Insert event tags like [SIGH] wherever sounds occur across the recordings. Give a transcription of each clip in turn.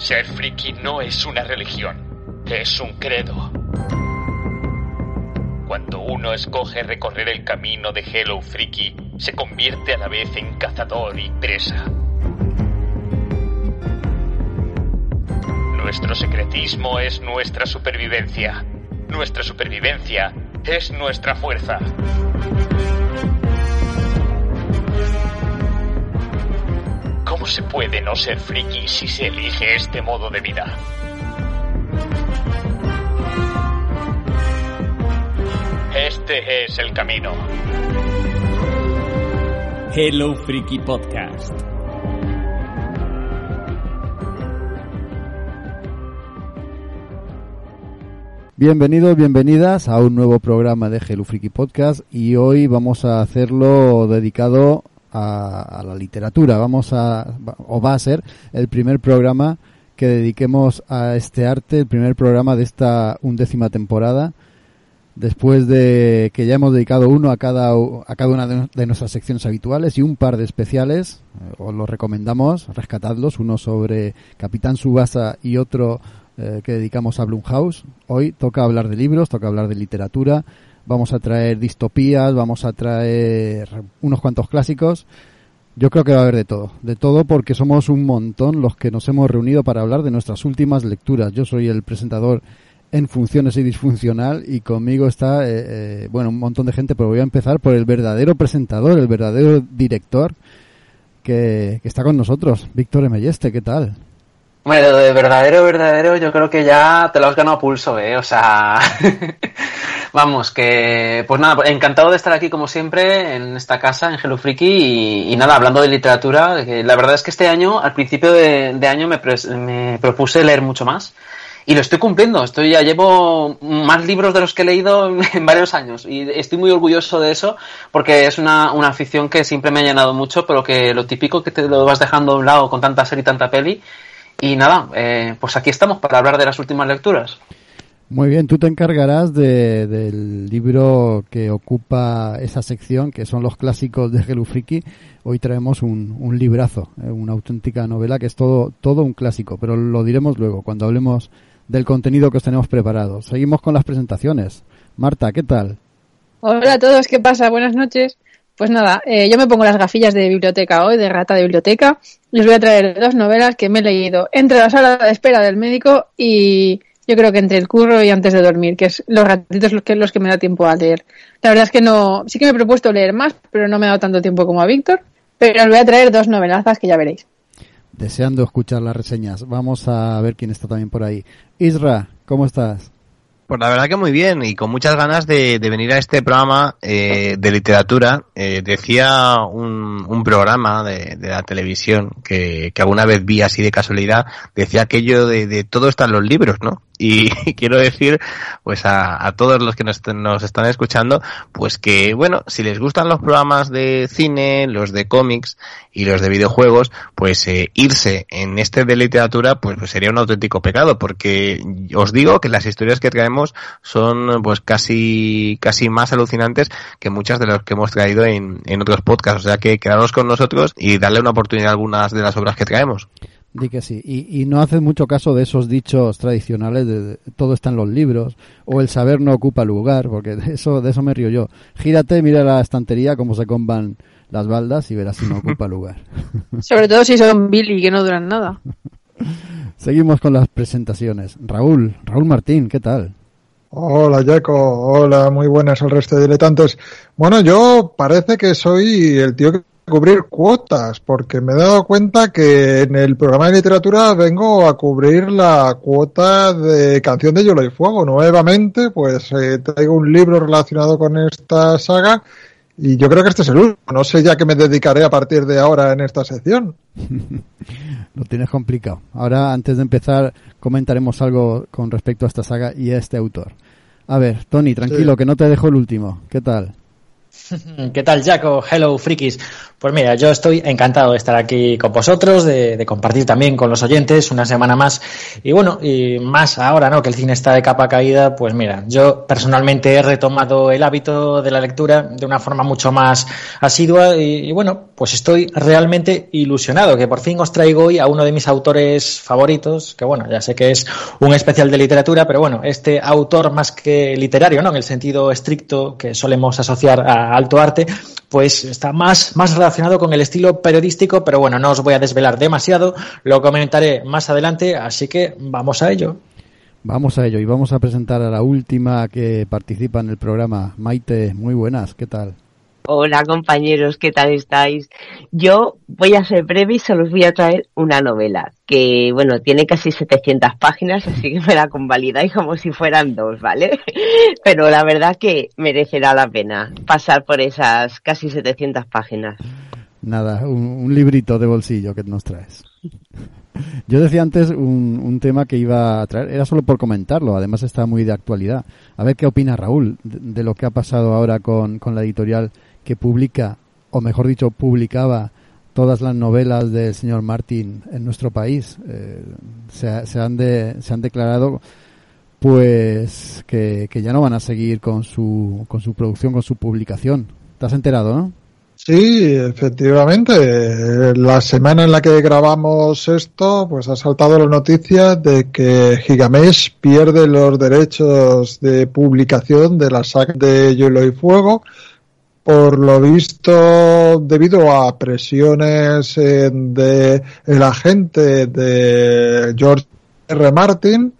Ser friki no es una religión, es un credo. Cuando uno escoge recorrer el camino de Hello Freaky, se convierte a la vez en cazador y presa. Nuestro secretismo es nuestra supervivencia. Nuestra supervivencia es nuestra fuerza. ¿Cómo se puede no ser friki si se elige este modo de vida? Este es el camino. Hello Freaky Podcast. Bienvenidos, bienvenidas a un nuevo programa de Hello Freaky Podcast y hoy vamos a hacerlo dedicado a, a la literatura. Vamos a, o va a ser el primer programa que dediquemos a este arte, el primer programa de esta undécima temporada después de que ya hemos dedicado uno a cada, a cada una de, nuestras secciones habituales y un par de especiales, eh, os los recomendamos, rescatadlos, uno sobre Capitán Subasa y otro eh, que dedicamos a Blumhouse. Hoy toca hablar de libros, toca hablar de literatura, vamos a traer distopías, vamos a traer unos cuantos clásicos. Yo creo que va a haber de todo, de todo porque somos un montón los que nos hemos reunido para hablar de nuestras últimas lecturas. Yo soy el presentador en funciones y disfuncional y conmigo está, eh, eh, bueno, un montón de gente, pero voy a empezar por el verdadero presentador, el verdadero director que, que está con nosotros, Víctor Emelleste, ¿qué tal? Bueno, de verdadero, verdadero, yo creo que ya te lo has ganado a pulso, ¿eh? O sea, [LAUGHS] vamos, que, pues nada, encantado de estar aquí como siempre en esta casa, en Hello Freaky, y, nada, hablando de literatura, que la verdad es que este año, al principio de, de año, me, me propuse leer mucho más y lo estoy cumpliendo. Estoy ya llevo más libros de los que he leído [LAUGHS] en varios años y estoy muy orgulloso de eso porque es una, una afición que siempre me ha llenado mucho, pero que lo típico que te lo vas dejando a un lado con tanta serie y tanta peli. Y nada, eh, pues aquí estamos para hablar de las últimas lecturas. Muy bien, tú te encargarás de, del libro que ocupa esa sección, que son los clásicos de Freaky. Hoy traemos un, un librazo, eh, una auténtica novela que es todo, todo un clásico, pero lo diremos luego, cuando hablemos del contenido que os tenemos preparado. Seguimos con las presentaciones. Marta, ¿qué tal? Hola a todos, ¿qué pasa? Buenas noches. Pues nada, eh, yo me pongo las gafillas de biblioteca hoy, de rata de biblioteca, y voy a traer dos novelas que me he leído entre la sala de espera del médico y yo creo que entre el curro y antes de dormir, que es los ratitos los que, los que me da tiempo a leer. La verdad es que no, sí que me he propuesto leer más, pero no me ha dado tanto tiempo como a Víctor, pero os voy a traer dos novelazas que ya veréis deseando escuchar las reseñas. Vamos a ver quién está también por ahí. Isra, ¿cómo estás? Pues la verdad que muy bien y con muchas ganas de, venir a este programa eh, de literatura. Eh, decía un, un programa de, la televisión que, alguna vez vi así de casualidad, decía aquello de, de todo está los libros, ¿no? Y [LAUGHS] quiero decir, pues a, todos los que nos, nos, están escuchando, pues que, bueno, si les gustan los programas de cine, los de cómics y los de videojuegos, pues eh, irse en este de literatura, pues, pues, sería un auténtico pecado, porque os digo que las historias que traemos son, pues casi, casi más alucinantes que muchas de las que hemos traído en, en otros podcasts. O sea que quedaros con nosotros y darle una oportunidad a algunas de las obras que traemos. Di que sí. Y, y, no haces mucho caso de esos dichos tradicionales de, de, todo está en los libros o el saber no ocupa lugar, porque de eso, de eso me río yo. Gírate, mira la estantería cómo se comban las baldas y verás si no ocupa lugar. [LAUGHS] Sobre todo si son Billy, que no duran nada. [LAUGHS] Seguimos con las presentaciones. Raúl, Raúl Martín, ¿qué tal? Hola Jaco, hola, muy buenas al resto de diletantes. Bueno, yo parece que soy el tío que cubrir cuotas, porque me he dado cuenta que en el programa de literatura vengo a cubrir la cuota de Canción de Hielo y Fuego. Nuevamente, pues eh, traigo un libro relacionado con esta saga y yo creo que este es el último. No sé ya que me dedicaré a partir de ahora en esta sección. [LAUGHS] Lo tienes complicado. Ahora, antes de empezar, comentaremos algo con respecto a esta saga y a este autor. A ver, Tony, tranquilo, sí. que no te dejo el último. ¿Qué tal? [LAUGHS] ¿Qué tal, Jaco? Hello, frikis. Pues mira, yo estoy encantado de estar aquí con vosotros, de, compartir también con los oyentes una semana más. Y bueno, y más ahora, ¿no? Que el cine está de capa caída, pues mira, yo personalmente he retomado el hábito de la lectura de una forma mucho más asidua y, bueno, pues estoy realmente ilusionado que por fin os traigo hoy a uno de mis autores favoritos, que bueno, ya sé que es un especial de literatura, pero bueno, este autor más que literario, ¿no? En el sentido estricto que solemos asociar a alto arte, pues está más, más relacionado con el estilo periodístico, pero bueno, no os voy a desvelar demasiado, lo comentaré más adelante, así que vamos a ello. Vamos a ello y vamos a presentar a la última que participa en el programa. Maite, muy buenas, ¿qué tal? Hola compañeros, ¿qué tal estáis? Yo voy a ser breve y solo os voy a traer una novela que, bueno, tiene casi 700 páginas, así que me la convalidáis como si fueran dos, ¿vale? [LAUGHS] Pero la verdad que merecerá la pena pasar por esas casi 700 páginas. Nada, un, librito de bolsillo que nos traes. Yo decía antes un, tema que iba a traer, era solo por comentarlo, además está muy de actualidad. A ver qué opina Raúl de, lo que ha pasado ahora con, con la editorial que publica, o mejor dicho, publicaba todas las novelas del señor Martin en nuestro país. Eh, se, han se han declarado pues que, que, ya no van a seguir con su, con su producción, con su publicación. ¿Te has enterado, no? Sí, efectivamente. La semana en la que grabamos esto, pues ha saltado la noticia de que Gigamesh pierde los derechos de publicación de la saga de Hielo y Fuego por lo visto, debido a presiones eh, de el agente de George R. Martin,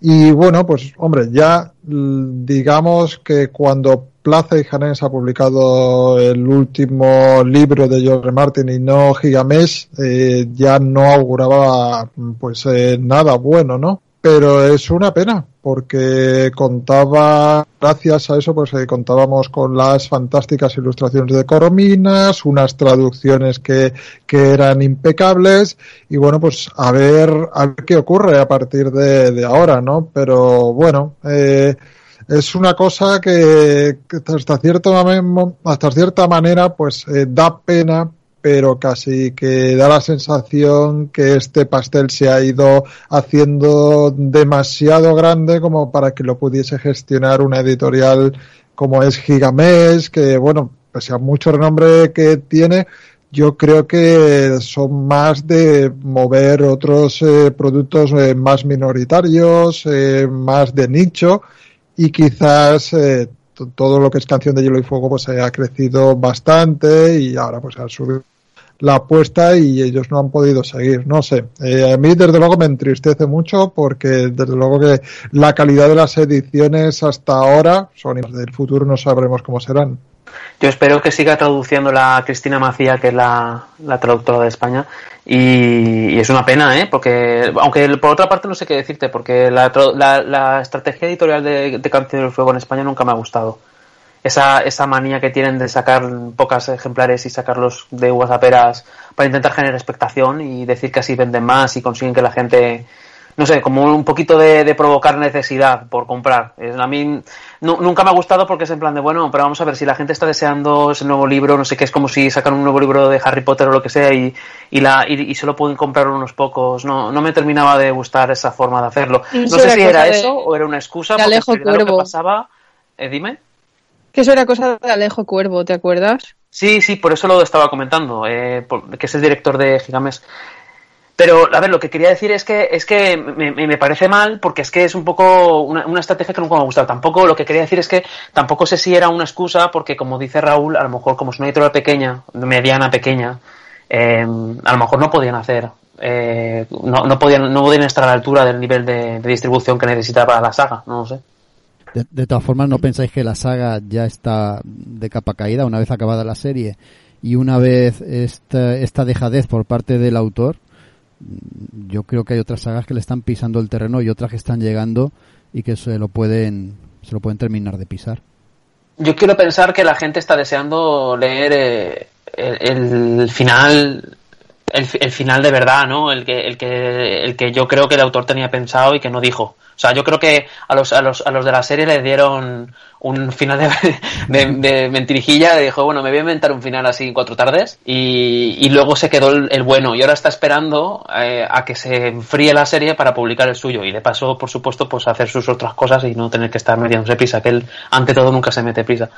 y bueno, pues hombre, ya digamos que cuando Plaza y Janés ha publicado el último libro de George. Martin y no Gigamesh, eh, ya no auguraba pues eh, nada bueno, ¿no? Pero es una pena porque contaba, gracias a eso, pues eh, contábamos con las fantásticas ilustraciones de Corominas, unas traducciones que, que eran impecables y bueno, pues a ver, a ver qué ocurre a partir de, ahora, ¿no? Pero bueno, eh, es una cosa que, hasta cierto hasta cierta manera pues eh, da pena pero casi que da la sensación que este pastel se ha ido haciendo demasiado grande como para que lo pudiese gestionar una editorial como es Gigamesh, que bueno, pese a mucho renombre que tiene, yo creo que son más de mover otros eh, productos eh, más minoritarios, eh, más de nicho y quizás todo lo que es canción de hielo y fuego pues ha crecido bastante y ahora pues ha subido la apuesta y ellos no han podido seguir. No sé. Eh, a mí, desde luego, me entristece mucho porque, desde luego, que la calidad de las ediciones hasta ahora son del futuro no sabremos cómo serán. Yo espero que siga traduciendo la Cristina Macía, que es la, traductora de España, y, es una pena, ¿eh? Porque, aunque por otra parte no sé qué decirte, porque la, la, estrategia editorial de, de Canción del Fuego en España nunca me ha gustado esa, esa manía que tienen de sacar pocas ejemplares y sacarlos de whatsapperas para intentar generar expectación y decir que así venden más y consiguen que la gente, no sé, como un poquito de, provocar necesidad por comprar. A mí nunca me ha gustado porque es en plan de, bueno, pero vamos a ver, si la gente está deseando ese nuevo libro, no sé qué, es como si sacan un nuevo libro de Harry Potter o lo que sea y, y, la, y, solo pueden comprar unos pocos. No, no me terminaba de gustar esa forma de hacerlo. No sé si era eso o era una excusa, porque lo que pasaba... Eh, dime. Que eso era cosa de Alejo Cuervo, ¿te acuerdas? Sí, sí, por eso lo estaba comentando, eh, que es el director de Gigames. Pero, a ver, lo que quería decir es que es que me, parece mal porque es que es un poco una, estrategia que nunca me ha gustado. Tampoco, lo que quería decir es que tampoco sé si era una excusa porque, como dice Raúl, a lo mejor como es una editorial pequeña, mediana, pequeña, eh, a lo mejor no podían hacer, eh, no, podían, no podían estar a la altura del nivel de, de distribución que necesitaba la saga, no lo sé. De, todas formas, ¿no pensáis que la saga ya está de capa caída una vez acabada la serie y una vez esta, esta dejadez por parte del autor? Yo creo que hay otras sagas que le están pisando el terreno y otras que están llegando y que se lo pueden, se lo pueden terminar de pisar. Yo quiero pensar que la gente está deseando leer eh, el, final el, el, final de verdad, ¿no? El que, el que, el que yo creo que el autor tenía pensado y que no dijo. O sea, yo creo que a los, a los, a los de la serie le dieron un final de, de, de mentirijilla, y dijo, bueno, me voy a inventar un final así cuatro tardes, y, y luego se quedó el, el, bueno, y ahora está esperando eh, a que se enfríe la serie para publicar el suyo, y de paso, por supuesto, pues hacer sus otras cosas y no tener que estar metiéndose prisa, que él ante todo nunca se mete prisa.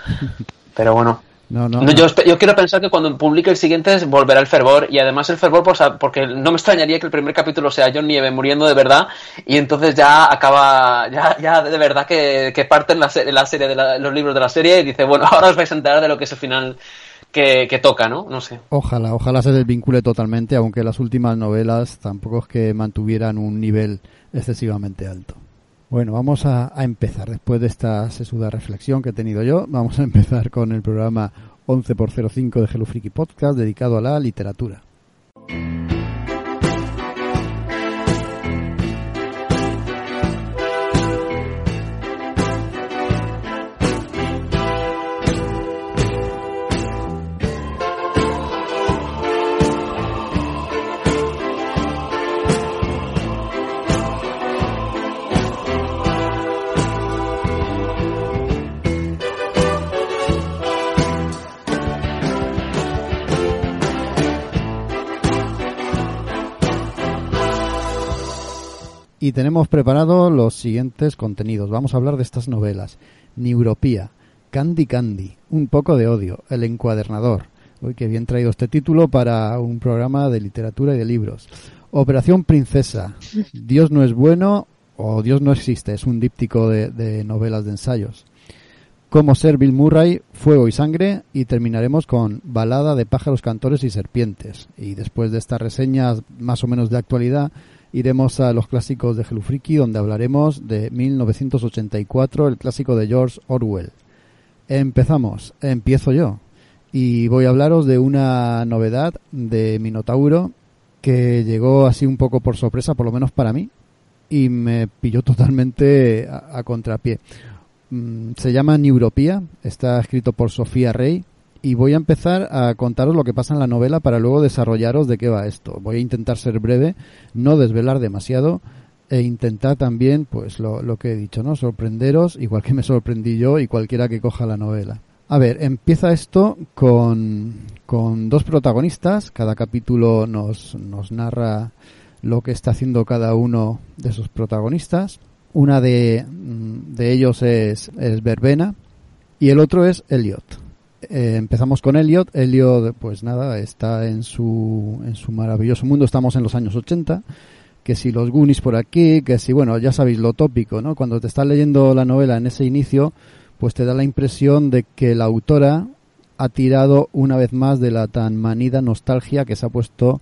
Pero bueno. No, no, no. Yo, yo, quiero pensar que cuando publique el siguiente volverá el fervor y además el fervor pues, porque no me extrañaría que el primer capítulo sea John Nieve muriendo de verdad y entonces ya acaba, ya, ya de verdad que, que parten la, la serie de la, los libros de la serie y dice, bueno, [LAUGHS] ahora os vais a enterar de lo que es el final que, que, toca, ¿no? No sé. Ojalá, ojalá se desvincule totalmente, aunque las últimas novelas tampoco es que mantuvieran un nivel excesivamente alto. Bueno, vamos a, empezar. Después de esta sesuda reflexión que he tenido yo, vamos a empezar con el programa 11x05 de Hello Podcast dedicado a la literatura. Y tenemos preparados los siguientes contenidos. Vamos a hablar de estas novelas. Neuropía, Candy Candy, Un poco de odio, El encuadernador. Uy, qué bien traído este título para un programa de literatura y de libros. Operación Princesa, Dios no es bueno o Dios no existe, es un díptico de, de novelas de ensayos. Cómo ser Bill Murray, Fuego y Sangre y terminaremos con Balada de pájaros, cantores y serpientes. Y después de estas reseñas más o menos de actualidad, iremos a los clásicos de Freaky, donde hablaremos de 1984, el clásico de George Orwell. Empezamos, empiezo yo. Y voy a hablaros de una novedad de Minotauro que llegó así un poco por sorpresa, por lo menos para mí, y me pilló totalmente a, a contrapié. Mm, se llama Neuropía, está escrito por Sofía Rey, y voy a empezar a contaros lo que pasa en la novela para luego desarrollaros de qué va esto. Voy a intentar ser breve, no desvelar demasiado e intentar también, pues lo, que he dicho, ¿no? Sorprenderos, igual que me sorprendí yo y cualquiera que coja la novela. A ver, empieza esto con, con dos protagonistas. Cada capítulo nos, nos narra lo que está haciendo cada uno de sus protagonistas. Una de, de ellos es, es Verbena y el otro es Elliot. Eh, empezamos con Elliot. Elliot, pues nada, está en su, en su maravilloso mundo. Estamos en los años 80. Que si los Goonies por aquí, que si, bueno, ya sabéis lo tópico, ¿no? Cuando te estás leyendo la novela en ese inicio, pues te da la impresión de que la autora ha tirado una vez más de la tan manida nostalgia que se ha puesto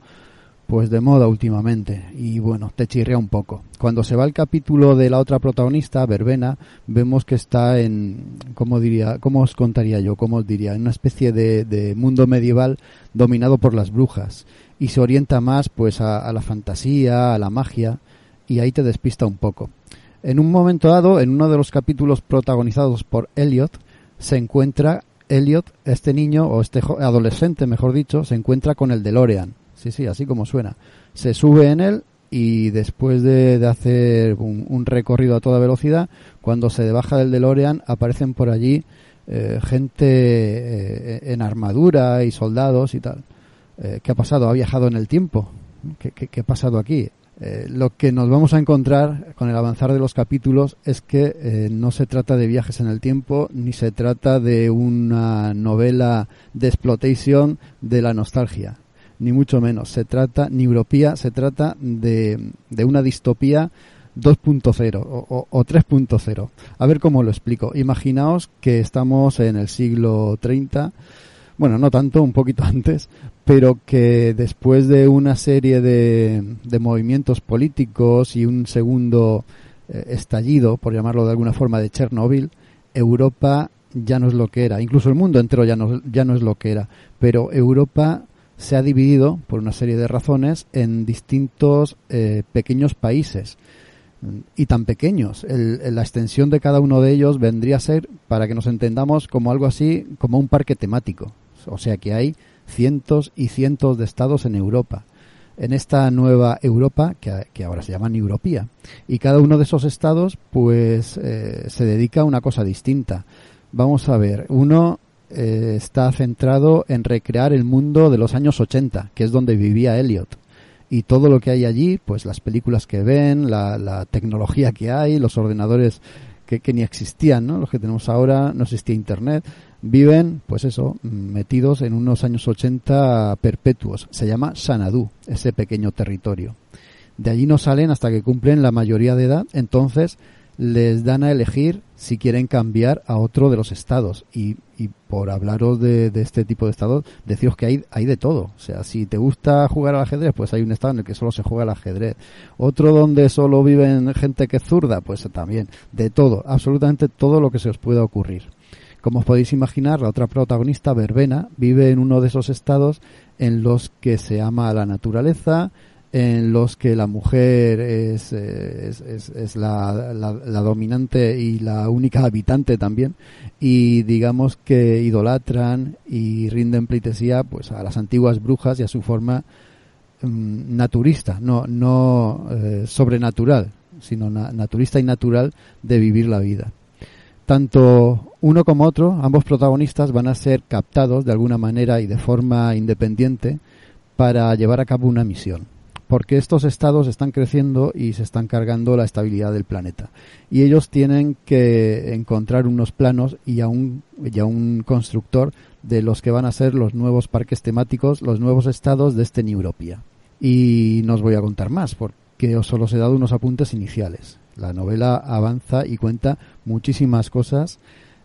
pues de moda últimamente y bueno, te chirrea un poco. Cuando se va el capítulo de la otra protagonista, Verbena, vemos que está en, ¿cómo diría, cómo os contaría yo? ¿Cómo os diría? En una especie de, de mundo medieval dominado por las brujas y se orienta más pues a, a, la fantasía, a la magia y ahí te despista un poco. En un momento dado, en uno de los capítulos protagonizados por Elliot, se encuentra Elliot, este niño o este adolescente, mejor dicho, se encuentra con el DeLorean Sí, sí, así como suena. Se sube en él y después de, hacer un, recorrido a toda velocidad, cuando se baja del DeLorean aparecen por allí eh, gente eh, en armadura y soldados y tal. Eh, ¿Qué ha pasado? ¿Ha viajado en el tiempo? ¿Qué, qué, ha pasado aquí? Lo que nos vamos a encontrar con el avanzar de los capítulos es que no se trata de viajes en el tiempo ni se trata de una novela de explotación de la nostalgia ni mucho menos. Se trata, ni Europía, se trata de, de una distopía 2.0 o, o, o 3.0. A ver cómo lo explico. Imaginaos que estamos en el siglo 30, bueno, no tanto, un poquito [LAUGHS] antes, pero que después de una serie de, de movimientos políticos y un segundo eh, estallido, por llamarlo de alguna forma, de Chernóbil, Europa ya no es lo que era, incluso el mundo entero ya no, ya no es lo que era, pero Europa se ha dividido, por una serie de razones, en distintos eh, pequeños países. Y tan pequeños. La extensión de cada uno de ellos vendría a ser, para que nos entendamos, como algo así, como un parque temático. O sea que hay cientos y cientos de estados en Europa. en esta nueva Europa que, que ahora se llama Europía. Y cada uno de esos estados pues eh, se dedica a una cosa distinta. Vamos a ver, uno eh, está centrado en recrear el mundo de los años 80, que es donde vivía Elliot. Y todo lo que hay allí, pues las películas que ven, la, la tecnología que hay, los ordenadores que, que, ni existían, ¿no? Los que tenemos ahora, no existía internet, viven, pues eso, metidos en unos años 80 perpetuos. Se llama Sanadú, ese pequeño territorio. De allí no salen hasta que cumplen la mayoría de edad, entonces les dan a elegir si quieren cambiar a otro de los estados. Y, y por hablaros de, de, este tipo de estados, deciros que hay, hay de todo. O sea, si te gusta jugar al ajedrez, pues hay un estado en el que solo se juega al ajedrez. Otro donde solo viven gente que es zurda, pues también. De todo, absolutamente todo lo que se os pueda ocurrir. Como os podéis imaginar, la otra protagonista, Verbena, vive en uno de esos estados en los que se ama a la naturaleza, en los que la mujer es, es, la, la, la, dominante y la única habitante también. Y digamos que idolatran y rinden pleitesía pues a las antiguas brujas y a su forma um, naturista no no eh, sobrenatural sino na naturista y natural de vivir la vida. Tanto uno como otro ambos protagonistas van a ser captados de alguna manera y de forma independiente para llevar a cabo una misión porque estos estados están creciendo y se están cargando la estabilidad del planeta. Y ellos tienen que encontrar unos planos y a un, y a un constructor de los que van a ser los nuevos parques temáticos, los nuevos estados de este New Europea. Y no os voy a contar más, porque os solo os he dado unos apuntes iniciales. La novela avanza y cuenta muchísimas cosas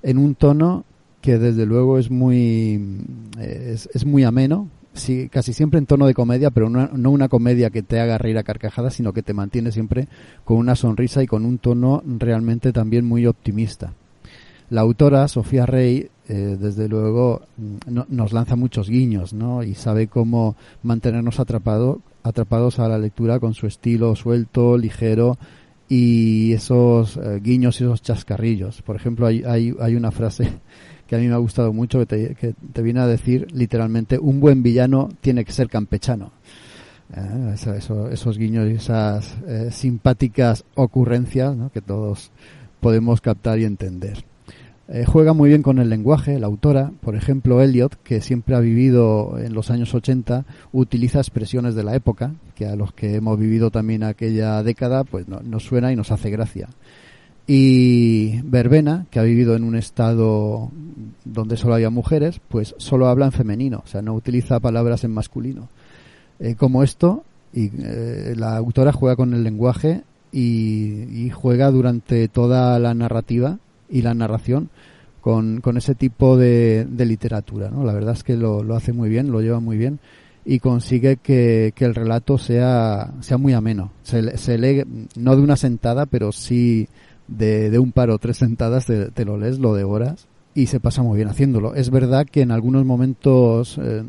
en un tono que desde luego es muy es, es muy ameno sí, casi siempre en tono de comedia, pero no, no, una comedia que te haga reír a carcajadas, sino que te mantiene siempre con una sonrisa y con un tono realmente también muy optimista. La autora, Sofía Rey, eh, desde luego no, nos lanza muchos guiños, ¿no? Y sabe cómo mantenernos atrapado, atrapados a la lectura con su estilo suelto, ligero y esos eh, guiños y esos chascarrillos. Por ejemplo, hay, hay una frase que a mí me ha gustado mucho, que te, que te viene a decir literalmente, un buen villano tiene que ser campechano. Eh, eso, eso, esos guiños y esas eh, simpáticas ocurrencias que todos podemos captar y entender. Eh, juega muy bien con el lenguaje, la autora, por ejemplo, Elliot, que siempre ha vivido en los años 80, utiliza expresiones de la época, que a los que hemos vivido también aquella década, pues no, nos suena y nos hace gracia. Y Verbena, que ha vivido en un estado donde solo había mujeres, pues solo habla en femenino, o sea, no utiliza palabras en masculino. Eh, como esto, y eh, la autora juega con el lenguaje y, juega durante toda la narrativa y la narración con, con ese tipo de, de literatura, ¿no? La verdad es que lo, lo, hace muy bien, lo lleva muy bien y consigue que, que el relato sea, sea muy ameno. Se, se lee no de una sentada, pero sí de, de un par o tres sentadas te, te, lo lees, lo devoras y se pasa muy bien haciéndolo. Es verdad que en algunos momentos eh,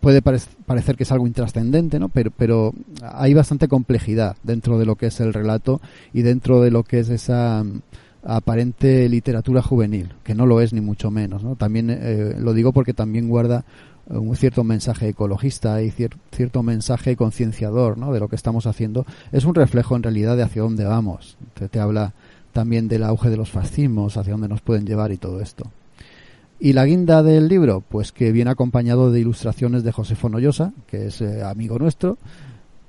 puede pare parecer que es algo intrascendente, ¿no? Pero, pero hay bastante complejidad dentro de lo que es el relato y dentro de lo que es esa um, aparente literatura juvenil, que no lo es ni mucho menos, ¿no? También eh, lo digo porque también guarda un cierto mensaje ecologista y cier cierto mensaje concienciador ¿no? de lo que estamos haciendo, es un reflejo en realidad de hacia dónde vamos. Te, te habla también del auge de los fascismos, hacia dónde nos pueden llevar y todo esto. Y la guinda del libro, pues que viene acompañado de ilustraciones de José Fonollosa, que es eh, amigo nuestro,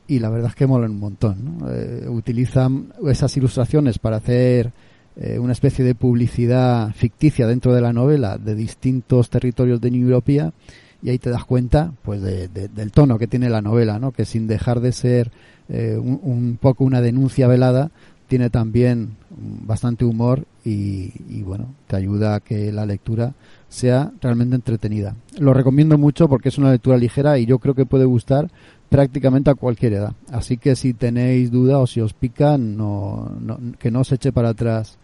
y la verdad es que mola un montón. Eh, utilizan esas ilustraciones para hacer eh, una especie de publicidad ficticia dentro de la novela de distintos territorios de New Europea y ahí te das cuenta pues de, de, del tono que tiene la novela, ¿no? que sin dejar de ser un poco una denuncia velada, tiene también bastante humor y, bueno, te ayuda a que la lectura sea realmente entretenida. Lo recomiendo mucho porque es una lectura ligera y yo creo que puede gustar prácticamente a cualquier edad. Así que si tenéis duda o si os pica, no, no que no os eche para atrás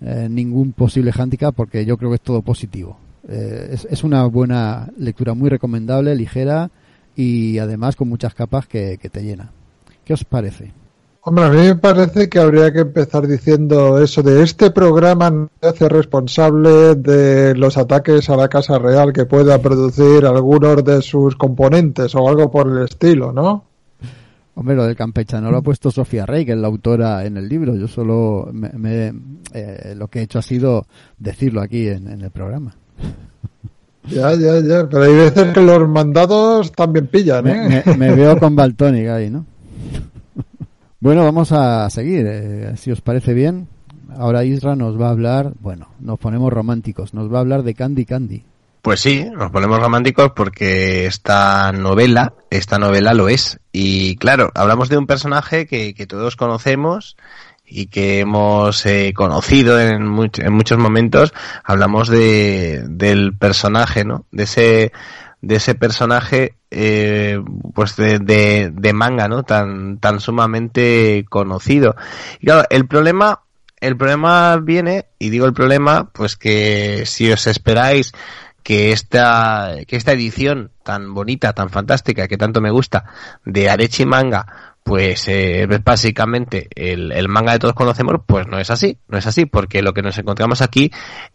eh, ningún posible handicap porque yo creo que es todo positivo. Eh, es, es, una buena lectura muy recomendable, ligera y además con muchas capas que, que te llena. ¿Qué os parece? Hombre, a mí me parece que habría que empezar diciendo eso de este programa no se hace responsable de los ataques a la Casa Real que pueda producir algunos de sus componentes o algo por el estilo, ¿no? Hombre, lo del campechano lo ha puesto Sofía Rey, que es la autora en el libro. Yo solo me, me- eh, lo que he hecho ha sido decirlo aquí en, en el programa. Ya, ya, ya. Pero hay veces que los mandados también pillan, ¿eh? me- me veo [LAUGHS] con Baltonic ahí, ¿no? Bueno, vamos a seguir, eh, si os parece bien. Ahora Isra nos va a hablar, bueno, nos ponemos románticos, nos va a hablar de Candy Candy. Pues sí, nos ponemos románticos porque esta novela, esta novela lo es. Y claro, hablamos de un personaje que, que todos conocemos y que hemos eh, conocido en, en muchos momentos. Hablamos de, del personaje, ¿no? De ese, de ese personaje, eh, pues de, de, de manga, ¿no? Tan, tan sumamente conocido. Y claro, el problema, el problema viene, y digo el problema, pues que si os esperáis que esta, que esta edición tan bonita, tan fantástica, que tanto me gusta, de Arechi Manga, pues eh, básicamente el, el manga de todos conocemos, pues no es así, no es así, porque lo que nos encontramos aquí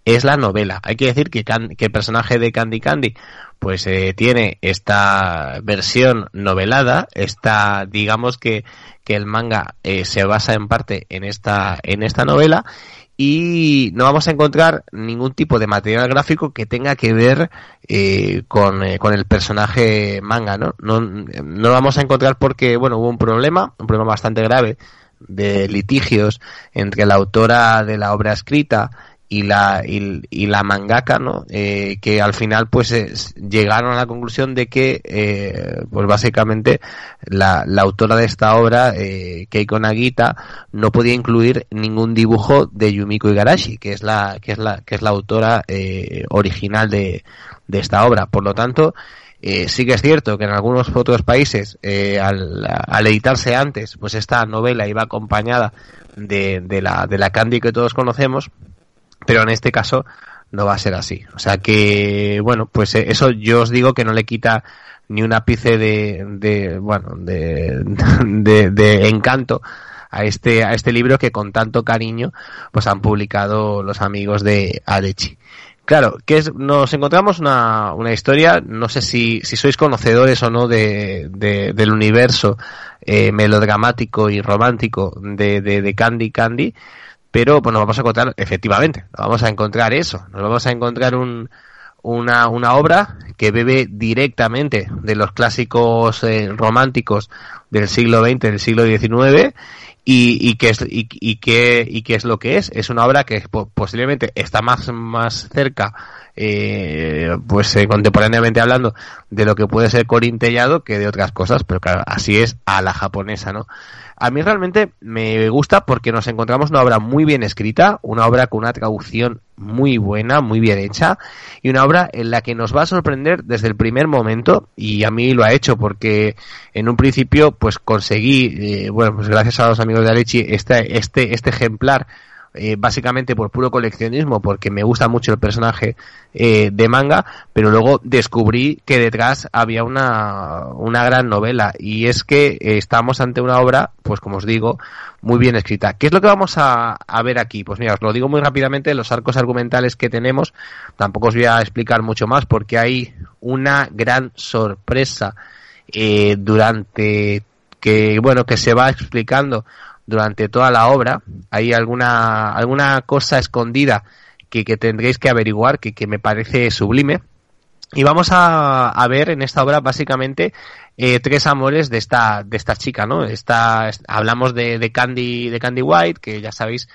es la novela. Hay que decir que, que el personaje de Candy Candy, pues eh, tiene esta versión novelada, esta, digamos que, que el manga eh, se basa en parte en esta, en esta novela, y no vamos a encontrar ningún tipo de material gráfico que tenga que ver eh, con, eh, con el personaje manga, ¿no? ¿no? No vamos a encontrar porque, bueno, hubo un problema, un problema bastante grave de litigios entre la autora de la obra escrita y la y, y la mangaka no Eh, que al final pues llegaron a la conclusión de que eh, pues básicamente la, la autora de esta obra eh, Keiko Nagita no podía incluir ningún dibujo de Yumiko Igarashi que es la que es la que es la autora eh, original de, de esta obra. Por lo tanto eh, sí que es cierto que en algunos otros países, eh, al, al editarse antes, pues esta novela iba acompañada de, de, la, de la Candy que todos conocemos, pero en este caso no va a ser así. O sea que, bueno, pues eh, eso yo os digo que no le quita ni un ápice de, de bueno, de, [LAUGHS] de, de encanto a este, a este libro que con tanto cariño pues han publicado los amigos de Adechi. Claro, que es, nos encontramos una, una historia, no sé si, si sois conocedores o no de, de- del universo eh, melodramático y romántico de, de, de Candy Candy, pero bueno, vamos a encontrar, efectivamente, vamos a encontrar eso, nos vamos a encontrar un, una, una obra que bebe directamente de los clásicos eh, románticos del siglo XX, del siglo XIX, y, y que es y, y que y qué es lo que es. Es una obra que po- posiblemente está más más cerca eh, pues eh, contemporáneamente hablando de lo que puede ser Corín Tellado que de otras cosas pero claro así es a la japonesa no a mí realmente me gusta porque nos encontramos una obra muy bien escrita, una obra con una traducción muy buena, muy bien hecha, y una obra en la que nos va a sorprender desde el primer momento, y a mí lo ha hecho porque en un principio pues conseguí, eh, bueno, pues gracias a los amigos de Alechi, este, este, este ejemplar eh, básicamente por puro coleccionismo, porque me gusta mucho el personaje eh, de manga, pero luego descubrí que detrás había una, una gran novela, y es que eh, estamos ante una obra, pues como os digo, muy bien escrita. ¿Qué es lo que vamos a, a ver aquí? Pues mira, os lo digo muy rápidamente, los arcos argumentales que tenemos, tampoco os voy a explicar mucho más, porque hay una gran sorpresa eh, durante que, bueno, que se va explicando durante toda la obra. Hay alguna, alguna cosa escondida que, que tendréis que averiguar, que, que me parece sublime. Y vamos a, a ver en esta obra básicamente eh, tres amores de esta, de esta chica, ¿no? Esta, est- hablamos de, de Candy, de Candy White, que ya sabéis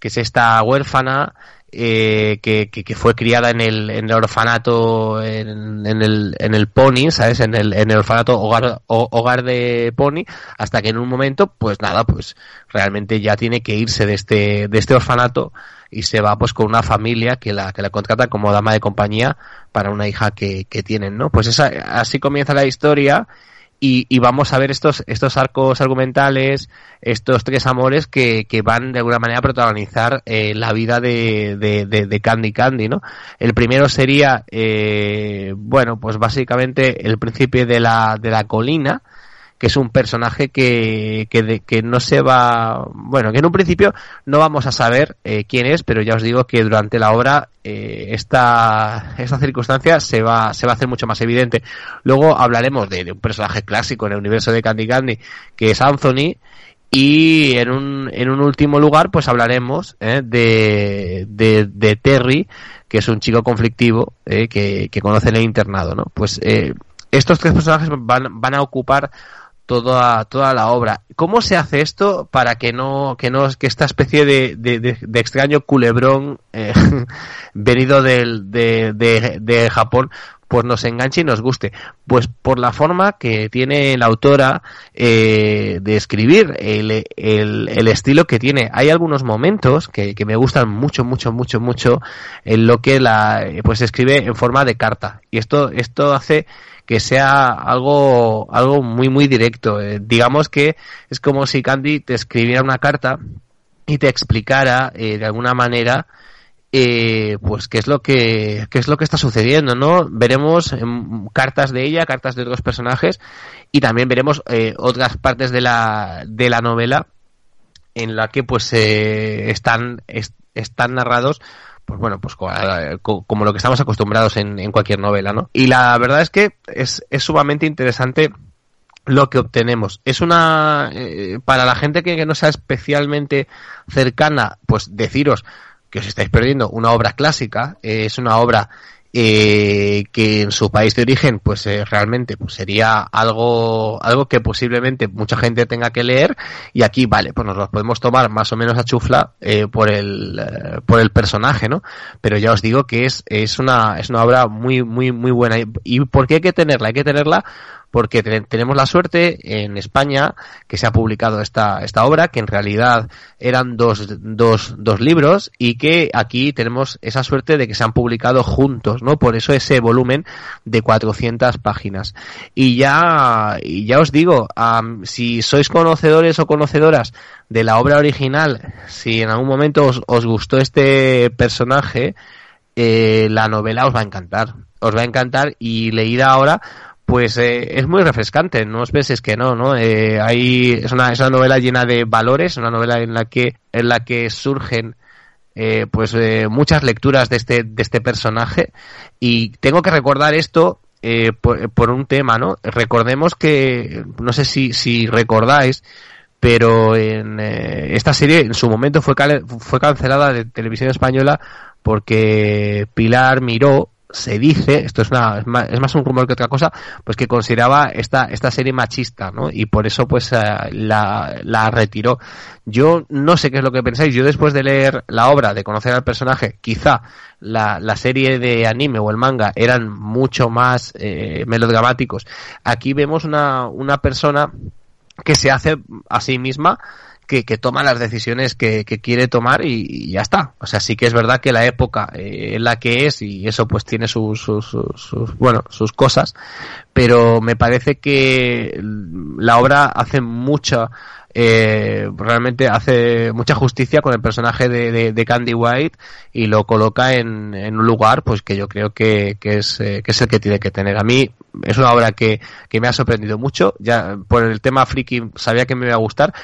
que es esta huérfana eh, que, que, que fue criada en el, en el orfanato, en, en el, en el Pony, ¿sabes? En el, en el orfanato hogar, ho- hogar de Pony, hasta que en un momento, pues nada, pues realmente ya tiene que irse de este, de este orfanato y se va pues con una familia que la, que la contrata como dama de compañía para una hija que, que tienen, ¿no? Pues esa, así comienza la historia y, y vamos a ver estos, estos arcos argumentales, estos tres amores que, que van de alguna manera a protagonizar eh, la vida de, de, de, de Candy Candy, ¿no? El primero sería, eh, bueno, pues básicamente el príncipe de la, de la colina, que es un personaje que, que, que no se va, bueno, que en un principio no vamos a saber eh, quién es, pero ya os digo que durante la obra eh, esta, circunstancia se va, se va a hacer mucho más evidente. Luego hablaremos de, de un personaje clásico en el universo de Candy Candy, que es Anthony, y en un, en un último lugar, pues hablaremos eh, de, de, de, Terry, que es un chico conflictivo eh, que, que, conoce en el internado, ¿no? Pues eh, estos tres personajes van, van a ocupar toda, toda la obra. ¿Cómo se hace esto para que no, que no, que esta especie de, de, de extraño culebrón eh, [LAUGHS] venido del, de, de, de Japón pues nos enganche y nos guste. Pues por la forma que tiene la autora eh, de escribir, el, el, el, estilo que tiene. Hay algunos momentos que, que, me gustan mucho, mucho, mucho, mucho en lo que la pues escribe en forma de carta. Y esto, esto hace que sea algo, algo muy, muy directo. Eh, digamos que es como si Candy te escribiera una carta y te explicara eh, de alguna manera eh, pues qué es lo que qué es lo que está sucediendo no veremos eh, cartas de ella cartas de otros personajes y también veremos eh, otras partes de la de la novela en la que pues eh, están est están narrados pues bueno pues como, lo que estamos acostumbrados en, en, cualquier novela no y la verdad es que es, sumamente interesante lo que obtenemos. Es una eh, para la gente que, que no sea especialmente cercana pues deciros que os estáis perdiendo una obra clásica, eh, es una obra eh, que en su país de origen pues eh, realmente pues sería algo algo que posiblemente mucha gente tenga que leer. Y aquí vale pues nos lo podemos tomar más o menos a chufla eh, por el eh, por el personaje no pero ya os digo que es es una es una obra muy muy muy buena. Y, y por qué hay que tenerla hay que tenerla porque tenemos la suerte en España que se ha publicado esta, esta obra, que en realidad eran dos, dos, dos libros y que aquí tenemos esa suerte de que se han publicado juntos, ¿no? Por eso ese volumen de 400 páginas. Y ya, y ya os digo, si sois conocedores o conocedoras de la obra original, si en algún momento os, os gustó este personaje, eh, la novela os va a encantar. Os va a encantar y leída ahora, pues eh, es muy refrescante, no os penséis que no, ¿no? Eh, hay, es, una, es una novela llena de valores, una novela en la que, en la que surgen eh, pues eh, muchas lecturas de este, de este personaje y tengo que recordar esto eh, por, por, un tema, ¿no? Recordemos que, no sé si, si recordáis, pero en eh, esta serie en su momento fue, fue cancelada de televisión española porque Pilar Miró, se dice, esto es, una, es, más, es más un rumor que otra cosa, pues que consideraba esta, esta serie machista, ¿no? Y por eso pues uh, la, la retiró. Yo no sé qué es lo que pensáis, yo después de leer la obra, de conocer al personaje, quizá la, la serie de anime o el manga eran mucho más eh, melodramáticos. Aquí vemos una, una persona que se hace a sí misma que, toma las decisiones que, quiere tomar y, ya está. O sea, sí que es verdad que la época eh, es la que es y eso pues tiene sus, sus, bueno, sus cosas, pero me parece que la obra hace mucha, eh, realmente hace mucha justicia con el personaje de, Candy White y lo coloca en, en un lugar pues que yo creo que, que es, eh, que es el que tiene que tener. A mí es una obra que, que me ha sorprendido mucho, ya por el tema friki sabía que me iba a gustar,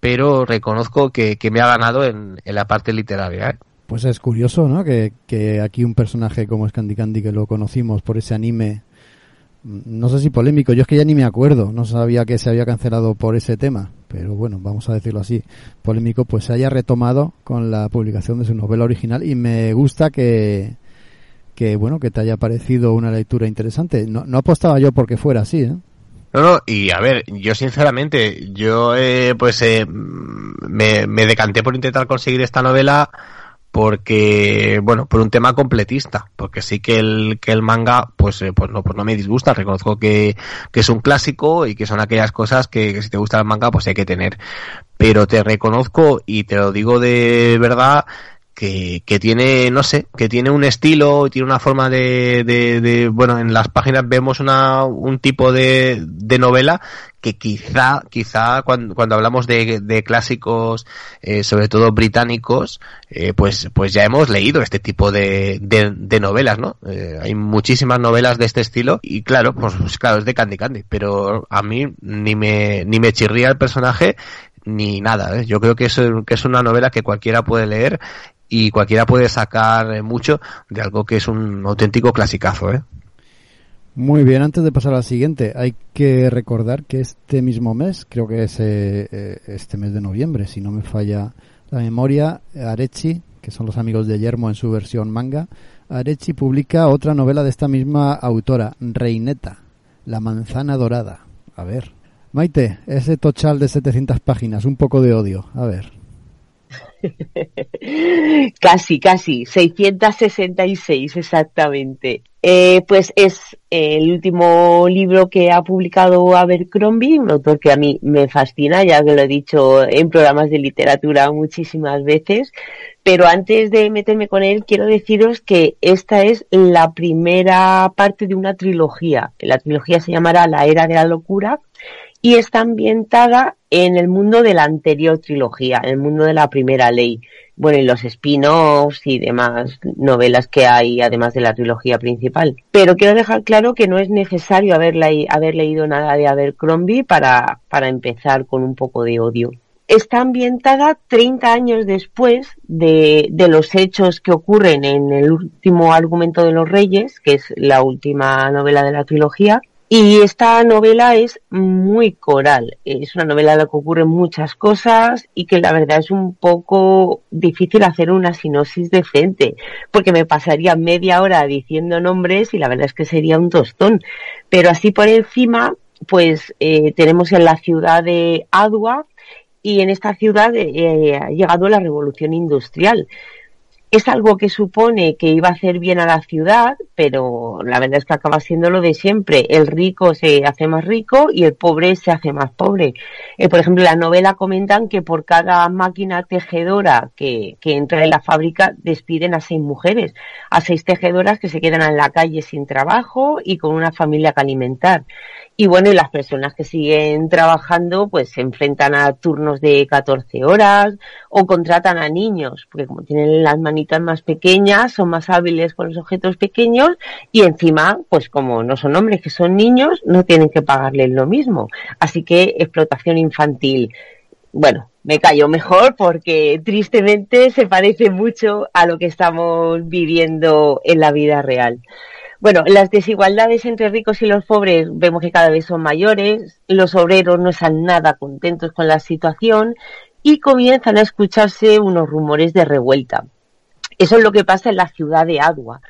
pero reconozco que, que me ha ganado en, en la parte literaria. ¿eh? Pues es curioso, ¿no? Que, que aquí un personaje como es Candy que lo conocimos por ese anime, no sé si polémico, yo es que ya ni me acuerdo, no sabía que se había cancelado por ese tema, pero bueno, vamos a decirlo así, polémico, pues se haya retomado con la publicación de su novela original y me gusta que, que bueno, que te haya parecido una lectura interesante. No, no apostaba yo porque fuera así, ¿eh? No, no, y a ver, yo sinceramente, yo eh, pues eh, me, me decanté por intentar conseguir esta novela porque bueno por un tema completista porque sí que el que el manga pues eh, pues no pues no me disgusta. Reconozco que, que es un clásico y que son aquellas cosas que, que, si te gusta el manga pues hay que tener. Pero te reconozco y te lo digo de verdad que, que tiene, no sé, que tiene un estilo, tiene una forma de, de, de bueno, en las páginas vemos una, un tipo de, de novela que quizá, quizá cuando, cuando hablamos de, de clásicos, eh, sobre todo británicos, eh, pues, pues ya hemos leído este tipo de, de, de novelas, ¿no? Eh, hay muchísimas novelas de este estilo y claro, pues, pues claro, es de Candy Candy, pero a mí ni me, ni me chirría el personaje ni nada. ¿eh? Yo creo que es, que es una novela que cualquiera puede leer y cualquiera puede sacar eh, mucho de algo que es un auténtico clasicazo, ¿eh? Muy bien, antes de pasar al siguiente, hay que recordar que este mismo mes, creo que es eh, eh, este mes de noviembre, si no me falla la memoria, Arechi, que son los amigos de Yermo en su versión manga, Arechi publica otra novela de esta misma autora, Reineta, La manzana dorada. A ver. Maite, ese tochal de 700 páginas, un poco de odio. A ver. [LAUGHS] casi, casi, 666 exactamente. Eh, pues es el último libro que ha publicado Abercrombie, un autor que a mí me fascina, ya que lo he dicho en programas de literatura muchísimas veces. Pero antes de meterme con él, quiero deciros que esta es la primera parte de una trilogía. La trilogía se llamará La Era de la Locura y está ambientada en el mundo de la anterior trilogía, en el mundo de la primera ley. Bueno, y los spin-offs y demás novelas que hay, además de la trilogía principal. Pero quiero dejar claro que no es necesario haber, haber leído nada de Abercrombie para, para empezar con un poco de odio. Está ambientada 30 años después de, de los hechos que ocurren en el último argumento de los reyes, que es la última novela de la trilogía, y esta novela es muy coral. Es una novela en la que ocurren muchas cosas y que la verdad es un poco difícil hacer una sinopsis decente, porque me pasaría media hora diciendo nombres y la verdad es que sería un tostón. Pero así por encima, pues eh, tenemos en la ciudad de Adua y en esta ciudad eh, ha llegado la revolución industrial es algo que supone que iba a hacer bien a la ciudad, pero la verdad es que acaba siendo lo de siempre. El rico se hace más rico y el pobre se hace más pobre. Eh, por ejemplo, en la novela comentan que por cada máquina tejedora que, que entra en la fábrica despiden a seis mujeres, a seis tejedoras que se quedan en la calle sin trabajo y con una familia que alimentar. Y bueno, y las personas que siguen trabajando pues se enfrentan a turnos de 14 horas o contratan a niños, porque como tienen las manitas más pequeñas, son más hábiles con los objetos pequeños y encima, pues como no son hombres que son niños, no tienen que pagarles lo mismo. Así que explotación infantil. Bueno, me callo mejor porque tristemente se parece mucho a lo que estamos viviendo en la vida real. Bueno, las desigualdades entre ricos y los pobres vemos que cada vez son mayores, los obreros no están nada contentos con la situación y comienzan a escucharse unos rumores de revuelta. Eso es lo que pasa en la ciudad de Adua.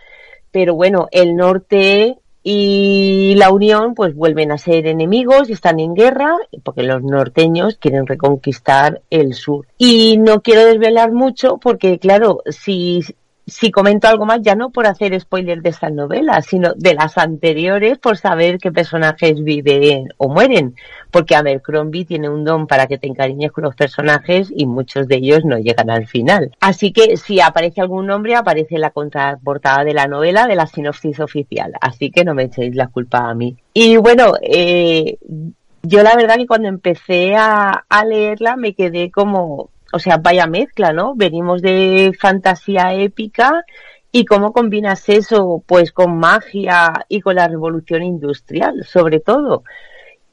Pero bueno, el norte y la Unión pues vuelven a ser enemigos y están en guerra porque los norteños quieren reconquistar el sur. Y no quiero desvelar mucho porque claro, si si comento algo más, ya no por hacer spoiler de estas novelas, sino de las anteriores por saber qué personajes viven o mueren. Porque Abercrombie tiene un don para que te encariñes con los personajes y muchos de ellos no llegan al final. Así que si aparece algún nombre, aparece la contraportada de la novela de la sinopsis oficial. Así que no me echéis la culpa a mí. Y bueno, eh, yo la verdad que cuando empecé a leerla me quedé como o sea, vaya mezcla, ¿no? Venimos de fantasía épica y cómo combinas eso, pues, con magia y con la revolución industrial, sobre todo.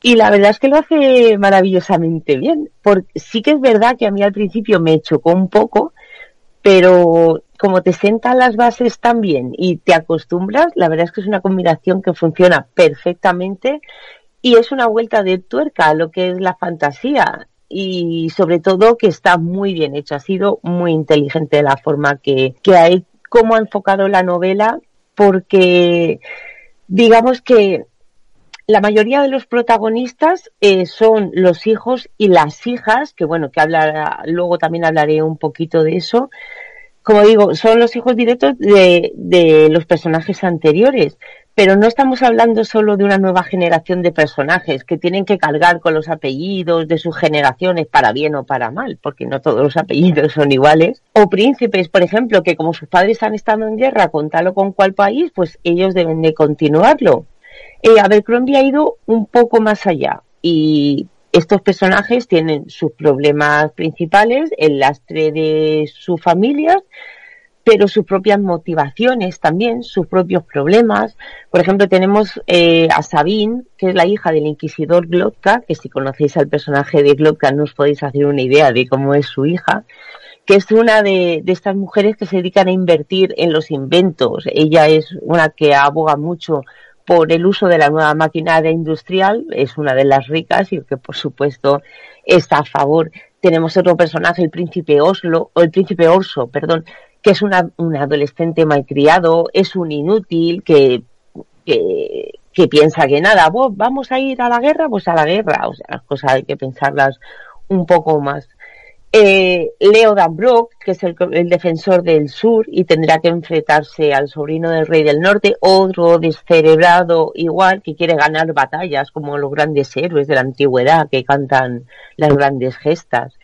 Y la verdad es que lo hace maravillosamente bien. Porque sí que es verdad que a mí al principio me chocó un poco, pero como te sentan las bases tan bien y te acostumbras, la verdad es que es una combinación que funciona perfectamente y es una vuelta de tuerca a lo que es la fantasía y sobre todo que está muy bien hecho. Ha sido muy inteligente la forma que, que ha, cómo ha enfocado la novela, porque digamos que la mayoría de los protagonistas eh, son los hijos y las hijas, que bueno, que hablará, luego también hablaré un poquito de eso, como digo, son los hijos directos de, de los personajes anteriores. Pero no estamos hablando solo de una nueva generación de personajes que tienen que cargar con los apellidos de sus generaciones para bien o para mal, porque no todos los apellidos son iguales. O príncipes, por ejemplo, que como sus padres han estado en guerra con tal o con cual país, pues ellos deben de continuarlo. Eh, Abercrombie ha ido un poco más allá y estos personajes tienen sus problemas principales, el lastre de sus familias, pero sus propias motivaciones también, sus propios problemas. Por ejemplo, tenemos eh, a Sabine, que es la hija del inquisidor Glotka, que si conocéis al personaje de Glotka no os podéis hacer una idea de cómo es su hija, que es una de, de estas mujeres que se dedican a invertir en los inventos. Ella es una que aboga mucho por el uso de la nueva maquinaria industrial, es una de las ricas y que por supuesto está a favor. Tenemos otro personaje, el príncipe Oslo, o el príncipe Orso, perdón, que es una, un adolescente malcriado, es un inútil que, que, que piensa que nada, vamos a ir a la guerra, pues a la guerra, o sea, las cosas hay que pensarlas un poco más. Eh, Leo Danbrook, que es el, el, defensor del sur y tendrá que enfrentarse al sobrino del rey del norte, otro descerebrado igual que quiere ganar batallas como los grandes héroes de la antigüedad que cantan las grandes gestas.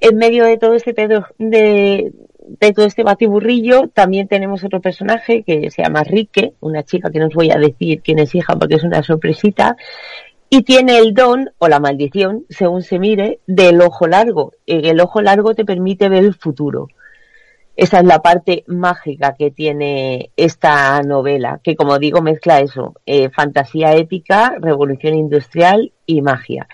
En medio de todo este pedo de, de todo este batiburrillo también tenemos otro personaje que se llama Rique, una chica que no os voy a decir quién es hija porque es una sorpresita, y tiene el don o la maldición, según se mire, del ojo largo. El ojo largo te permite ver el futuro. Esa es la parte mágica que tiene esta novela, que como digo mezcla eso, eh, fantasía épica, revolución industrial y magia.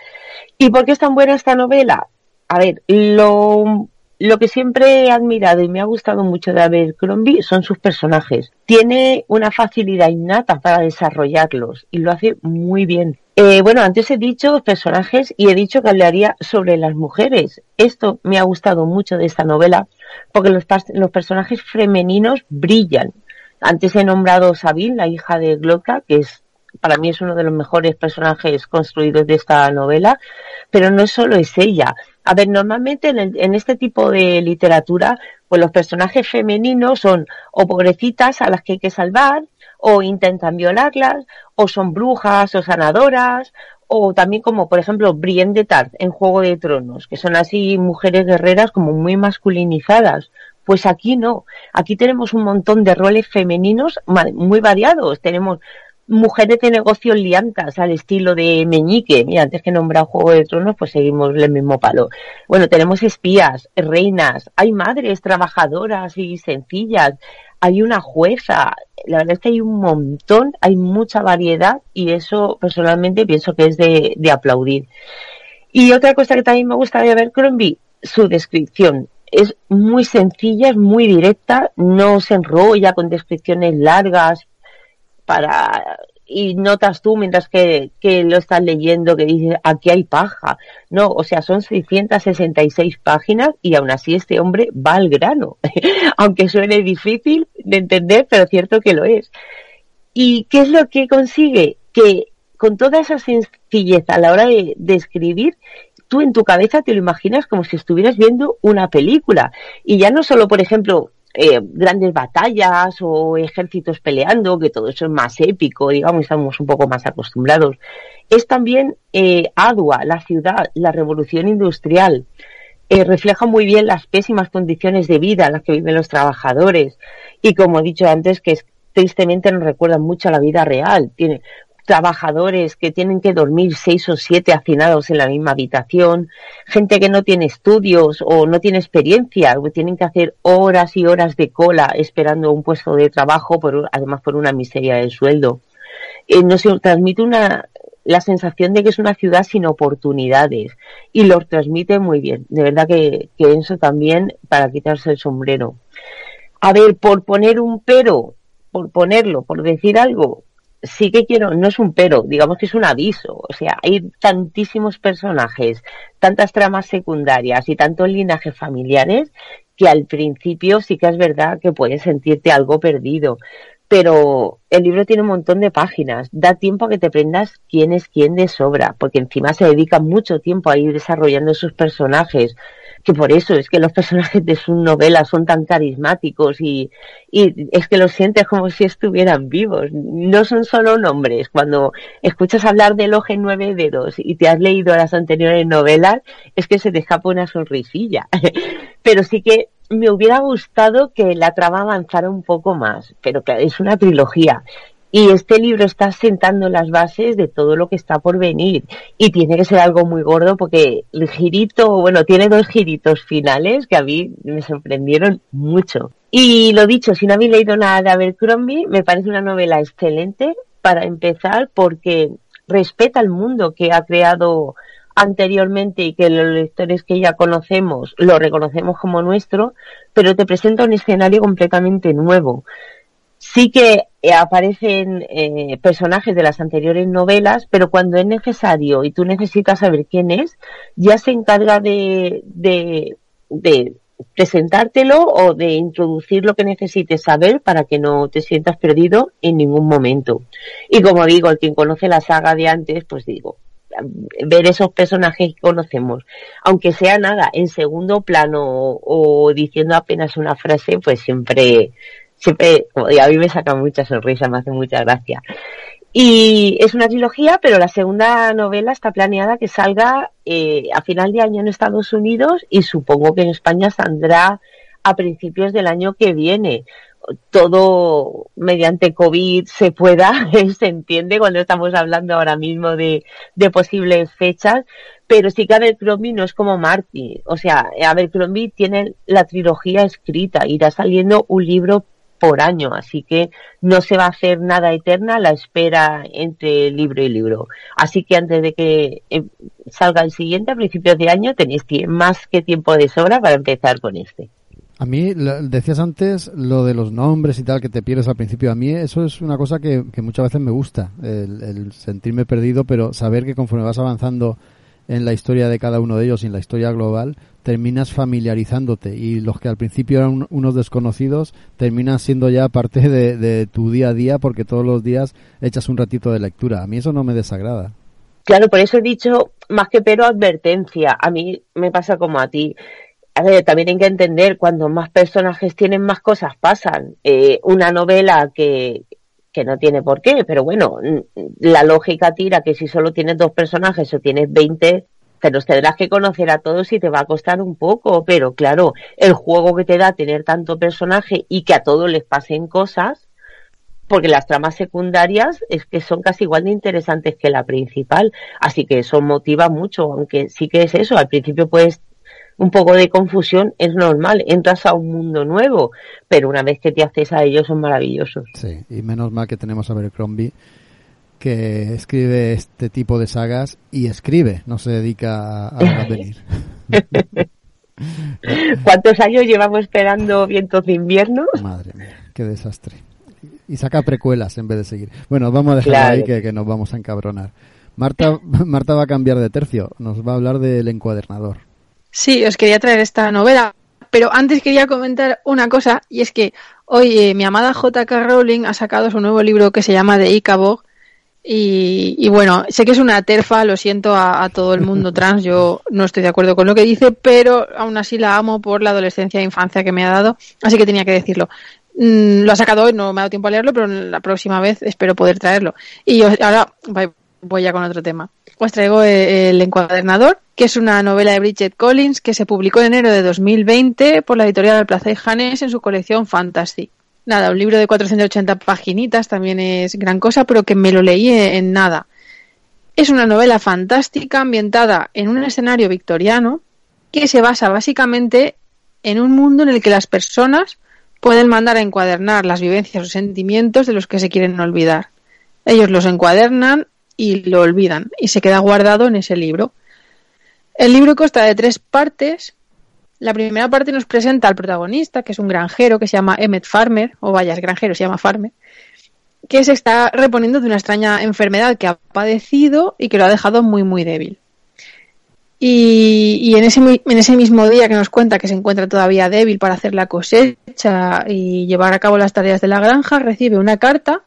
¿Y por qué es tan buena esta novela? A ver, lo lo que siempre he admirado y me ha gustado mucho de Abercrombie son sus personajes. Tiene una facilidad innata para desarrollarlos y lo hace muy bien. Eh, bueno, antes he dicho personajes y he dicho que hablaría sobre las mujeres. Esto me ha gustado mucho de esta novela porque los, personajes femeninos brillan. Antes he nombrado Sabine, la hija de Glocka, que es para mí es uno de los mejores personajes construidos de esta novela, pero no solo es ella, a ver, normalmente en, el, en, este tipo de literatura, pues los personajes femeninos son o pobrecitas a las que hay que salvar, o intentan violarlas, o son brujas o sanadoras, o también como por ejemplo Brienne de Tart en Juego de Tronos, que son así mujeres guerreras como muy masculinizadas. Pues aquí no, aquí tenemos un montón de roles femeninos muy variados. Tenemos mujeres de negocios liantas al estilo de Meñique. Mira, antes que nombrar Juego de Tronos, pues seguimos el mismo palo. Bueno, tenemos espías, reinas, hay madres trabajadoras y sencillas, hay una jueza. La verdad es que hay un montón, hay mucha variedad y eso personalmente pienso que es de, de aplaudir. Y otra cosa que también me gusta de Abercrombie, su descripción. Es muy sencilla, es muy directa, no se enrolla con descripciones largas para y notas tú mientras que, que, lo estás leyendo que dice aquí hay paja. No, o sea, son 666 páginas y aún así este hombre va al grano. [LAUGHS] Aunque suene difícil de entender, pero cierto que lo es. ¿Y qué es lo que consigue? Que con toda esa sencillez a la hora de, de escribir, tú en tu cabeza te lo imaginas como si estuvieras viendo una película. Y ya no solo, por ejemplo, eh, grandes batallas o ejércitos peleando, que todo eso es más épico, digamos, estamos un poco más acostumbrados. Es también eh, Adua, la ciudad, la revolución industrial. Eh, refleja muy bien las pésimas condiciones de vida en las que viven los trabajadores. Y como he dicho antes, que tristemente nos recuerda mucho a la vida real. Tiene trabajadores que tienen que dormir seis o siete hacinados en la misma habitación, gente que no tiene estudios o no tiene experiencia, que tienen que hacer horas y horas de cola esperando un puesto de trabajo, por, además por una miseria de sueldo. Eh, nos transmite una, la sensación de que es una ciudad sin oportunidades y lo transmite muy bien. De verdad que, que eso también para quitarse el sombrero. A ver, por poner un pero, por ponerlo, por decir algo, sí que quiero, no es un pero, digamos que es un aviso. O sea, hay tantísimos personajes, tantas tramas secundarias y tantos linajes familiares que al principio sí que es verdad que puedes sentirte algo perdido. Pero el libro tiene un montón de páginas, da tiempo a que te prendas quién es quién de sobra, porque encima se dedica mucho tiempo a ir desarrollando sus personajes. Que por eso es que los personajes de sus novelas son tan carismáticos y, y es que los sientes como si estuvieran vivos. No son solo nombres. Cuando escuchas hablar del ojo en nueve dedos y te has leído las anteriores novelas, es que se te escapa una sonrisilla. [LAUGHS] Pero sí que me hubiera gustado que la trama avanzara un poco más. Pero claro, es una trilogía y este libro está sentando las bases de todo lo que está por venir. Y tiene que ser algo muy gordo porque el girito, bueno, tiene dos giritos finales que a mí me sorprendieron mucho. Y lo dicho, si no habéis leído nada de Abercrombie, me parece una novela excelente para empezar porque respeta el mundo que ha creado anteriormente y que los lectores que ya conocemos lo reconocemos como nuestro, pero te presenta un escenario completamente nuevo sí que eh, aparecen eh, personajes de las anteriores novelas, pero cuando es necesario y tú necesitas saber quién es, ya se encarga de, de, presentártelo o de introducir lo que necesites saber para que no te sientas perdido en ningún momento. Y como digo, el quien conoce la saga de antes, pues digo, ver esos personajes que conocemos, aunque sea nada, en segundo plano o diciendo apenas una frase, pues siempre, siempre, como a mí me saca mucha sonrisa, me hace mucha gracia. Y es una trilogía, pero la segunda novela está planeada que salga eh, a final de año en Estados Unidos y supongo que en España saldrá a principios del año que viene. Todo mediante COVID se pueda, [LAUGHS] se entiende cuando estamos hablando ahora mismo de, de posibles fechas, pero sí que Abercrombie no es como Marty. O sea, Abercrombie tiene la trilogía escrita, irá saliendo un libro por año, así que no se va a hacer nada eterna la espera entre libro y libro. Así que antes de que eh, salga el siguiente, a principios de año, tenéis más que tiempo de sobra para empezar con este. A mí, decías antes lo de los nombres y tal que te pierdes al principio. A mí eso es una cosa que, muchas veces me gusta, el sentirme perdido, pero saber que conforme vas avanzando en la historia de cada uno de ellos y en la historia global, terminas familiarizándote y los que al principio eran unos desconocidos terminan siendo ya parte [LAUGHS] de, tu día a día porque todos los días echas un ratito de lectura. A mí eso no me desagrada. Claro, por eso he dicho más que pero advertencia. A mí me pasa como a ti. A ver, también hay que entender, cuando más personajes tienen, más cosas pasan. Eh, una novela que, que no tiene por qué, pero bueno, la lógica tira que si solo tienes dos personajes o tienes 20, te los tendrás que conocer a todos y te va a costar un poco, pero claro, el juego que te da tener tanto personaje y que a todos les pasen cosas, porque las tramas secundarias es que son casi igual de interesantes que la principal, así que eso motiva mucho, aunque sí que es eso, al principio puedes un poco de confusión es normal, entras a un mundo nuevo, pero una vez que te haces a ellos son maravillosos. Sí, y menos mal que tenemos a Abercrombie que escribe este tipo de sagas y escribe, no se dedica a, [LAUGHS] venir. [LAUGHS] ¿Cuántos años llevamos esperando Vientos de Invierno? Madre mía, qué desastre. Y saca precuelas en vez de seguir. Bueno, vamos a dejar ahí que, que, nos vamos a encabronar. Marta, [LAUGHS] Marta va a cambiar de tercio, nos va a hablar del encuadernador. Sí, os quería traer esta novela, pero antes quería comentar una cosa, y es que hoy eh, mi amada J.K. Rowling ha sacado su nuevo libro que se llama The Icabog, y, y, bueno, sé que es una terfa, lo siento a, todo el mundo [LAUGHS] trans, yo no estoy de acuerdo con lo que dice, pero aún así la amo por la adolescencia e infancia que me ha dado, así que tenía que decirlo. Mm, lo ha sacado hoy, no me ha dado tiempo a leerlo, pero la próxima vez espero poder traerlo. Y ahora voy ya con otro tema os traigo eh, El encuadernador, que es una novela de Bridget Collins que se publicó en enero de 2020 por la editorial Plaza y Janes en su colección Fantasy. Nada, un libro de 480 paginitas también es gran cosa, pero que me lo leí en nada. Es una novela fantástica ambientada en un escenario victoriano que se basa básicamente en un mundo en el que las personas pueden mandar a encuadernar las vivencias o sentimientos de los que se quieren olvidar. Ellos los encuadernan y lo olvidan y se queda guardado en ese libro. El libro consta de tres partes. La primera parte nos presenta al protagonista, que es un granjero que se llama Emmet Farmer, o vaya, es granjero, se llama Farmer, que se está reponiendo de una extraña enfermedad que ha padecido y que lo ha dejado muy, muy débil. Y, en, ese, en ese mismo día que nos cuenta que se encuentra todavía débil para hacer la cosecha y llevar a cabo las tareas de la granja, recibe una carta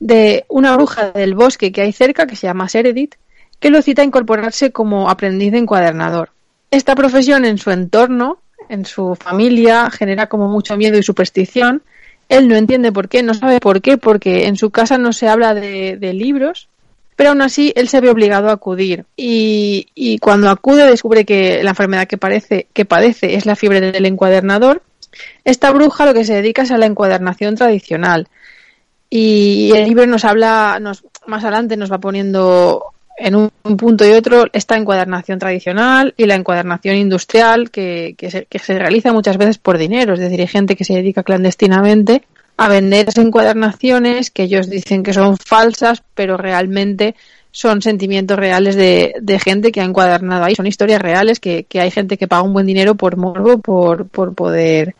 de una bruja del bosque que hay cerca, que se llama Seredith, que lo cita a incorporarse como aprendiz de encuadernador. esta profesión en su entorno, en su familia, genera como mucho miedo y superstición. Él no entiende por qué, no sabe por qué, porque en su casa no se habla de, libros, pero aún así él se ve obligado a acudir. Y, y, cuando acude descubre que la enfermedad que, parece, que padece es la fiebre del encuadernador. Esta bruja lo que se dedica es a la encuadernación tradicional. Y el libro nos habla, nos, más adelante nos va poniendo en un, punto y otro esta encuadernación tradicional y la encuadernación industrial que, que, se, que, se, realiza muchas veces por dinero, es decir, hay gente que se dedica clandestinamente a vender esas encuadernaciones que ellos dicen que son falsas, pero realmente son sentimientos reales de, de gente que ha encuadernado ahí, son historias reales que, que, hay gente que paga un buen dinero por morbo, por, por poder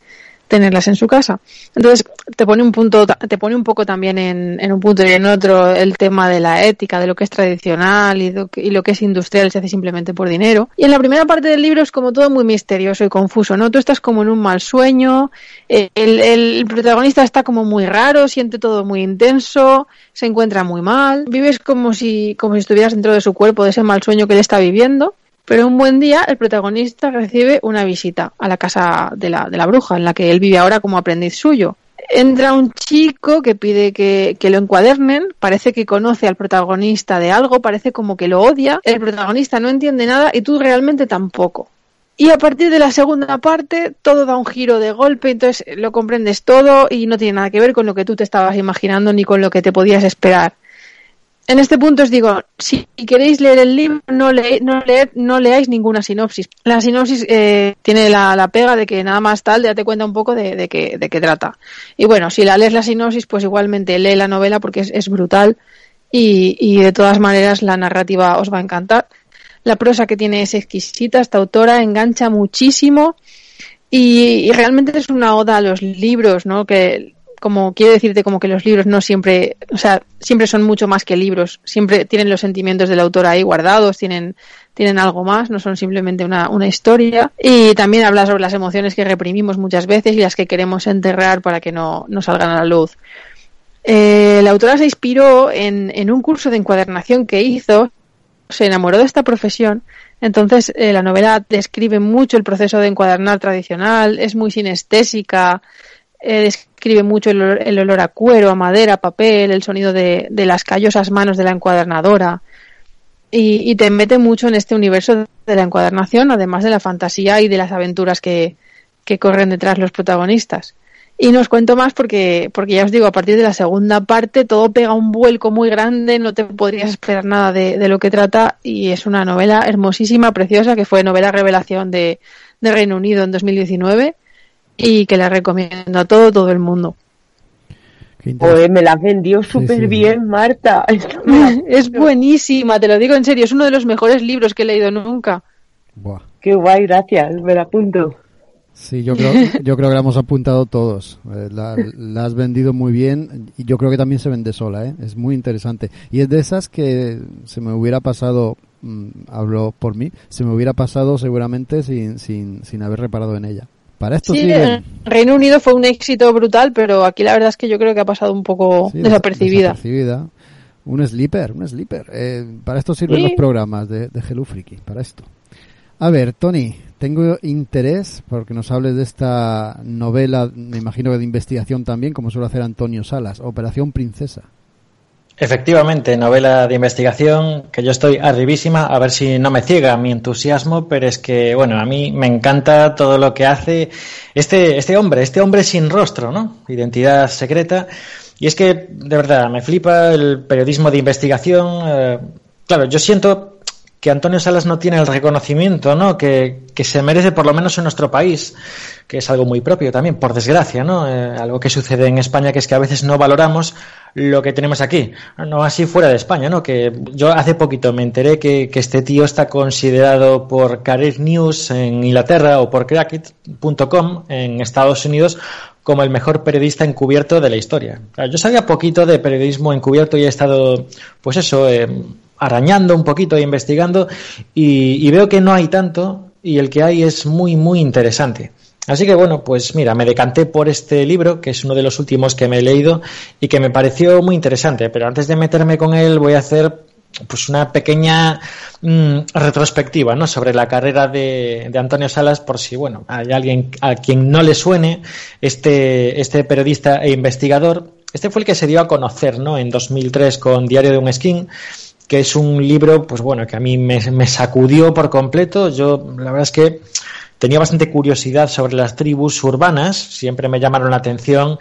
tenerlas en su casa. Entonces te pone un punto, te pone un poco también en, en un punto y en otro el tema de la ética, de lo que es tradicional y lo que, es industrial se hace simplemente por dinero. Y en la primera parte del libro es como todo muy misterioso y confuso, ¿no? Tú estás como en un mal sueño, el, el protagonista está como muy raro, siente todo muy intenso, se encuentra muy mal, vives como si, como si estuvieras dentro de su cuerpo, de ese mal sueño que él está viviendo. Pero un buen día el protagonista recibe una visita a la casa de la, de la bruja, en la que él vive ahora como aprendiz suyo. Entra un chico que pide que, que, lo encuadernen, parece que conoce al protagonista de algo, parece como que lo odia, el protagonista no entiende nada y tú realmente tampoco. Y a partir de la segunda parte todo da un giro de golpe, entonces lo comprendes todo y no tiene nada que ver con lo que tú te estabas imaginando ni con lo que te podías esperar en este punto os digo, si queréis leer el libro, no, le, no, leer, no leáis ninguna sinopsis. La sinopsis eh, tiene la, la, pega de que nada más tal, date cuenta un poco de, de, qué, de qué trata. Y bueno, si la lees la sinopsis, pues igualmente lee la novela porque es, es brutal y, y, de todas maneras la narrativa os va a encantar. La prosa que tiene es exquisita, esta autora engancha muchísimo y, y realmente es una oda a los libros, ¿no? Que como quiere decirte como que los libros no siempre, o sea, siempre son mucho más que libros, siempre tienen los sentimientos del autor ahí guardados, tienen, tienen algo más, no son simplemente una, una historia. Y también habla sobre las emociones que reprimimos muchas veces y las que queremos enterrar para que no, no salgan a la luz. Eh, la autora se inspiró en, en un curso de encuadernación que hizo, se enamoró de esta profesión entonces, eh, la novela describe mucho el proceso de encuadernar tradicional, es muy sinestésica, eh, describe mucho el, el, olor a cuero, a madera, a papel, el sonido de, de las callosas manos de la encuadernadora. Y, y, te mete mucho en este universo de la encuadernación, además de la fantasía y de las aventuras que, que corren detrás los protagonistas. Y no os cuento más porque, porque ya os digo, a partir de la segunda parte todo pega un vuelco muy grande, no te podrías esperar nada de, de lo que trata y es una novela hermosísima, preciosa, que fue novela revelación de, de Reino Unido en 2019 y que la recomiendo a todo, todo el mundo. Pues me la vendió súper sí, sí, bien, Marta. [LAUGHS] es buenísima, te lo digo en serio, es uno de los mejores libros que he leído nunca. Buah. Qué guay, gracias, me la apunto. Sí, yo creo, [LAUGHS] yo creo que la hemos apuntado todos. Eh, la, la, has vendido muy bien y yo creo que también se vende sola, ¿eh? Es muy interesante. Y es de esas que se me hubiera pasado, mmm, hablo por mí, se me hubiera pasado seguramente sin, sin, sin haber reparado en ella. Para esto sí, sirven. Reino Unido fue un éxito brutal, pero aquí la verdad es que yo creo que ha pasado un poco sí, desapercibida. desapercibida. Un sleeper, un sleeper. Eh, para esto sirven sí. los programas de, de Hello Freaky, para esto. A ver, Tony, tengo interés porque nos hables de esta novela, me imagino que de investigación también, como suele hacer Antonio Salas, Operación Princesa. Efectivamente, novela de investigación que yo estoy arribísima, a ver si no me ciega mi entusiasmo, pero es que, bueno, a mí me encanta todo lo que hace este, este hombre, este hombre sin rostro, ¿no? Identidad secreta. Y es que, de verdad, me flipa el periodismo de investigación. Eh, claro, yo siento que Antonio Salas no tiene el reconocimiento ¿no? que, que, se merece por lo menos en nuestro país, que es algo muy propio también, por desgracia, ¿no? Eh, algo que sucede en España que es que a veces no valoramos lo que tenemos aquí, no así fuera de España, ¿no? Que yo hace poquito me enteré que, que este tío está considerado por Career News en Inglaterra o por Crackit.com en Estados Unidos como el mejor periodista encubierto de la historia. Yo sabía poquito de periodismo encubierto y he estado, pues eso, eh, arañando un poquito e investigando y, veo que no hay tanto y el que hay es muy muy interesante. Así que bueno, pues mira, me decanté por este libro, que es uno de los últimos que me he leído y que me pareció muy interesante, pero antes de meterme con él voy a hacer pues una pequeña mm, retrospectiva ¿no? sobre la carrera de, de, Antonio Salas por si bueno hay alguien a quien no le suene este, este periodista e investigador este fue el que se dio a conocer ¿no? en 2003 con Diario de un Skin que es un libro, pues bueno, que a mí me, me, sacudió por completo. Yo, la verdad es que tenía bastante curiosidad sobre las tribus urbanas, siempre me llamaron la atención,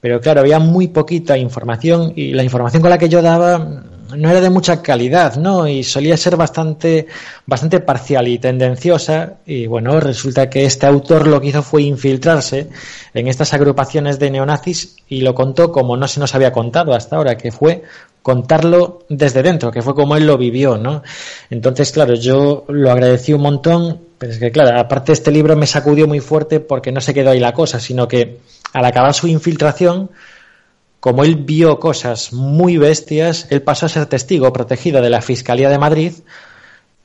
pero claro, había muy poquita información y la información con la que yo daba no era de mucha calidad, ¿no? Y solía ser bastante, bastante parcial y tendenciosa. Y bueno, resulta que este autor lo que hizo fue infiltrarse en estas agrupaciones de neonazis y lo contó como no se nos había contado hasta ahora, que fue contarlo desde dentro, que fue como él lo vivió, ¿no? Entonces, claro, yo lo agradecí un montón, pero es que, claro, aparte este libro me sacudió muy fuerte porque no se quedó ahí la cosa, sino que al acabar su infiltración, como él vio cosas muy bestias, él pasó a ser testigo protegido de la Fiscalía de Madrid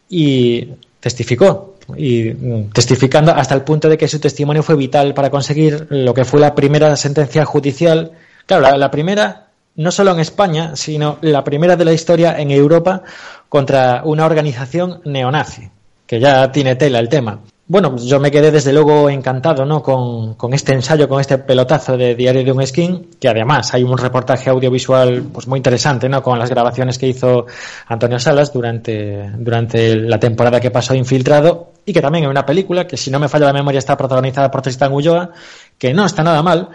y testificó. Y mm, testificando hasta el punto de que su testimonio fue vital para conseguir lo que fue la primera sentencia judicial. Claro, la, la primera, no solo en España, sino la primera de la historia en Europa contra una organización neonazi, que ya tiene tela el tema. Bueno, pues yo me quedé desde luego encantado ¿no? con, con, este ensayo, con este pelotazo de Diario de un Skin, que además hay un reportaje audiovisual pues muy interesante ¿no? con las grabaciones que hizo Antonio Salas durante, durante la temporada que pasó infiltrado y que también hay una película que si no me falla la memoria está protagonizada por Tristan Ulloa, que no está nada mal,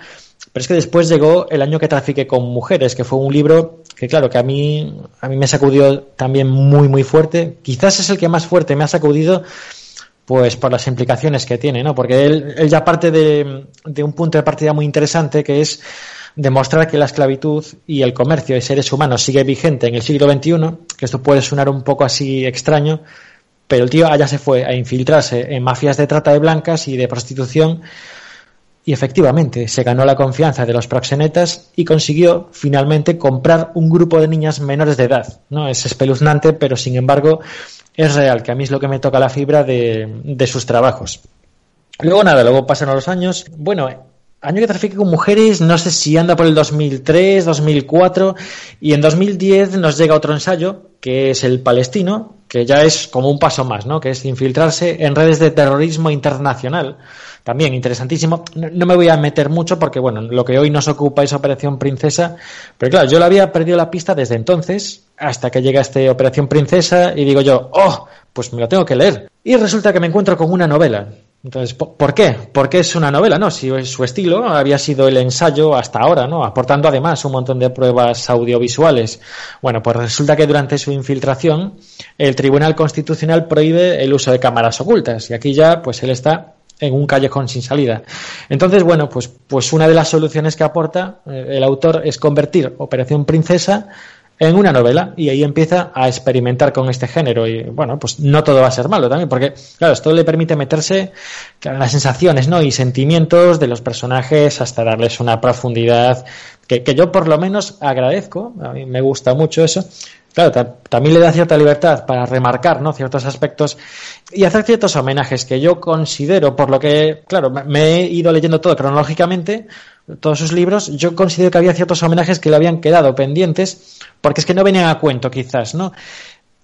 pero es que después llegó El año que trafiqué con mujeres, que fue un libro que claro, que a mí, a mí me sacudió también muy muy fuerte, quizás es el que más fuerte me ha sacudido pues por las implicaciones que tiene, ¿no? Porque él, ya parte de, de, un punto de partida muy interesante que es demostrar que la esclavitud y el comercio de seres humanos sigue vigente en el siglo XXI, que esto puede sonar un poco así extraño, pero el tío allá se fue a infiltrarse en mafias de trata de blancas y de prostitución y efectivamente se ganó la confianza de los proxenetas y consiguió finalmente comprar un grupo de niñas menores de edad. ¿no? Es espeluznante, pero sin embargo es real, que a mí es lo que me toca la fibra de, de sus trabajos. Luego nada, luego pasan los años. Bueno, año que trafique con mujeres, no sé si anda por el 2003, 2004, y en 2010 nos llega otro ensayo, que es el palestino, que ya es como un paso más, ¿no? Que es infiltrarse en redes de terrorismo internacional. También interesantísimo. No, me voy a meter mucho porque, bueno, lo que hoy nos ocupa es Operación Princesa, pero claro, yo le había perdido la pista desde entonces hasta que llega este Operación Princesa y digo yo, oh, pues me lo tengo que leer. Y resulta que me encuentro con una novela. Entonces, ¿por qué? ¿Por qué es una novela? No, si su estilo había sido el ensayo hasta ahora, ¿no? Aportando además un montón de pruebas audiovisuales. Bueno, pues resulta que durante su infiltración el Tribunal Constitucional prohíbe el uso de cámaras ocultas y aquí ya pues él está en un callejón sin salida. Entonces, bueno, pues, pues una de las soluciones que aporta eh, el autor es convertir Operación Princesa en una novela y ahí empieza a experimentar con este género. Y bueno pues no todo va a ser malo también porque claro esto le permite meterse en las sensaciones no y sentimientos de los personajes hasta darles una profundidad que, que yo por lo menos agradezco. A mí me gusta mucho eso. Claro también le da cierta libertad para remarcar no ciertos aspectos y hacer ciertos homenajes que yo considero por lo que claro me he ido leyendo todo cronológicamente todos sus libros, yo considero que había ciertos homenajes que le habían quedado pendientes, porque es que no venían a cuento, quizás, ¿no?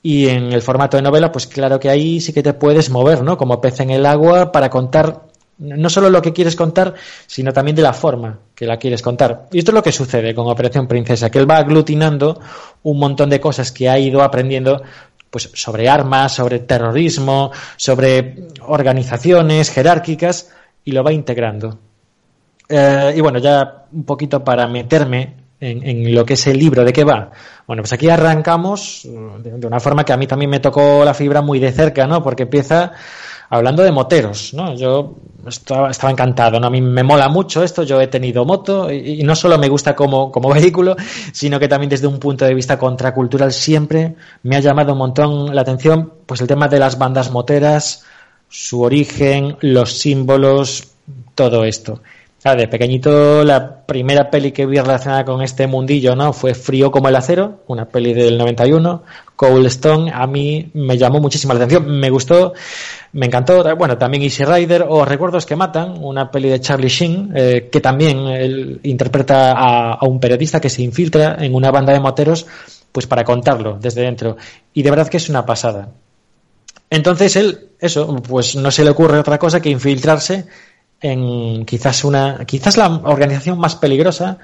Y en el formato de novela, pues claro que ahí sí que te puedes mover, ¿no? Como pez en el agua para contar no solo lo que quieres contar, sino también de la forma que la quieres contar. Y esto es lo que sucede con Operación Princesa, que él va aglutinando un montón de cosas que ha ido aprendiendo pues sobre armas, sobre terrorismo, sobre organizaciones jerárquicas y lo va integrando. Eh, y bueno, ya un poquito para meterme en, en, lo que es el libro, ¿de qué va? Bueno, pues aquí arrancamos de, de, una forma que a mí también me tocó la fibra muy de cerca, ¿no? Porque empieza hablando de moteros, ¿no? Yo estaba, estaba encantado, ¿no? A mí me mola mucho esto, yo he tenido moto y, y, no solo me gusta como, como [LAUGHS] vehículo, sino que también desde un punto de vista contracultural siempre me ha llamado un montón la atención, pues el tema de las bandas moteras, su origen, los símbolos, todo esto. De pequeñito la primera peli que vi relacionada con este mundillo no fue Frío como el acero, una peli del 91. Cold Stone a mí me llamó muchísimo la atención, me gustó, me encantó. Bueno, también Easy Rider o Recuerdos que matan, una peli de Charlie Sheen eh, que también él interpreta a, a un periodista que se infiltra en una banda de moteros pues para contarlo desde dentro. Y de verdad que es una pasada. Entonces él, eso, pues no se le ocurre otra cosa que infiltrarse en quizás una, quizás la organización más peligrosa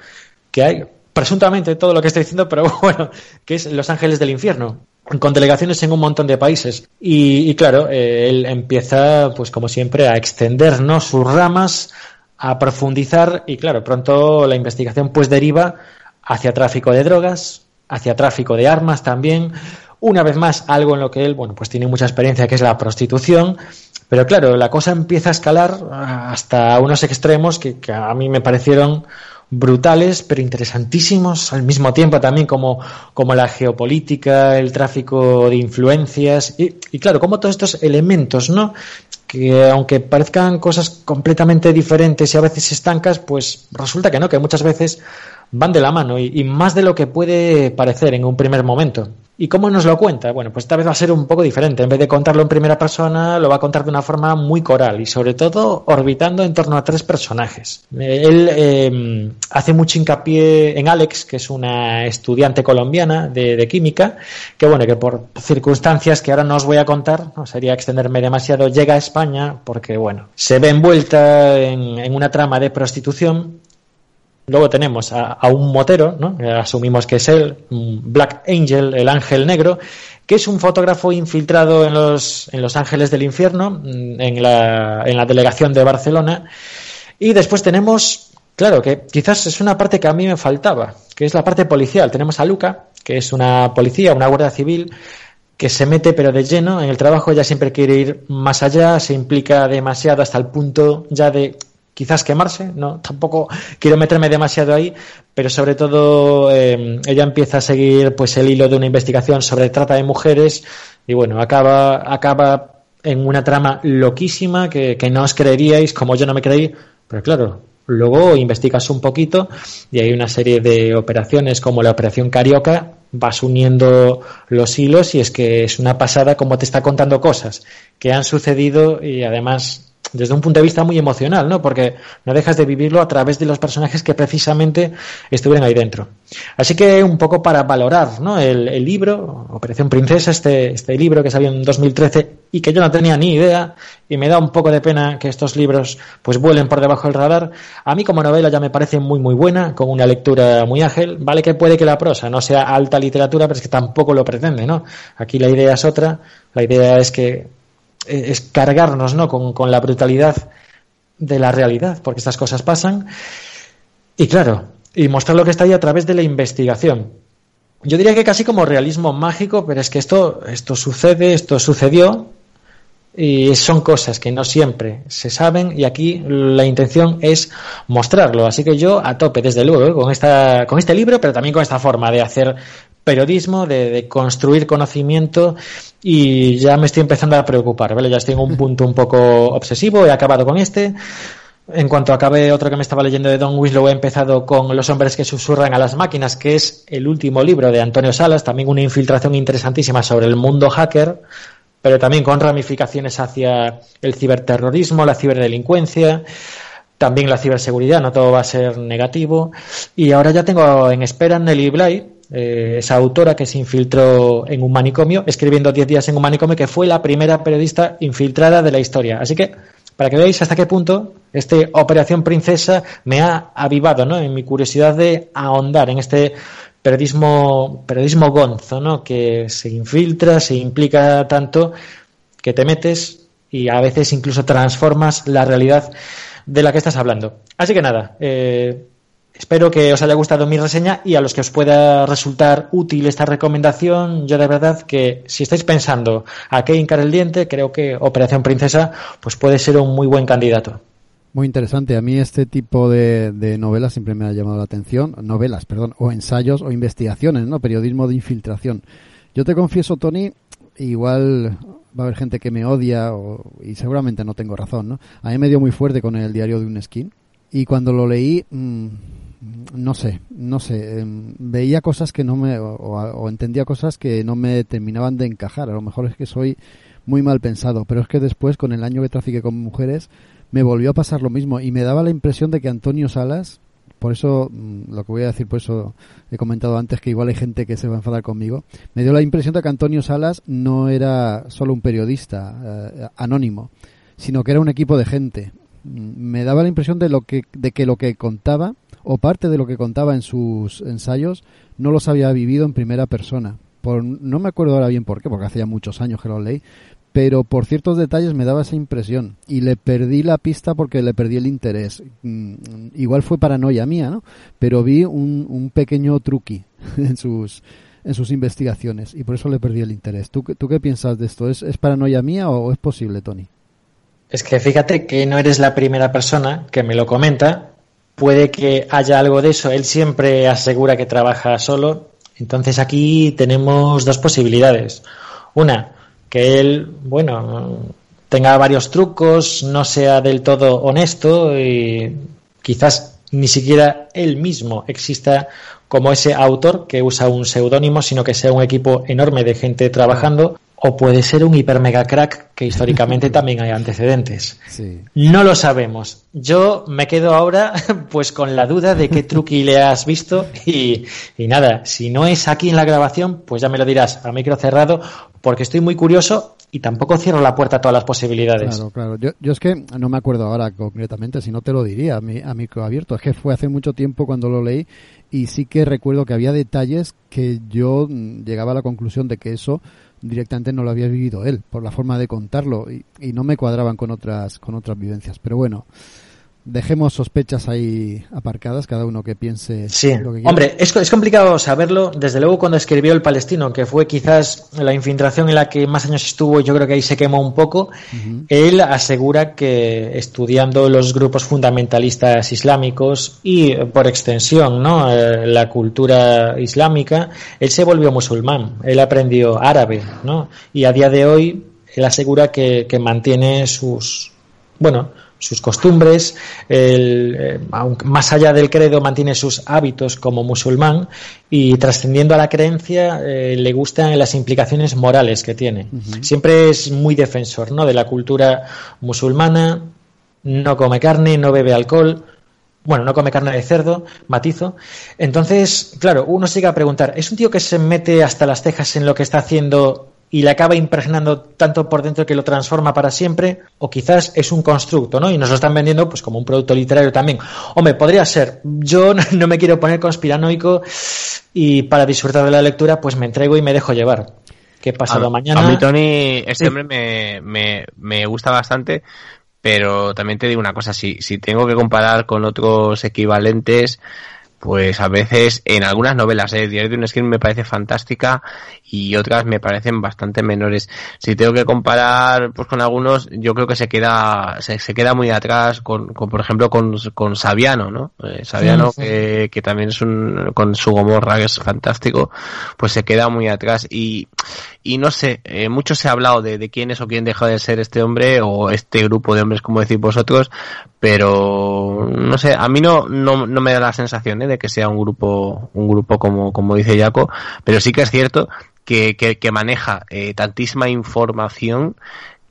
que hay, presuntamente todo lo que estoy diciendo, pero [LAUGHS] bueno, que es Los Ángeles del Infierno, con delegaciones en un montón de países. Y, claro, eh, él empieza, pues como siempre, a extender sus ramas, a profundizar y claro, pronto la investigación pues deriva hacia tráfico de drogas, hacia tráfico de armas también, una vez más algo en lo que él, bueno, pues tiene mucha experiencia que es la prostitución, pero claro, la cosa empieza a escalar hasta unos extremos que, a mí me parecieron brutales, pero interesantísimos al mismo tiempo también como, como la geopolítica, el tráfico de influencias y, y claro, como todos estos elementos, ¿no? que aunque parezcan cosas completamente diferentes y a veces estancas, pues resulta que no, que muchas veces van de la mano y, más de lo que puede parecer en un primer momento. ¿Y cómo nos lo cuenta? Bueno, pues esta vez va a ser un poco diferente. En vez de contarlo en primera persona, lo va a contar de una forma muy coral y sobre todo orbitando en torno a tres personajes. Él eh, hace mucho hincapié en Alex, que es una estudiante colombiana de, química, que bueno, que por circunstancias que ahora no os voy a contar, no sería extenderme demasiado, llega a España porque bueno, se ve envuelta en una trama de prostitución Luego tenemos a, un motero, ¿no? asumimos que es él, Black Angel, el ángel negro, que es un fotógrafo infiltrado en los, en los Ángeles del Infierno, mm, en la, en la delegación de Barcelona. Y después tenemos, claro, que quizás es una parte que a mí me faltaba, que es la parte policial. Tenemos a Luca, que es una policía, una guardia civil, que se mete pero de lleno en el trabajo, ya siempre quiere ir más allá, se implica demasiado hasta el punto ya de quizás quemarse, no, [LAUGHS] tampoco quiero meterme demasiado ahí, pero sobre todo eh, ella empieza a seguir pues el hilo de una investigación sobre trata de mujeres y bueno, acaba, acaba en una trama loquísima que, que no os creeríais, como yo no me creí, pero claro, luego investigas un poquito y hay una serie de operaciones como la operación Carioca, vas uniendo los hilos y es que es una pasada como te está contando cosas que han sucedido y además desde un punto de vista muy emocional, ¿no? Porque no dejas de vivirlo a través de los personajes que precisamente estuvieron ahí dentro. Así que un poco para valorar, ¿no? El, libro, Operación Princesa, este, este libro que salió en 2013 y que yo no tenía ni idea y me da un poco de pena que estos libros pues vuelen por debajo del radar. A mí como novela ya me parece muy muy buena, con una lectura muy ágil. Vale que puede que la prosa no sea alta literatura, pero es que tampoco lo pretende, ¿no? Aquí la idea es otra. La idea es que es cargarnos ¿no? con, la brutalidad de la realidad, porque estas cosas pasan. Y claro, y mostrar lo que está ahí a través de la investigación. Yo diría que casi como realismo mágico, pero es que esto, esto sucede, esto sucedió, y son cosas que no siempre se saben, y aquí la intención es mostrarlo. Así que yo a tope, desde luego, con, esta, con este libro, pero también con esta forma de hacer periodismo, de, construir conocimiento y ya me estoy empezando a preocupar, ¿vale? Ya estoy en un punto un poco obsesivo, he acabado con este. En cuanto acabe otro que me estaba leyendo de Don Winslow, he empezado con Los hombres que susurran a las máquinas, que es el último libro de Antonio Salas, también una infiltración interesantísima sobre el mundo hacker, pero también con ramificaciones hacia el ciberterrorismo, la ciberdelincuencia, también la ciberseguridad, no todo va a ser negativo. Y ahora ya tengo en espera Nelly Bly, eh, esa autora que se infiltró en un manicomio, escribiendo 10 días en un manicomio, que fue la primera periodista infiltrada de la historia. Así que, para que veáis hasta qué punto este Operación Princesa me ha avivado ¿no? en mi curiosidad de ahondar en este periodismo, periodismo gonzo, ¿no? que se infiltra, se implica tanto que te metes y a veces incluso transformas la realidad de la que estás hablando. Así que nada, eh, Espero que os haya gustado mi reseña y a los que os pueda resultar útil esta recomendación, yo de verdad que si estáis pensando a qué hincar el diente, creo que Operación Princesa pues puede ser un muy buen candidato. Muy interesante. A mí este tipo de, novelas siempre me ha llamado la atención. Novelas, perdón, o ensayos o investigaciones, ¿no? Periodismo de infiltración. Yo te confieso, Tony, igual va a haber gente que me odia y seguramente no tengo razón, ¿no? A mí me dio muy fuerte con el diario de un skin y cuando lo leí... Mmm, no sé, no sé, em, veía cosas que no me, o, entendía cosas que no me terminaban de encajar. A lo mejor es que soy muy mal pensado, pero es que después, con el año que trafiqué con mujeres, me volvió a pasar lo mismo y me daba la impresión de que Antonio Salas, por eso mm, lo que voy a decir, por eso he comentado antes que igual hay gente que se va a enfadar conmigo. Me dio la impresión de que Antonio Salas no era solo un periodista eh, anónimo, sino que era un equipo de gente. Mm, Me daba la impresión de lo que de que lo que contaba o parte de lo que contaba en sus ensayos no los había vivido en primera persona. Por, no me acuerdo ahora bien por qué, porque hace ya muchos años que lo leí, pero por ciertos detalles me daba esa impresión y le perdí la pista porque le perdí el interés. Mm, igual fue paranoia mía, ¿no? Pero vi un, pequeño truqui [LAUGHS] en sus en sus investigaciones y por eso le perdí el interés. ¿Tú, tú qué piensas de esto? ¿Es, es paranoia mía o es posible, Tony? Es que fíjate que no eres la primera persona que me lo comenta. Puede que haya algo de eso. Él siempre asegura que trabaja solo. Entonces aquí tenemos dos posibilidades. Una, que él, bueno, tenga varios trucos, no sea del todo honesto y quizás ni siquiera él mismo exista como ese autor que usa un seudónimo, sino que sea un equipo enorme de gente trabajando, o puede ser un hiper mega crack que [LAUGHS] históricamente también hay antecedentes. Sí. No lo sabemos. Yo me quedo ahora [LAUGHS] pues con la duda de qué truqui le has visto y, y nada, si no es aquí en la grabación, pues ya me lo dirás a micro cerrado porque estoy muy curioso y tampoco cierro la puerta a todas las posibilidades. Claro, claro. Yo, yo es que no me acuerdo ahora concretamente, si no te lo diría a, mi, a micro abierto. Es que fue hace mucho tiempo cuando lo leí y sí que recuerdo que había detalles que yo mm, llegaba a la conclusión de que eso directamente no lo había vivido él por la forma de contarlo y, y no me cuadraban con otras con otras vivencias. Pero bueno, dejemos sospechas ahí aparcadas, cada uno que piense Sí, lo que quiera. hombre, es, es complicado saberlo. Desde luego, cuando escribió El Palestino, que fue quizás la infiltración en la que más años estuvo, yo creo que ahí se quemó un poco. Él asegura que estudiando los grupos fundamentalistas islámicos y, eh, por extensión, ¿no? Eh, la cultura islámica, él se volvió musulmán. Él aprendió árabe, ¿no? Y a día de hoy, él asegura que, que mantiene sus, bueno, sus costumbres, el, eh, aunque más allá del credo mantiene sus hábitos como musulmán y trascendiendo a la creencia eh, le gustan las implicaciones morales que tiene. Siempre es muy defensor ¿no? de la cultura musulmana, no come carne, no bebe alcohol, bueno, no come carne de cerdo, matizo. Entonces, claro, uno sigue a preguntar, ¿es un tío que se mete hasta las cejas en lo que está haciendo y le acaba impregnando tanto por dentro que lo transforma para siempre? O quizás es un constructo, ¿no? Y nos lo están vendiendo pues como un producto literario también. Hombre, podría ser. Yo [LAUGHS] no me quiero poner conspiranoico y para disfrutar de la lectura pues me entrego y me dejo llevar. ¿Qué pasado a, mañana? A mí, Tony, este Sí. hombre me, me, me gusta bastante, pero también te digo una cosa, si, si tengo que comparar con otros equivalentes, pues a veces en algunas novelas, ¿eh? Diario de un Skin me parece fantástica y otras me parecen bastante menores. Si tengo que comparar pues con algunos, yo creo que se queda se, se queda muy atrás con, con por ejemplo con, con Saviano, ¿no? Eh, Saviano Sí, sí. que, que también es un con su Gomorra que es fantástico, pues se queda muy atrás y y no sé, eh, mucho se ha hablado de, de quién es o quién deja de ser este hombre o este grupo de hombres, como decís vosotros, pero no sé, a mí no, no, no me da la sensación ¿eh? de que sea un grupo, un grupo como, como dice Jaco, pero sí que es cierto que, que, que maneja eh, tantísima información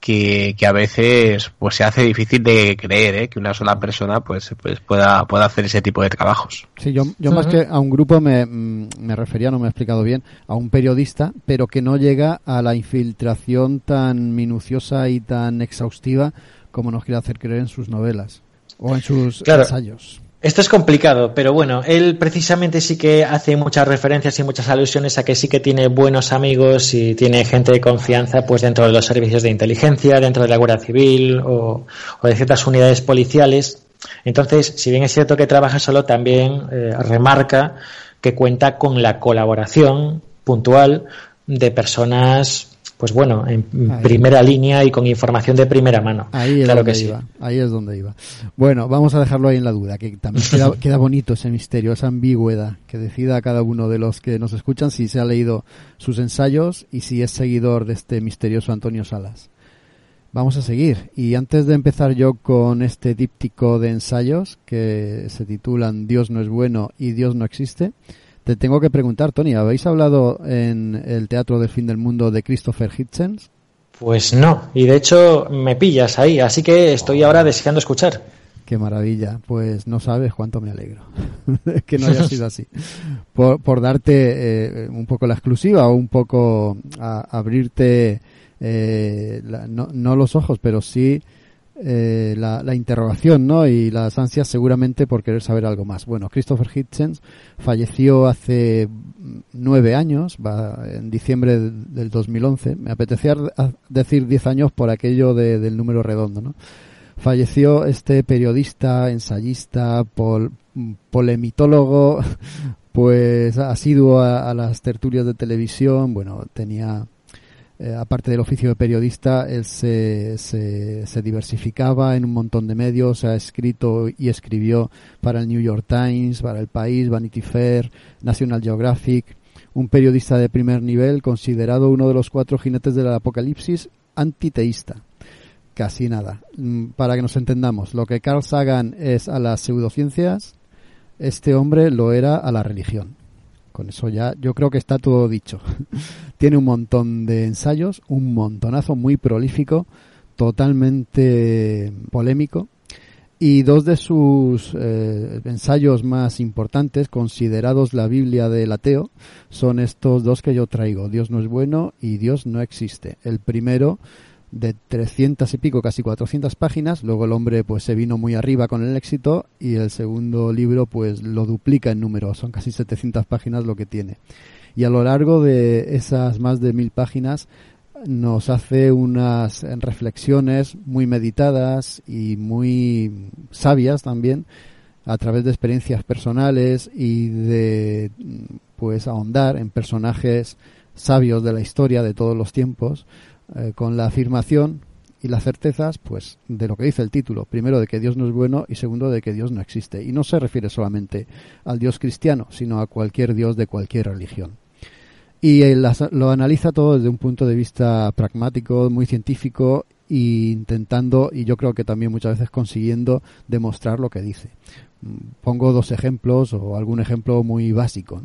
que, que a veces pues se hace difícil de creer ¿eh? que una sola persona pues, pues pueda, pueda hacer ese tipo de trabajos. Sí, yo, yo más que a un grupo me, mm, me refería, no me he explicado bien, a un periodista, pero que no llega a la infiltración tan minuciosa y tan exhaustiva como nos quiere hacer creer en sus novelas o en sus Claro. ensayos. Esto es complicado, pero bueno, él precisamente sí que hace muchas referencias y muchas alusiones a que sí que tiene buenos amigos y tiene gente de confianza pues dentro de los servicios de inteligencia, dentro de la Guardia Civil o, de ciertas unidades policiales. Entonces, si bien es cierto que trabaja solo, también eh, remarca que cuenta con la colaboración puntual de personas, pues bueno, en Ahí. primera línea y con información de primera mano. Ahí es claro donde que sí. iba. Ahí es donde iba. Bueno, vamos a dejarlo ahí en la duda, que también queda, [LAUGHS] queda bonito ese misterio, esa ambigüedad, que decida cada uno de los que nos escuchan si se ha leído sus ensayos y si es seguidor de este misterioso Antonio Salas. Vamos a seguir. Y antes de empezar yo con este díptico de ensayos que se titulan Dios no es bueno y Dios no existe, te tengo que preguntar, Tony, ¿habéis hablado en el Teatro del Fin del Mundo de Christopher Hitchens? Pues no, y de hecho me pillas ahí, así que estoy ahora deseando escuchar. Qué maravilla. Pues no sabes cuánto me alegro [LAUGHS] que no haya sido así. Por, por darte eh, un poco la exclusiva o un poco a, abrirte eh, la, no, no, los ojos, pero sí eh, la, interrogación ¿no? y las ansias seguramente por querer saber algo más. Bueno, Christopher Hitchens falleció hace nueve años, en diciembre del 2011. Me apetecía decir diez años por aquello de, del número redondo. ¿no? falleció este periodista, ensayista, pol, polemitólogo, [LAUGHS] pues asiduo a, las tertulias de televisión, bueno, tenía, eh, aparte del oficio de periodista, él se, se, se, diversificaba en un montón de medios, ha escrito y escribió para el New York Times, para El País, Vanity Fair, National Geographic, un periodista de primer nivel considerado uno de los cuatro jinetes del apocalipsis antiteísta casi nada. Mm, para que nos entendamos, lo que Carl Sagan es a las pseudociencias, este hombre lo era a la religión. Con eso ya yo creo que está todo dicho. [LAUGHS] Tiene un montón de ensayos, un montonazo muy prolífico, totalmente polémico. Y dos de sus eh, ensayos más importantes, considerados la Biblia del ateo, son estos dos que yo traigo. Dios no es bueno y Dios no existe. El primero de 300 y pico, casi 400 páginas. Luego el hombre pues se vino muy arriba con el éxito y el segundo libro pues lo duplica en número. Son casi 700 páginas lo que tiene. Y a lo largo de esas más de mil páginas nos hace unas reflexiones muy meditadas y muy sabias también a través de experiencias personales y de pues ahondar en personajes sabios de la historia de todos los tiempos eh, con la afirmación y las certezas, pues, de lo que dice el título. Primero, de que Dios no es bueno y segundo, de que Dios no existe. Y no se refiere solamente al Dios cristiano, sino a cualquier Dios de cualquier religión. Y él lo analiza todo desde un punto de vista pragmático, muy científico, e intentando, y yo creo que también muchas veces consiguiendo, demostrar lo que dice. Pongo dos ejemplos o algún ejemplo muy básico.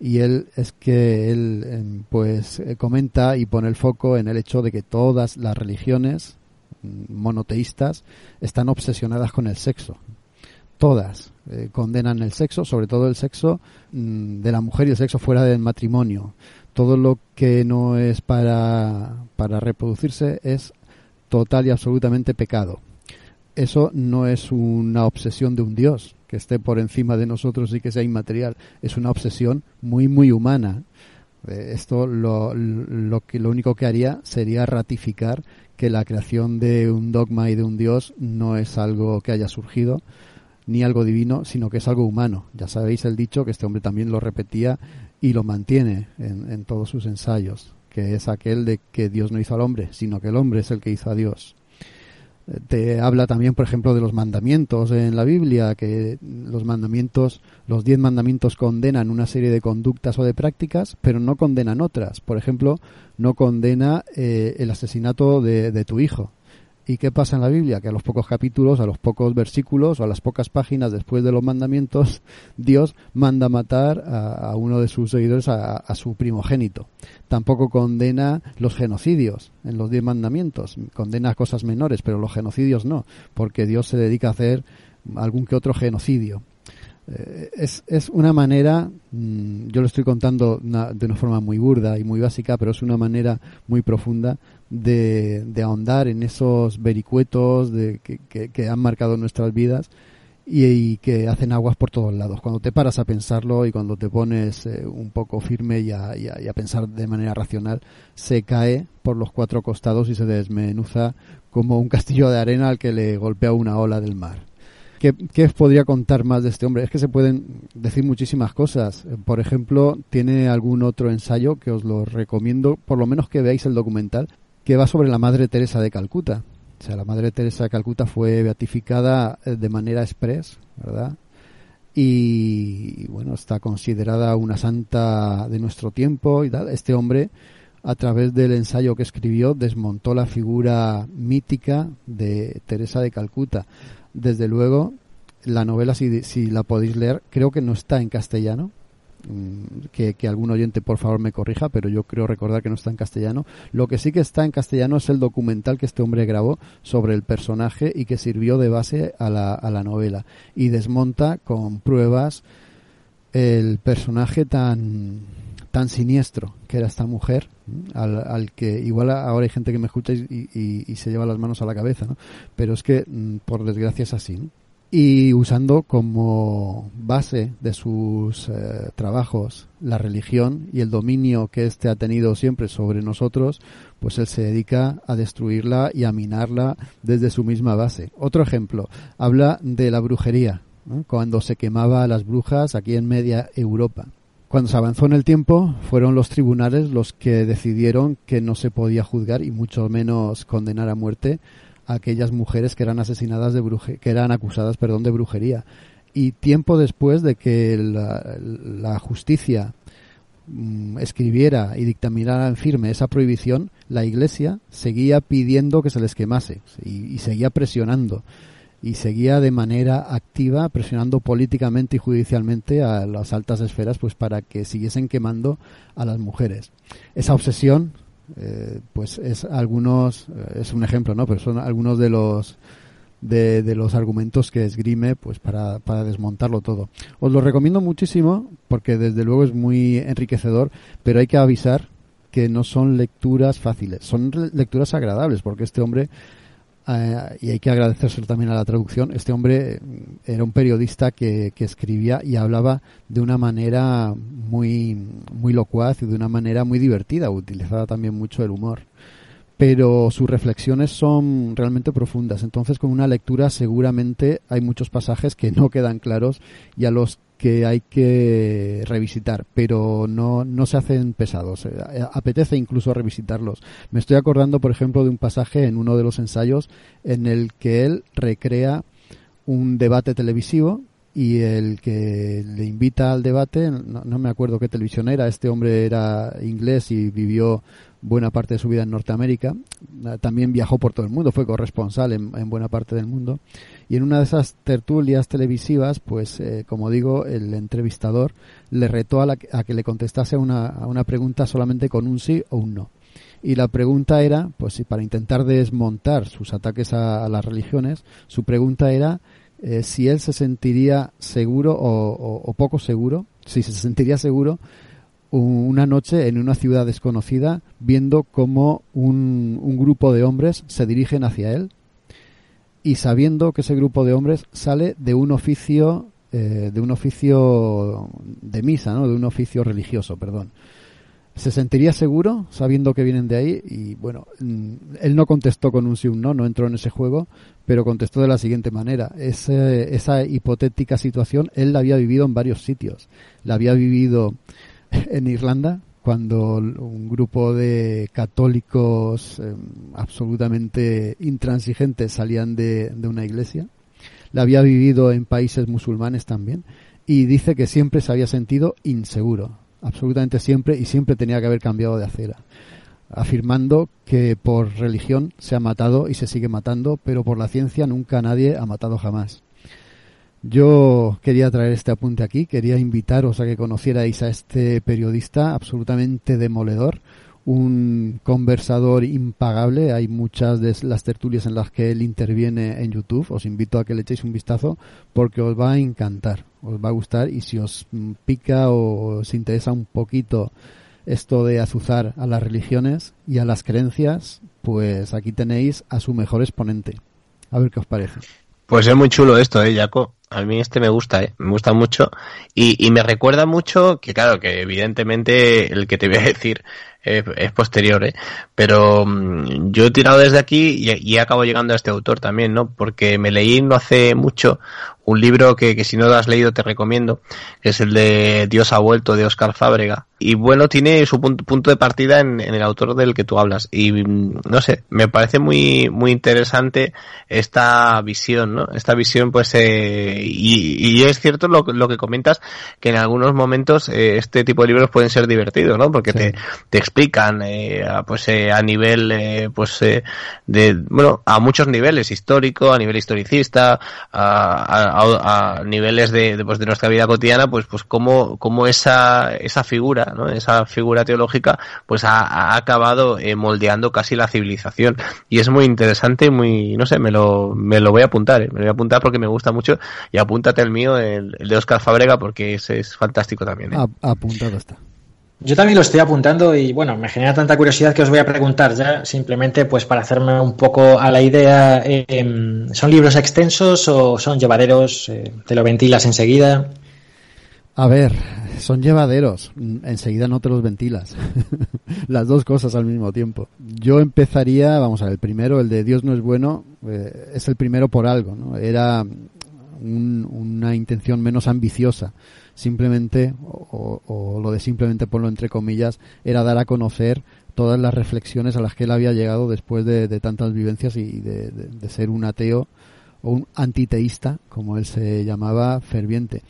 Y él es que él em, pues eh, comenta y pone el foco en el hecho de que todas las religiones mm, monoteístas están obsesionadas con el sexo. Todas eh, condenan el sexo, sobre todo el sexo mm, de la mujer y el sexo fuera del matrimonio. Todo lo que no es para, para reproducirse es total y absolutamente pecado. Eso no es una obsesión de un Dios, que esté por encima de nosotros y que sea inmaterial. Es una obsesión muy, muy humana. Eh, esto lo, lo, que, lo único que haría sería ratificar que la creación de un dogma y de un Dios no es algo que haya surgido ni algo divino, sino que es algo humano. Ya sabéis el dicho que este hombre también lo repetía y lo mantiene en, en todos sus ensayos, que es aquel de que Dios no hizo al hombre, sino que el hombre es el que hizo a Dios te habla también, por ejemplo, de los mandamientos en la Biblia, que los mandamientos, los diez mandamientos condenan una serie de conductas o de prácticas, pero no condenan otras. Por ejemplo, no condena eh, el asesinato de, de tu hijo. ¿Y qué pasa en la Biblia? Que a los pocos capítulos, a los pocos versículos o a las pocas páginas después de los mandamientos, [LAUGHS] Dios manda matar a, uno de sus seguidores, a, a, su primogénito. Tampoco condena los genocidios en los diez mandamientos. Condena cosas menores, pero los genocidios no, porque Dios se dedica a hacer algún que otro genocidio. Eh, es, es una manera, mmm, yo lo estoy contando de una forma muy burda y muy básica, pero es una manera muy profunda de, de ahondar en esos vericuetos de, que, que, han marcado nuestras vidas y, que hacen aguas por todos lados. Cuando te paras a pensarlo y cuando te pones eh, un poco firme y a, pensar de manera racional, se cae por los cuatro costados y se desmenuza como un castillo de arena al que le golpea una ola del mar. ¿Qué, ¿Qué, podría contar más de este hombre? Es que se pueden decir muchísimas cosas. Por ejemplo, tiene algún otro ensayo que os lo recomiendo, por lo menos que veáis el documental, que va sobre la Madre Teresa de Calcuta. O sea, la Madre Teresa de Calcuta fue beatificada eh, de manera express, ¿verdad? Y bueno, está considerada una santa de nuestro tiempo y tal. Este hombre, a través del ensayo que escribió, desmontó la figura mítica de Teresa de Calcuta. Desde luego, la novela, si, si la podéis leer, creo que no está en castellano. mm, que, que, algún oyente por favor me corrija, pero yo creo recordar que no está en castellano. Lo que sí que está en castellano es el documental que este hombre grabó sobre el personaje y que sirvió de base a la, a la novela y desmonta con pruebas el personaje tan tan siniestro que era esta mujer, al, que igual ahora hay gente que me escucha y, y, se lleva las manos a la cabeza, ¿no? pero es que mm, por desgracia es así. Y usando como base de sus eh, trabajos la religión y el dominio que éste ha tenido siempre sobre nosotros, pues él se dedica a destruirla y a minarla desde su misma base. Otro ejemplo, habla de la brujería, cuando se quemaba a las brujas aquí en media Europa. Cuando se avanzó en el tiempo, fueron los tribunales los que decidieron que no se podía juzgar y mucho menos condenar a muerte a aquellas mujeres que eran asesinadas de bruje que eran acusadas, perdón, de brujería. Y tiempo después de que la, justicia mmm, escribiera y dictaminara en firme esa prohibición, la Iglesia seguía pidiendo que se les quemase y seguía presionando y seguía de manera activa presionando políticamente y judicialmente a las altas esferas pues para que siguiesen quemando a las mujeres. Esa obsesión eh, pues es algunos es un ejemplo, ¿no? Pero son algunos de los de, de, los argumentos que esgrime pues para, para desmontarlo todo. Os lo recomiendo muchísimo porque desde luego es muy enriquecedor, pero hay que avisar que no son lecturas fáciles, son lecturas agradables porque este hombre Uh, y hay que agradecerse también a la traducción. Este hombre era un periodista que, que, escribía y hablaba de una manera muy, muy locuaz y de una manera muy divertida. Utilizaba también mucho el humor. Pero sus reflexiones son realmente profundas. Entonces, con una lectura seguramente hay muchos pasajes que no quedan claros y a los que hay que revisitar, pero no, no se hacen pesados. Eh, apetece incluso revisitarlos. Me estoy acordando, por ejemplo, de un pasaje en uno de los ensayos en el que él recrea un debate televisivo y el que le invita al debate, no, me acuerdo qué televisión era, este hombre era inglés y vivió buena parte de su vida en Norteamérica, también viajó por todo el mundo, fue corresponsal en buena parte del mundo y en una de esas tertulias televisivas, pues eh, como digo, el entrevistador le retó a, que le contestase una, a una pregunta solamente con un sí o un no. Y la pregunta era, pues para intentar desmontar sus ataques a, las religiones, su pregunta era eh, si él se sentiría seguro o, o, o, poco seguro, si se sentiría seguro una noche en una ciudad desconocida viendo cómo un, un grupo de hombres se dirigen hacia él y sabiendo que ese grupo de hombres sale de un oficio eh, de un oficio de misa, ¿no? De un oficio religioso, perdón. ¿Se sentiría seguro sabiendo que vienen de ahí? Y bueno, mm, él no contestó con un sí o un no, no entró en ese juego, pero contestó de la siguiente manera. Ese, esa hipotética situación él la había vivido en varios sitios. La había vivido [LAUGHS] en Irlanda, cuando un grupo de católicos eh, absolutamente intransigentes salían de, de, una iglesia. La había vivido en países musulmanes también y dice que siempre se había sentido inseguro, absolutamente siempre y siempre tenía que haber cambiado de acera, afirmando que por religión se ha matado y se sigue matando, pero por la ciencia nunca nadie ha matado jamás. Yo quería traer este apunte aquí, quería invitaros a que conocierais a este periodista absolutamente demoledor, un conversador impagable. Hay muchas de las tertulias en las que él interviene en YouTube. Os invito a que le echéis un vistazo porque os va a encantar, os va a gustar y si os pica o os interesa un poquito esto de azuzar a las religiones y a las creencias, pues aquí tenéis a su mejor exponente. A ver qué os parece. Pues es muy chulo esto, eh, Jaco. A mí este me gusta, ¿eh? me gusta mucho. Y, y, me recuerda mucho que, claro, que evidentemente el que te voy a decir es, posterior, ¿eh? Pero um, yo he tirado desde aquí y, y, acabo llegando a este autor también, ¿no? Porque me leí no hace mucho un libro que, que si no lo has leído te recomiendo, que es el de Dios ha vuelto de Oscar Fábrega. Y bueno, tiene su punto, punto de partida en, en, el autor del que tú hablas. Y no sé, me parece muy, muy interesante esta visión, ¿no? Esta visión, pues, eh, y, y, es cierto lo, lo, que comentas, que en algunos momentos eh, este tipo de libros pueden ser divertidos, ¿no? Porque sí. te, te, explican, eh, pues, eh, a nivel, eh, pues, de, bueno, a muchos niveles, histórico, a nivel historicista, a, a a, niveles de, pues, de nuestra vida cotidiana, pues, pues cómo, cómo esa, esa figura, ¿no? esa figura teológica, pues ha, acabado eh, moldeando casi la civilización. Y es muy interesante, muy, no sé, me lo, me lo voy a apuntar, ¿eh? me lo voy a apuntar porque me gusta mucho y apúntate el mío, el, de Oscar Fabrega, porque ese es fantástico también. ¿eh? apuntado está. Yo también lo estoy apuntando y bueno, me genera tanta curiosidad que os voy a preguntar ya, simplemente pues para hacerme un poco a la idea, em, ¿son libros extensos o son llevaderos? Eh, ¿Te lo ventilas enseguida? A ver, son llevaderos, enseguida no te los ventilas. [LAUGHS] Las dos cosas al mismo tiempo. Yo empezaría, vamos a ver, el primero, el de Dios no es bueno, eh, es el primero por algo, ¿no? Era una intención menos ambiciosa simplemente, o, lo de simplemente ponlo entre comillas, era dar a conocer todas las reflexiones a las que él había llegado después de, tantas vivencias y de, ser un ateo o un antiteísta, como él se llamaba, ferviente.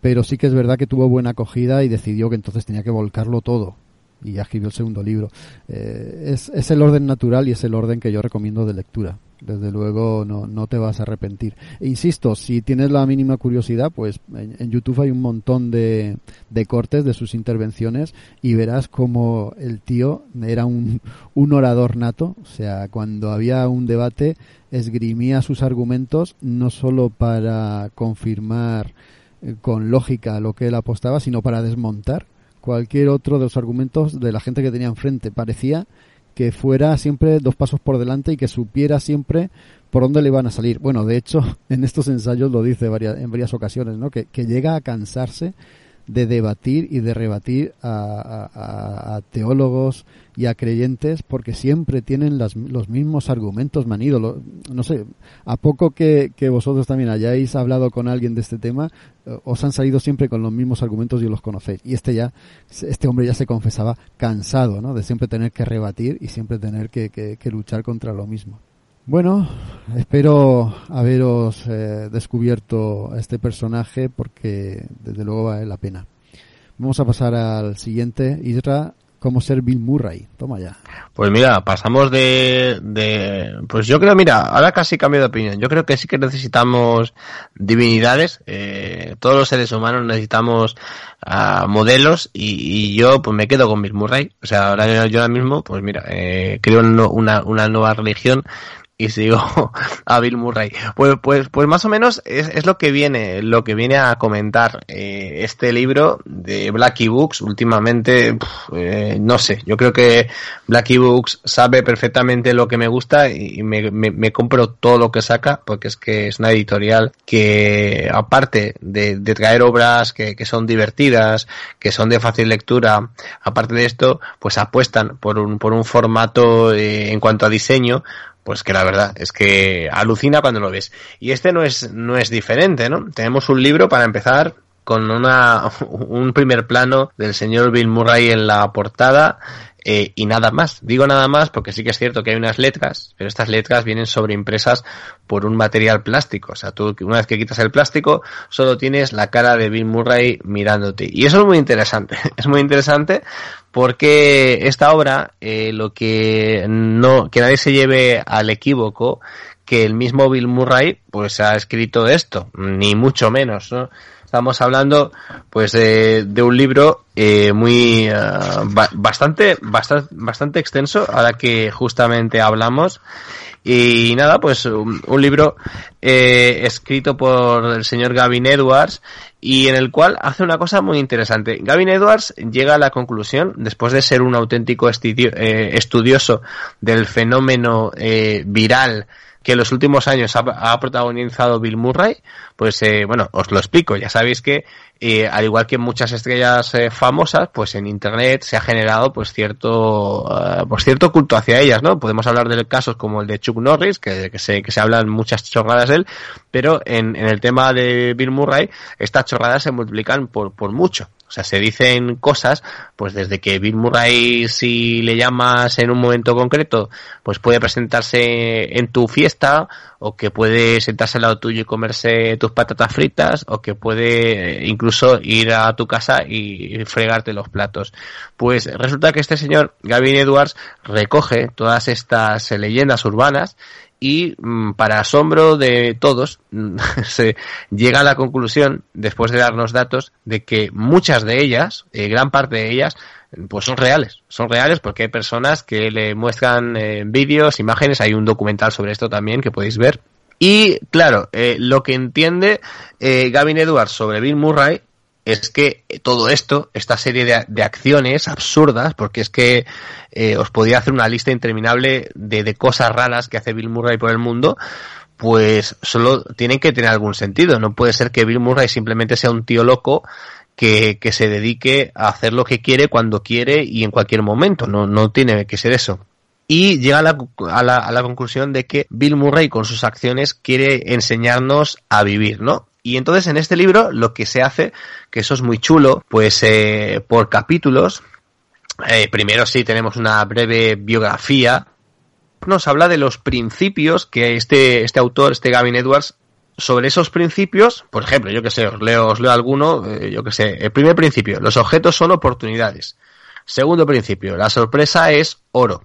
Pero sí que es verdad que tuvo buena acogida y decidió que entonces tenía que volcarlo todo y ya escribió el segundo libro. Eh, es, es el orden natural y es el orden que yo recomiendo de lectura desde luego no, no te vas a arrepentir. E insisto, si tienes la mínima curiosidad, pues en, YouTube hay un montón de, de, cortes de sus intervenciones y verás como el tío era un, un orador nato, o sea, cuando había un debate esgrimía sus argumentos no solo para confirmar eh, con lógica lo que él apostaba, sino para desmontar cualquier otro de los argumentos de la gente que tenía enfrente. Parecía que fuera siempre dos pasos por delante y que supiera siempre por dónde le iban a salir. Bueno, de hecho, [LAUGHS] en estos ensayos lo dice en varias ocasiones, ¿no? Que llega a cansarse de debatir y de rebatir a, teólogos y a creyentes porque siempre tienen las, los mismos argumentos manidos. no sé, a poco que, que, vosotros también hayáis hablado con alguien de este tema, eh, os han salido siempre con los mismos argumentos y los conocéis. Y este ya, este hombre ya se confesaba cansado, ¿no? De siempre tener que rebatir y siempre tener que, que luchar contra lo mismo. Bueno, espero haberos eh, descubierto este personaje porque desde luego vale la pena. Vamos a pasar al siguiente, Isra, cómo ser Bill Murray. Toma ya. Pues mira, pasamos de, de, pues yo creo, mira, ahora casi cambio de opinión. Yo creo que sí que necesitamos divinidades. Eh, todos los seres humanos necesitamos uh, modelos y, y, yo pues me quedo con Bill Murray. O sea, ahora yo ahora mismo, pues mira, eh, creo una, una nueva religión y sigo [LAUGHS] a Bill Murray. Pues, pues, pues más o menos es, es lo que viene, lo que viene a comentar eh, este libro de Blacky Books. Últimamente, eh, no sé, yo creo que Blacky Books sabe perfectamente lo que me gusta y me, me, me, compro todo lo que saca porque es que es una editorial que, aparte de, de traer obras que, que son divertidas, que son de fácil lectura, aparte de esto, pues apuestan por un, por un formato eh, en cuanto a diseño pues que la verdad es que alucina cuando lo ves. Y este no es, no es diferente, ¿no? Tenemos un libro para empezar con una, [LAUGHS] un primer plano del señor Bill Murray en la portada eh, y nada más. Digo nada más porque sí que es cierto que hay unas letras, pero estas letras vienen sobreimpresas por un material plástico. O sea, tú una vez que quitas el plástico, solo tienes la cara de Bill Murray mirándote. Y eso es muy interesante. [LAUGHS] Es muy interesante porque esta obra, eh, lo que no, que nadie se lleve al equívoco, que el mismo Bill Murray, pues ha escrito esto, ni mucho menos, ¿no? Estamos hablando, pues, de, un libro eh, muy uh, bastante, bastante, bastante extenso, ahora que justamente hablamos. Y nada, pues un, un libro eh, escrito por el señor Gavin Edwards y en el cual hace una cosa muy interesante. Gavin Edwards llega a la conclusión, después de ser un auténtico estudio, eh, estudioso del fenómeno eh, viral que en los últimos años ha, protagonizado Bill Murray, pues eh, bueno, os lo explico. Ya sabéis que eh, al igual que muchas estrellas eh, famosas, pues en Internet se ha generado pues cierto, uh, pues cierto culto hacia ellas, ¿no? Podemos hablar de casos como el de Chuck Norris, que, que se, que se hablan muchas chorradas de él, pero en, en el tema de Bill Murray, estas chorradas se multiplican por, por mucho. O sea, se dicen cosas, pues desde que Bill Murray, si le llamas en un momento concreto, pues puede presentarse en tu fiesta, o que puede sentarse al lado tuyo y comerse tus patatas fritas, o que puede eh, incluso ir a tu casa y fregarte los platos. Pues resulta que este señor, Gavin Edwards, recoge todas estas leyendas urbanas y mm, para asombro de todos [LAUGHS] se llega a la conclusión después de darnos datos de que muchas de ellas, eh, gran parte de ellas, pues son reales, son reales porque hay personas que le muestran eh, vídeos, imágenes, hay un documental sobre esto también que podéis ver. Y claro, eh, lo que entiende Gavin Edwards sobre Bill Murray es que todo esto, esta serie de, acciones absurdas, porque es que eh, os podía hacer una lista interminable de, cosas raras que hace Bill Murray por el mundo, pues solo tienen que tener algún sentido. No puede ser que Bill Murray simplemente sea un tío loco que, que se dedique a hacer lo que quiere cuando quiere y en cualquier momento. No, no tiene que ser eso. Y llega a la, a, la, a la conclusión de que Bill Murray con sus acciones quiere enseñarnos a vivir, ¿no? Y entonces en este libro lo que se hace, que eso es muy chulo, pues eh, por capítulos, eh, primero sí tenemos una breve biografía, nos habla de los principios que este, este autor, este Gavin Edwards, sobre esos principios, por ejemplo, yo que sé, os leo, os leo alguno, eh, yo que sé, el primer principio, los objetos son oportunidades. Segundo principio, la sorpresa es oro.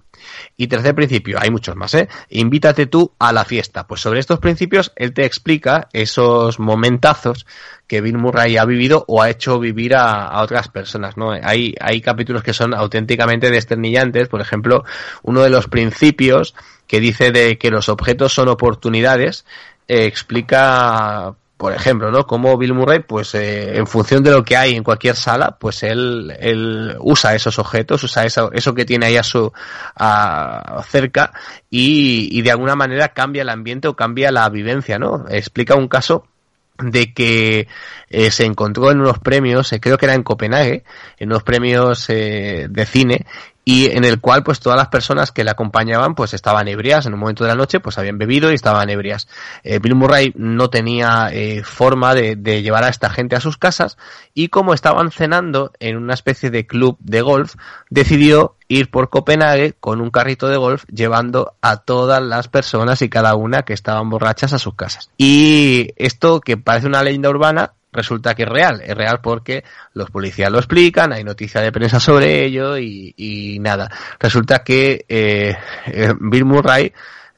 Y tercer principio, hay muchos más, ¿eh? Invítate tú a la fiesta. Pues sobre estos principios, él te explica esos momentazos que Bill Murray ha vivido o ha hecho vivir a, a otras personas, ¿no? Hay, hay capítulos que son auténticamente desternillantes. Por ejemplo, uno de los principios que dice de que los objetos son oportunidades, eh, explica por ejemplo, ¿no? Como Bill Murray, pues eh, en función de lo que hay en cualquier sala, pues él, él usa esos objetos, usa eso, eso que tiene ahí a su a, cerca y, y de alguna manera cambia el ambiente o cambia la vivencia, ¿no? Explica un caso de que eh, se encontró en unos premios, eh, creo que era en Copenhague, en unos premios eh, de cine, y en el cual pues todas las personas que le acompañaban pues estaban ebrias. En un momento de la noche pues habían bebido y estaban ebrias. Eh, Bill Murray no tenía eh, forma de, de, llevar a esta gente a sus casas y como estaban cenando en una especie de club de golf decidió ir por Copenhague con un carrito de golf llevando a todas las personas y cada una que estaban borrachas a sus casas. Y esto que parece una leyenda urbana resulta que es real. Es real porque los policías lo explican, hay noticia de prensa sobre ello y, y nada. Resulta que eh, Bill Murray,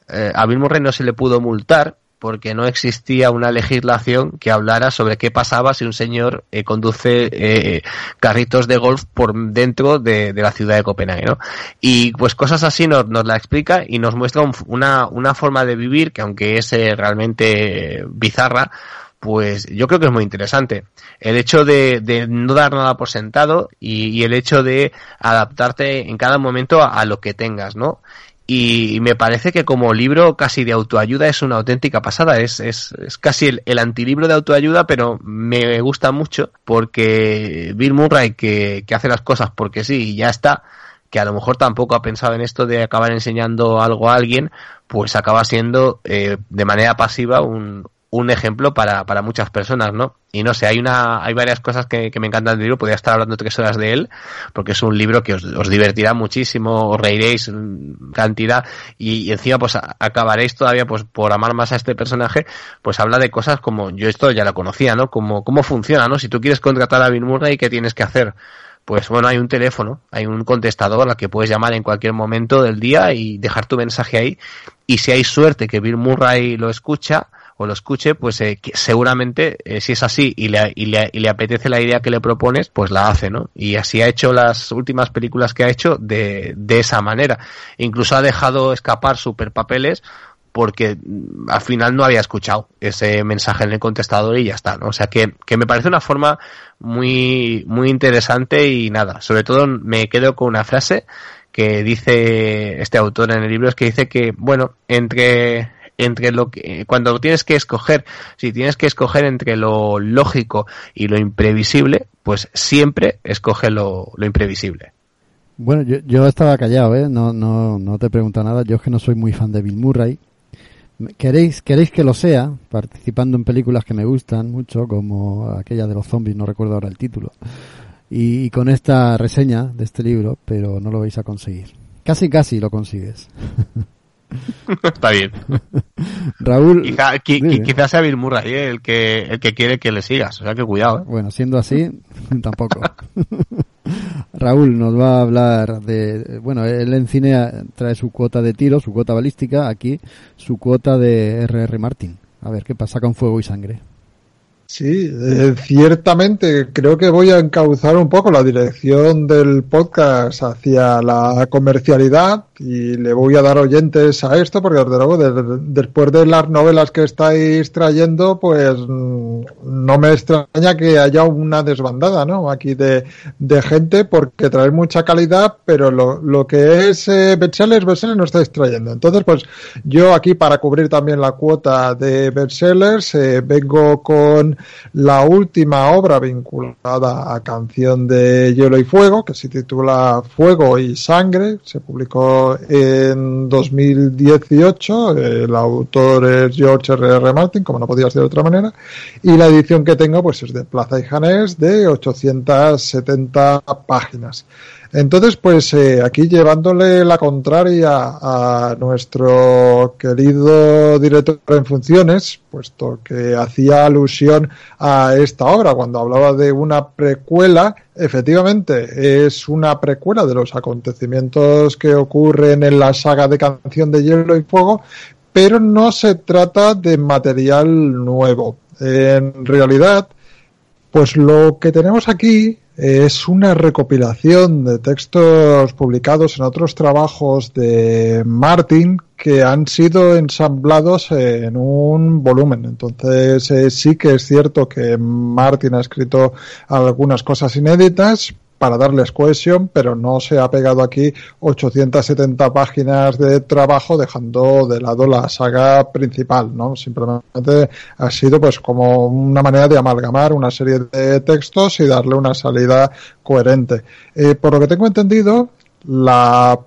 eh, a Bill Murray no se le pudo multar porque no existía una legislación que hablara sobre qué pasaba si un señor eh, conduce eh, carritos de golf por dentro de, de, la ciudad de Copenhague, ¿no? Y pues cosas así nos, nos la explica y nos muestra un, una, una forma de vivir que aunque es eh, realmente bizarra, pues yo creo que es muy interesante. El hecho de, de no dar nada por sentado y, y, el hecho de adaptarte en cada momento a, lo que tengas, ¿no? Y, me parece que como libro casi de autoayuda es una auténtica pasada. Es, es, es casi el, el, antilibro de autoayuda, pero me gusta mucho porque Bill Murray, que, que hace las cosas porque sí y ya está, que a lo mejor tampoco ha pensado en esto de acabar enseñando algo a alguien, pues acaba siendo eh, de manera pasiva un, un ejemplo para, para muchas personas, ¿no? Y no sé, hay una, hay varias cosas que, me encantan del libro, podría estar hablando tres horas de él, porque es un libro que os, os divertirá muchísimo, os reiréis cantidad, y, encima pues acabaréis todavía pues por amar más a este personaje, pues habla de cosas como, yo esto ya lo conocía, ¿no? Como, cómo funciona, ¿no? Si tú quieres contratar a Bill Murray, ¿qué tienes que hacer? pues bueno, hay un teléfono, hay un contestador al que puedes llamar en cualquier momento del día y dejar tu mensaje ahí. Y si hay suerte que Bill Murray lo escucha, o lo escuche, pues eh, seguramente eh, si es así y le, y, le, y le apetece la idea que le propones, pues la hace, ¿no? Y así ha hecho las últimas películas que ha hecho de, de esa manera. Incluso ha dejado escapar superpapeles porque al final no había escuchado ese mensaje en el contestador y ya está, ¿no? O sea que, que me parece una forma muy, muy interesante y nada, sobre todo me quedo con una frase que dice este autor en el libro, es que dice que, bueno, entre, entre lo que, cuando tienes que escoger, si tienes que escoger entre lo lógico y lo imprevisible, pues siempre escoge lo, lo imprevisible. Bueno, yo, yo estaba callado, ¿eh? No, no, no te pregunto nada. Yo es que no soy muy fan de Bill Murray. ¿Queréis, queréis que lo sea, participando en películas que me gustan mucho, como aquella de los zombies, no recuerdo ahora el título, y con esta reseña de este libro, pero no lo vais a conseguir. Casi, casi lo consigues. [LAUGHS] [LAUGHS] Está bien. Raúl. Quizá, qui, quizás sea Bill Murray ¿eh? el que, el que quiere que le sigas, o sea que cuidado. ¿eh? Bueno, siendo así, [LAUGHS] tampoco. [LAUGHS] Raúl nos va a hablar de, bueno, él en cine trae su cuota de tiro, su cuota balística, aquí su cuota de R.R. Martin. A ver qué pasa con fuego y sangre. Sí, eh, ciertamente creo que voy a encauzar un poco la dirección del podcast hacia la comercialidad y le voy a dar oyentes a esto porque desde luego después de las novelas que estáis trayendo pues mm, no me extraña que haya una desbandada ¿no? aquí de, gente porque trae mucha calidad pero lo, lo que es eh, bestsellers, bestsellers no estáis trayendo entonces pues yo aquí para cubrir también la cuota de bestsellers eh, vengo con la última obra vinculada a Canción de Hielo y Fuego, que se titula Fuego y Sangre, se publicó en 2018, el autor es George R. R. Martin, como no podía ser de otra manera, y la edición que tengo pues es de Plaza y Janés de 870 páginas. Entonces, pues eh, aquí llevándole la contraria a nuestro querido director en funciones, puesto que hacía alusión a esta obra cuando hablaba de una precuela, efectivamente es una precuela de los acontecimientos que ocurren en la saga de Canción de Hielo y Fuego, pero no se trata de material nuevo. En realidad, pues lo que tenemos aquí es una recopilación de textos publicados en otros trabajos de Martin que han sido ensamblados en un volumen. Entonces eh, sí que es cierto que Martin ha escrito algunas cosas inéditas, para darles cohesión, pero no se ha pegado aquí 870 páginas de trabajo dejando de lado la saga principal, ¿no? Simplemente ha sido pues como una manera de amalgamar una serie de textos y darle una salida coherente. Eh, por lo que tengo entendido, la,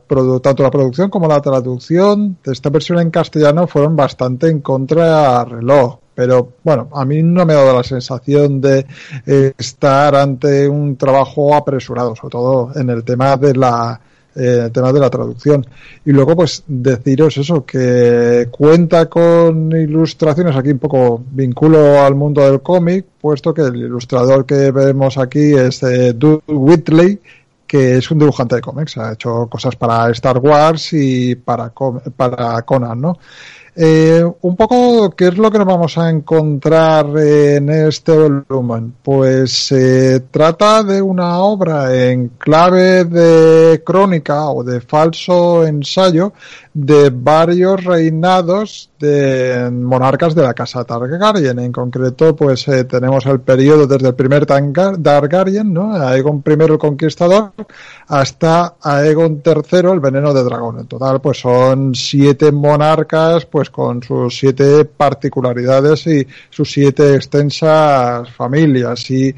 tanto la producción como la traducción de esta versión en castellano fueron bastante en contra reloj pero bueno, a mí no me ha dado la sensación de eh, estar ante un trabajo apresurado, sobre todo en el tema de la eh, tema de la traducción. Y luego, pues, deciros eso, que cuenta con ilustraciones, aquí un poco vinculo al mundo del cómic, puesto que el ilustrador que vemos aquí es eh, Doug Whitley, que es un dibujante de cómics, ha hecho cosas para Star Wars y para, para Conan, ¿no? Eh, un poco, ¿qué es lo que nos vamos a encontrar en este volumen? Pues se trata de una obra en clave de crónica o de falso ensayo de varios reinados de monarcas de la casa Targaryen. En concreto, pues eh, tenemos el periodo desde el primer Targaryen, ¿no? Aegon I el Conquistador, hasta Aegon III el Veneno de Dragón. En total, pues son siete monarcas, pues con sus siete particularidades y sus siete extensas familias. Y,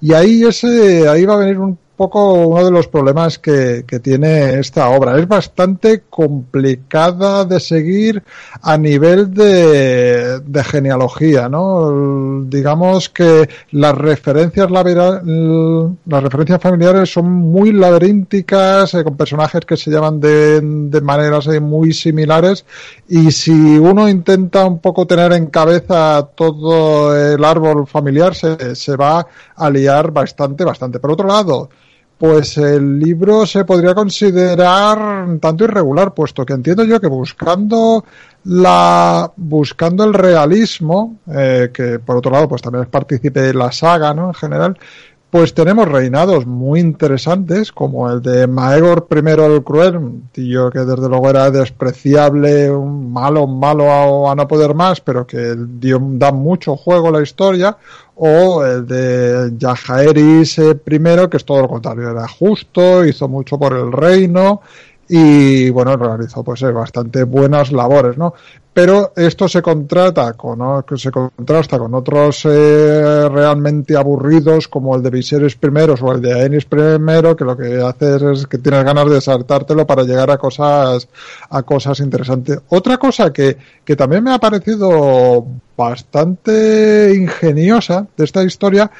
y ahí ese, ahí va a venir un poco uno de los problemas que, que, tiene esta obra. Es bastante complicada de seguir a nivel de, de genealogía, ¿no? Digamos que las referencias las referencias familiares son muy laberínticas, eh, con personajes que se llaman de, de maneras eh, muy similares y si uno intenta un poco tener en cabeza todo el árbol familiar se, se va a liar bastante, bastante. Por otro lado, pues el libro se podría considerar tanto irregular, puesto que entiendo yo que buscando la buscando el realismo, eh, que por otro lado pues también es partícipe de la saga, ¿no? En general, pues tenemos reinados muy interesantes, como el de Maegor I el Cruel, un tío que desde luego era despreciable, un malo, malo a, no poder más, pero que dio, da mucho juego a la historia, o el de Yajaeris I, que es todo lo contrario, era justo, hizo mucho por el reino, y bueno, realizó pues bastante buenas labores, ¿no? Pero esto se contrata con, se contrasta con otros eh, realmente aburridos como el de Viserys I o el de Aenys I, que lo que haces es que tienes ganas de saltártelo para llegar a cosas, a cosas interesantes. Otra cosa que, que también me ha parecido bastante ingeniosa de esta historia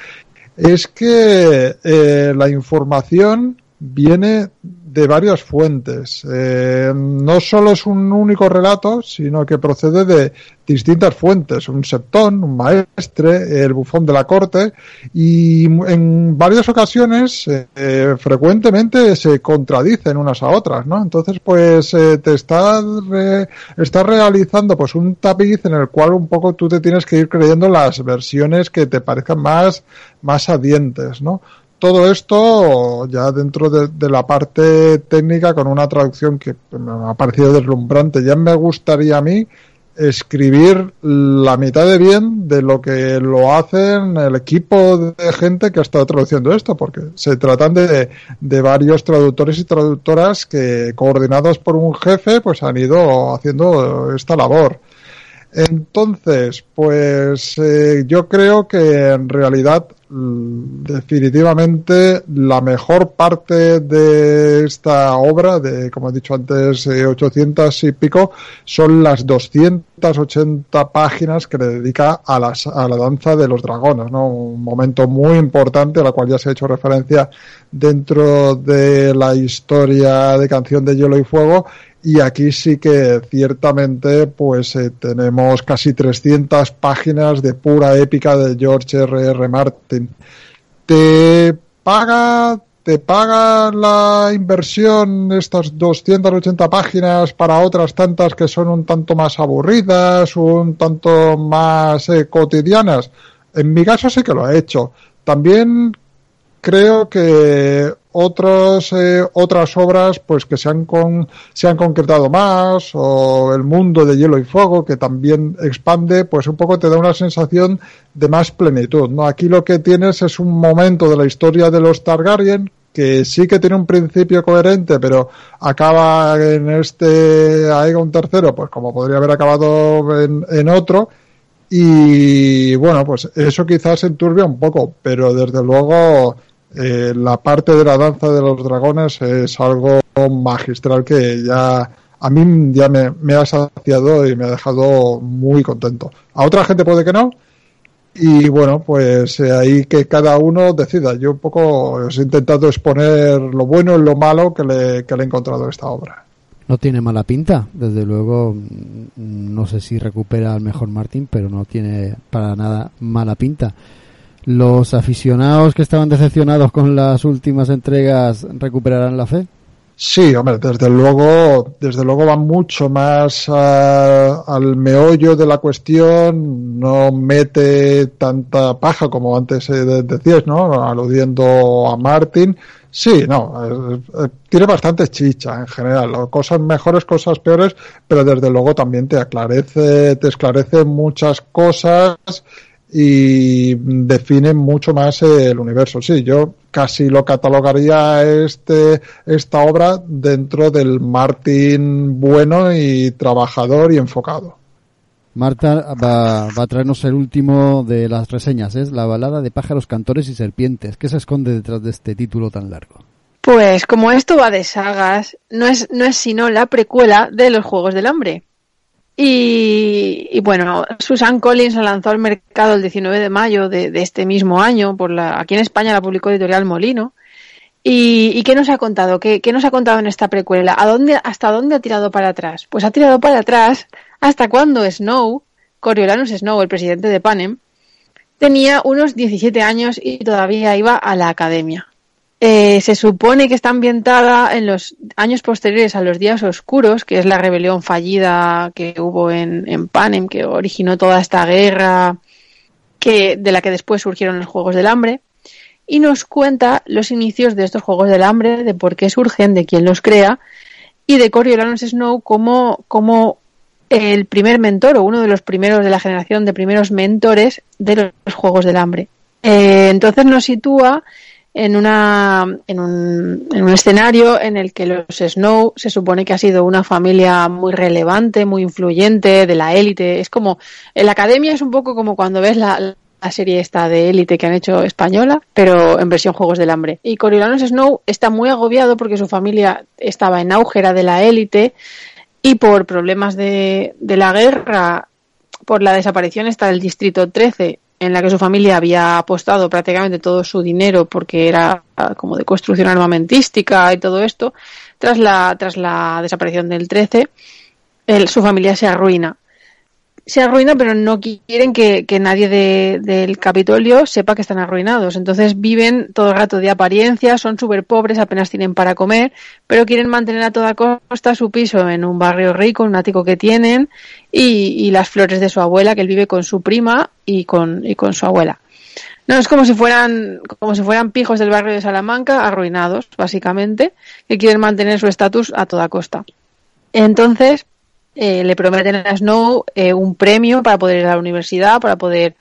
es que eh, la información viene de varias fuentes. Eh, no solo es un único relato, sino que procede de distintas fuentes. Un septón, un maestre, el bufón de la corte, y en varias ocasiones, eh, frecuentemente se contradicen unas a otras, ¿no? Entonces, pues, eh, te estás, estás realizando, pues, un tapiz en el cual un poco tú te tienes que ir creyendo las versiones que te parezcan más, más adientes, ¿no? Todo esto ya dentro de, la parte técnica con una traducción que me ha parecido deslumbrante. Ya me gustaría a mí escribir la mitad de bien de lo que lo hacen el equipo de gente que ha estado traduciendo esto, porque se tratan de, de varios traductores y traductoras que coordinados por un jefe pues han ido haciendo esta labor. Entonces, pues eh, yo creo que en realidad Mm, definitivamente la mejor parte de esta obra, de como he dicho antes, 800 eh, y pico, son las 280 páginas que le dedica a, las, a la danza de los dragones, ¿no? Un momento muy importante, a la cual ya se ha hecho referencia dentro de la historia de Canción de Hielo y Fuego y aquí sí que ciertamente pues eh, tenemos casi 300 páginas de pura épica de George R. R. Martin. Te paga te paga la inversión estas 280 páginas para otras tantas que son un tanto más aburridas, un tanto más eh, cotidianas. En mi caso sí que lo ha hecho. También creo que otros, eh, otras obras pues que se han, con, se han concretado más o el mundo de hielo y fuego que también expande pues un poco te da una sensación de más plenitud no aquí lo que tienes es un momento de la historia de los Targaryen que sí que tiene un principio coherente pero acaba en este Aegon III pues como podría haber acabado en, en otro y bueno pues eso quizás enturbia un poco pero desde luego eh, la parte de la danza de los dragones es algo magistral que ya a mí ya me, ha saciado y me ha dejado muy contento. A otra gente puede que no. Y bueno, pues eh, ahí que cada uno decida. Yo un poco os he intentado exponer lo bueno y lo malo que le, que le he encontrado a esta obra. No tiene mala pinta, desde luego. No sé si recupera al mejor Martín, pero no tiene para nada mala pinta. ¿Los aficionados que estaban decepcionados con las últimas entregas recuperarán la fe? Sí, hombre, desde luego, desde luego va mucho más al meollo de la cuestión, no mete tanta paja como antes eh, decías, ¿no? Aludiendo a Martin. Sí, no, tiene bastante chicha en general, cosas mejores, cosas peores, pero desde luego también te aclarece, te esclarece muchas cosas y define mucho más el universo. Sí, yo casi lo catalogaría este, esta obra dentro del Martin bueno y trabajador y enfocado. Marta va, va, a traernos el último de las reseñas, es la balada de pájaros, cantores y serpientes. ¿Qué se esconde detrás de este título tan largo? Pues como esto va de sagas, no es, no es sino la precuela de los Juegos del Hambre. Y, bueno, Susan Collins la lanzó al mercado el 19 de mayo de, este mismo año. Por la, aquí en España la publicó Editorial Molino. ¿Y, qué nos ha contado? ¿Qué, nos ha contado en esta precuela? ¿A dónde, ¿Hasta dónde ha tirado para atrás? Pues ha tirado para atrás hasta cuando Snow, Coriolanus Snow, el presidente de Panem, tenía unos 17 años y todavía iba a la academia. Eh, se supone que está ambientada en los años posteriores a los días oscuros, que es la rebelión fallida que hubo en, Panem, que originó toda esta guerra que, de la que después surgieron los Juegos del Hambre, y nos cuenta los inicios de estos Juegos del Hambre, de por qué surgen, de quién los crea, y de Coriolanus Snow como, como el primer mentor o uno de los primeros de la generación de primeros mentores de los Juegos del Hambre. Eh, entonces nos sitúa en, una, en, un, en un escenario en el que los Snow se supone que ha sido una familia muy relevante, muy influyente, de la élite. Es como, en la academia es un poco como cuando ves la, la serie esta de élite que han hecho española, pero en versión Juegos del Hambre. Y Coriolanus Snow está muy agobiado porque su familia estaba en auge, era de la élite, y por problemas de, de la guerra, por la desaparición está del Distrito 13, en la que su familia había apostado prácticamente todo su dinero porque era ah, como de construcción armamentística y todo esto, tras la, tras la desaparición del 13, él- su familia se arruina. Se arruina, pero no quieren que, que nadie de- del Capitolio sepa que están arruinados. Entonces viven todo el rato de apariencia, son súper pobres, apenas tienen para comer, pero quieren mantener a toda costa su piso en un barrio rico, un ático que tienen, y, y las flores de su abuela, que él vive con su prima y con, y con su abuela. No, es como si fueran, como si fueran pijos del barrio de Salamanca, arruinados, básicamente, que quieren mantener su estatus a toda costa. Entonces, eh, le prometen a Snow eh, un premio para poder ir a la universidad, para poder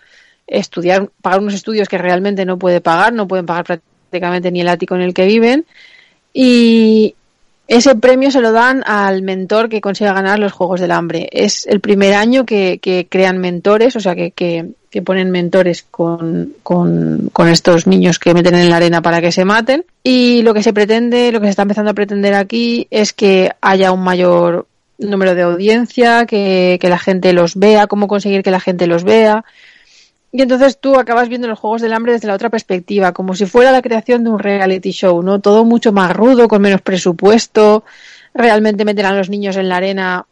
estudiar, pagar unos estudios que realmente no puede pagar, no pueden pagar prácticamente ni el ático en el que viven. Y ese premio se lo dan al mentor que consiga ganar los Juegos del Hambre. Es el primer año que, que crean mentores, o sea, que, ponen mentores con estos niños que meten en la arena para que se maten. Y lo que se pretende, lo que se está empezando a pretender aquí es que haya un mayor número de audiencia, que, que la gente los vea, cómo conseguir que la gente los vea. Y entonces tú acabas viendo los Juegos del Hambre desde la otra perspectiva, como si fuera la creación de un reality show, ¿no? Todo mucho más rudo, con menos presupuesto, realmente meter a los niños en la arena.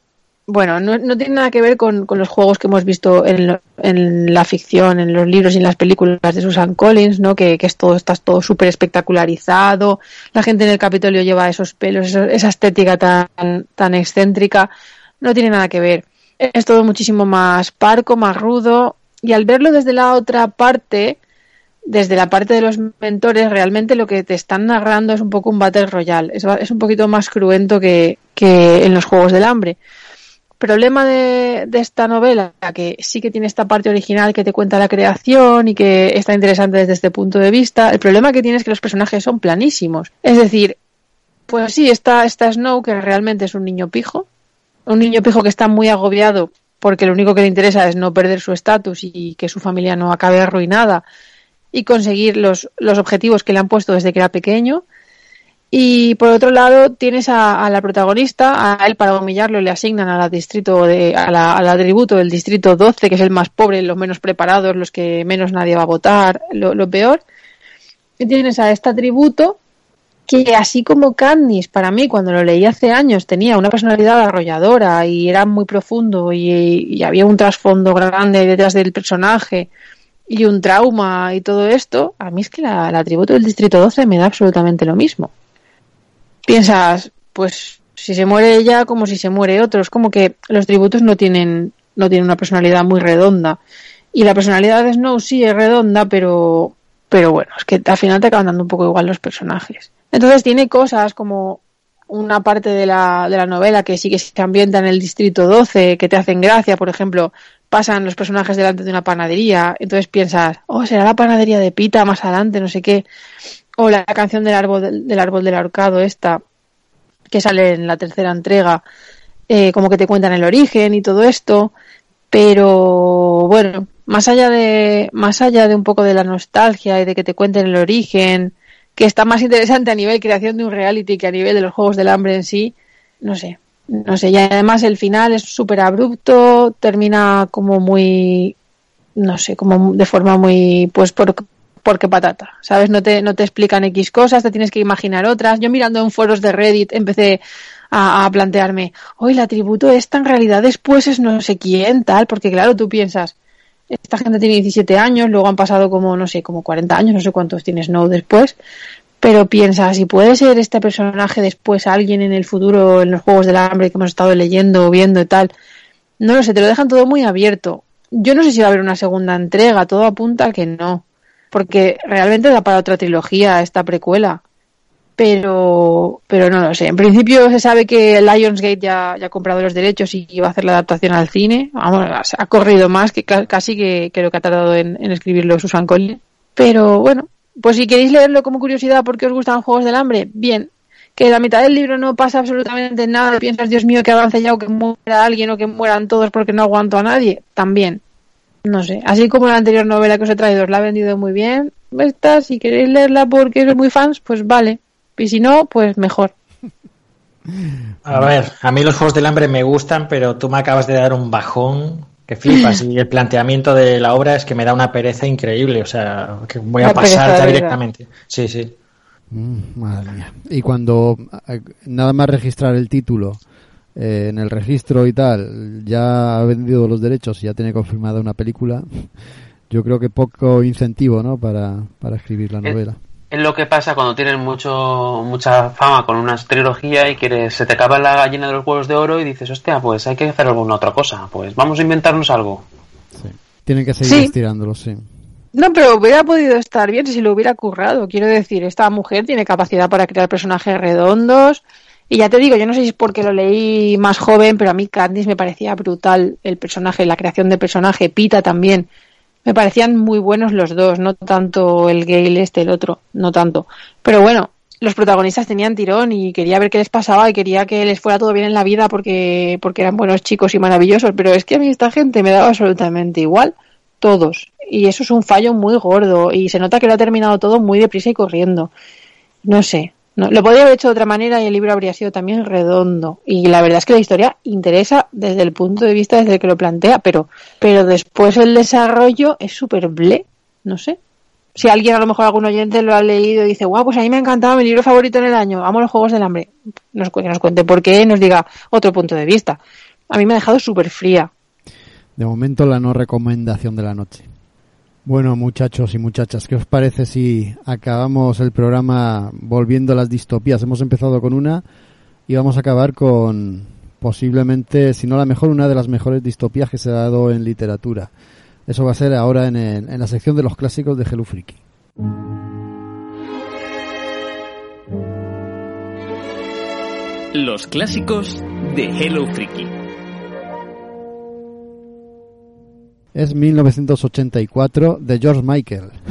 Bueno, no, no tiene nada que ver con, los juegos que hemos visto en, lo- en la ficción, en los libros y en las películas de Susan Collins, ¿no? Que, que es todo, está todo súper espectacularizado, la gente en el Capitolio lleva esos pelos, esa estética tan, tan excéntrica, no tiene nada que ver. Es todo muchísimo más parco, más rudo, y al verlo desde la otra parte, desde la parte de los mentores, realmente lo que te están narrando es un poco un Battle Royale. Es, es un poquito más cruento que, que en los Juegos del Hambre. Problema de, esta novela, que sí que tiene esta parte original que te cuenta la creación y que está interesante desde este punto de vista. El problema que tiene es que los personajes son planísimos. Es decir, pues sí, está, está Snow, que realmente es un niño pijo. Un niño pijo que está muy agobiado porque lo único que le interesa es no perder su estatus y que su familia no acabe arruinada y conseguir los, los objetivos que le han puesto desde que era pequeño. Y por otro lado, tienes a, la protagonista, a él para humillarlo le asignan a la distrito de, a la, al atributo del distrito 12, que es el más pobre, los menos preparados, los que menos nadie va a votar, lo, lo peor. Y tienes a este atributo que así como Candice, para mí, cuando lo leí hace años, tenía una personalidad arrolladora y era muy profundo y, había un trasfondo grande detrás del personaje y un trauma y todo esto, a mí es que la, el atributo del Distrito 12 me da absolutamente lo mismo. Piensas, pues si se muere ella como si se muere otro, es como que los tributos no tienen, no tienen una personalidad muy redonda. Y la personalidad de Snow sí es redonda, pero, pero bueno, es que al final te acaban dando un poco igual los personajes. Entonces tiene cosas como una parte de la, de la novela que sí que se ambienta en el distrito 12, que te hacen gracia, por ejemplo, pasan los personajes delante de una panadería, entonces piensas, oh, será la panadería de Pita más adelante, no sé qué, o la canción del árbol del, árbol del ahorcado esta, que sale en la tercera entrega, eh, como que te cuentan el origen y todo esto, pero bueno, más allá de, más allá de un poco de la nostalgia y de que te cuenten el origen, que está más interesante a nivel creación de un reality que a nivel de los juegos del hambre en sí, no sé, no sé, y además el final es súper abrupto, termina como muy, no sé, como de forma muy, pues por, porque patata, ¿sabes? No te, no te explican X cosas, te tienes que imaginar otras. Yo mirando en foros de Reddit empecé a, plantearme, hoy la tributo esta en realidad después es no sé quién, tal, porque claro, tú piensas, esta gente tiene 17 años, luego han pasado como, no sé, como 40 años, no sé cuántos tiene Snow después, pero piensas, si puede ser este personaje después alguien en el futuro, en los Juegos del Hambre que hemos estado leyendo o viendo y tal, no lo sé, te lo dejan todo muy abierto. Yo no sé si va a haber una segunda entrega, todo apunta a que no, porque realmente da para otra trilogía esta precuela. Pero, pero no lo sé. En principio se sabe que Lionsgate ya, ya ha comprado los derechos y va a hacer la adaptación al cine. Vamos, ha corrido más que casi que, que lo que ha tardado en, en escribirlo Susan Collins. Pero bueno, pues si queréis leerlo como curiosidad porque os gustan Juegos del Hambre, bien. Que la mitad del libro no pasa absolutamente nada, piensas, Dios mío, que avance ya o que muera alguien o que mueran todos porque no aguanto a nadie, también. No sé, así como la anterior novela que os he traído os la ha vendido muy bien, esta, si queréis leerla porque sois muy fans, pues vale. Y si no, pues mejor. A ver, a mí los Juegos del Hambre me gustan, pero tú me acabas de dar un bajón que flipas. [LAUGHS] y el planteamiento de la obra es que me da una pereza increíble. O sea, que voy a pasar ya directamente. Sí, sí. Mm, madre mía. Y cuando eh, nada más registrar el título eh, en el registro y tal, ya ha vendido los derechos y ya tiene confirmada una película, yo creo que poco incentivo, ¿no? Para, para escribir la Eh, novela. Es lo que pasa cuando tienes mucho, mucha fama con una trilogía y quieres, se te acaba la gallina de los huevos de oro y dices, hostia, pues hay que hacer alguna otra cosa. Pues vamos a inventarnos algo. Sí. Tienen que seguir Sí. estirándolo, sí. No, pero hubiera podido estar bien si lo hubiera currado. Quiero decir, esta mujer tiene capacidad para crear personajes redondos. Y ya te digo, yo no sé si es porque lo leí más joven, pero a mí Candice me parecía brutal el personaje, la creación del personaje, Pita también. Me parecían muy buenos los dos, no tanto el Gale este, el otro, no tanto. Pero bueno, los protagonistas tenían tirón y quería ver qué les pasaba y quería que les fuera todo bien en la vida porque, porque eran buenos chicos y maravillosos. Pero es que a mí esta gente me daba absolutamente igual todos. Y eso es un fallo muy gordo. Y se nota que lo ha terminado todo muy deprisa y corriendo. No sé. Lo podría haber hecho de otra manera y el libro habría sido también redondo. Y la verdad es que la historia interesa desde el punto de vista desde el que lo plantea, pero, pero después el desarrollo es súper ble. No sé. Si alguien, a lo mejor algún oyente lo ha leído y dice, guau, pues a mí me ha encantado mi libro favorito en el año, amo los Juegos del Hambre. Nos, nos cuente por qué, nos diga otro punto de vista. A mí me ha dejado súper fría. De momento la no recomendación de la noche. Bueno, muchachos y muchachas, ¿qué os parece si acabamos el programa volviendo a las distopías? Hemos empezado con una y vamos a acabar con posiblemente, si no la mejor, una de las mejores distopías que se ha dado en literatura. Eso va a ser ahora en, en la sección de los clásicos de Hello Freaky. Los clásicos de Hello Freaky. Es 1984 de George Michael. [LAUGHS]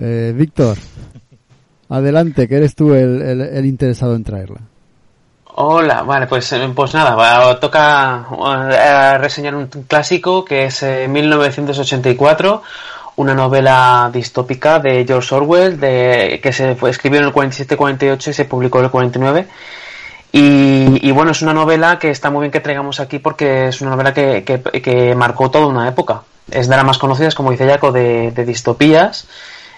Eh, Víctor, adelante, que eres tú el, interesado en traerla. Hola, vale, pues, eh, pues nada, toca eh, reseñar un clásico que es eh, 1984, una novela distópica de George Orwell de, que se fue- escribió en el 47-48 y se publicó en el 49. Y, y bueno, es una novela que está muy bien que traigamos aquí porque es una novela que, que- que marcó toda una época. Es de las más conocidas, como dice Jaco, de, de distopías.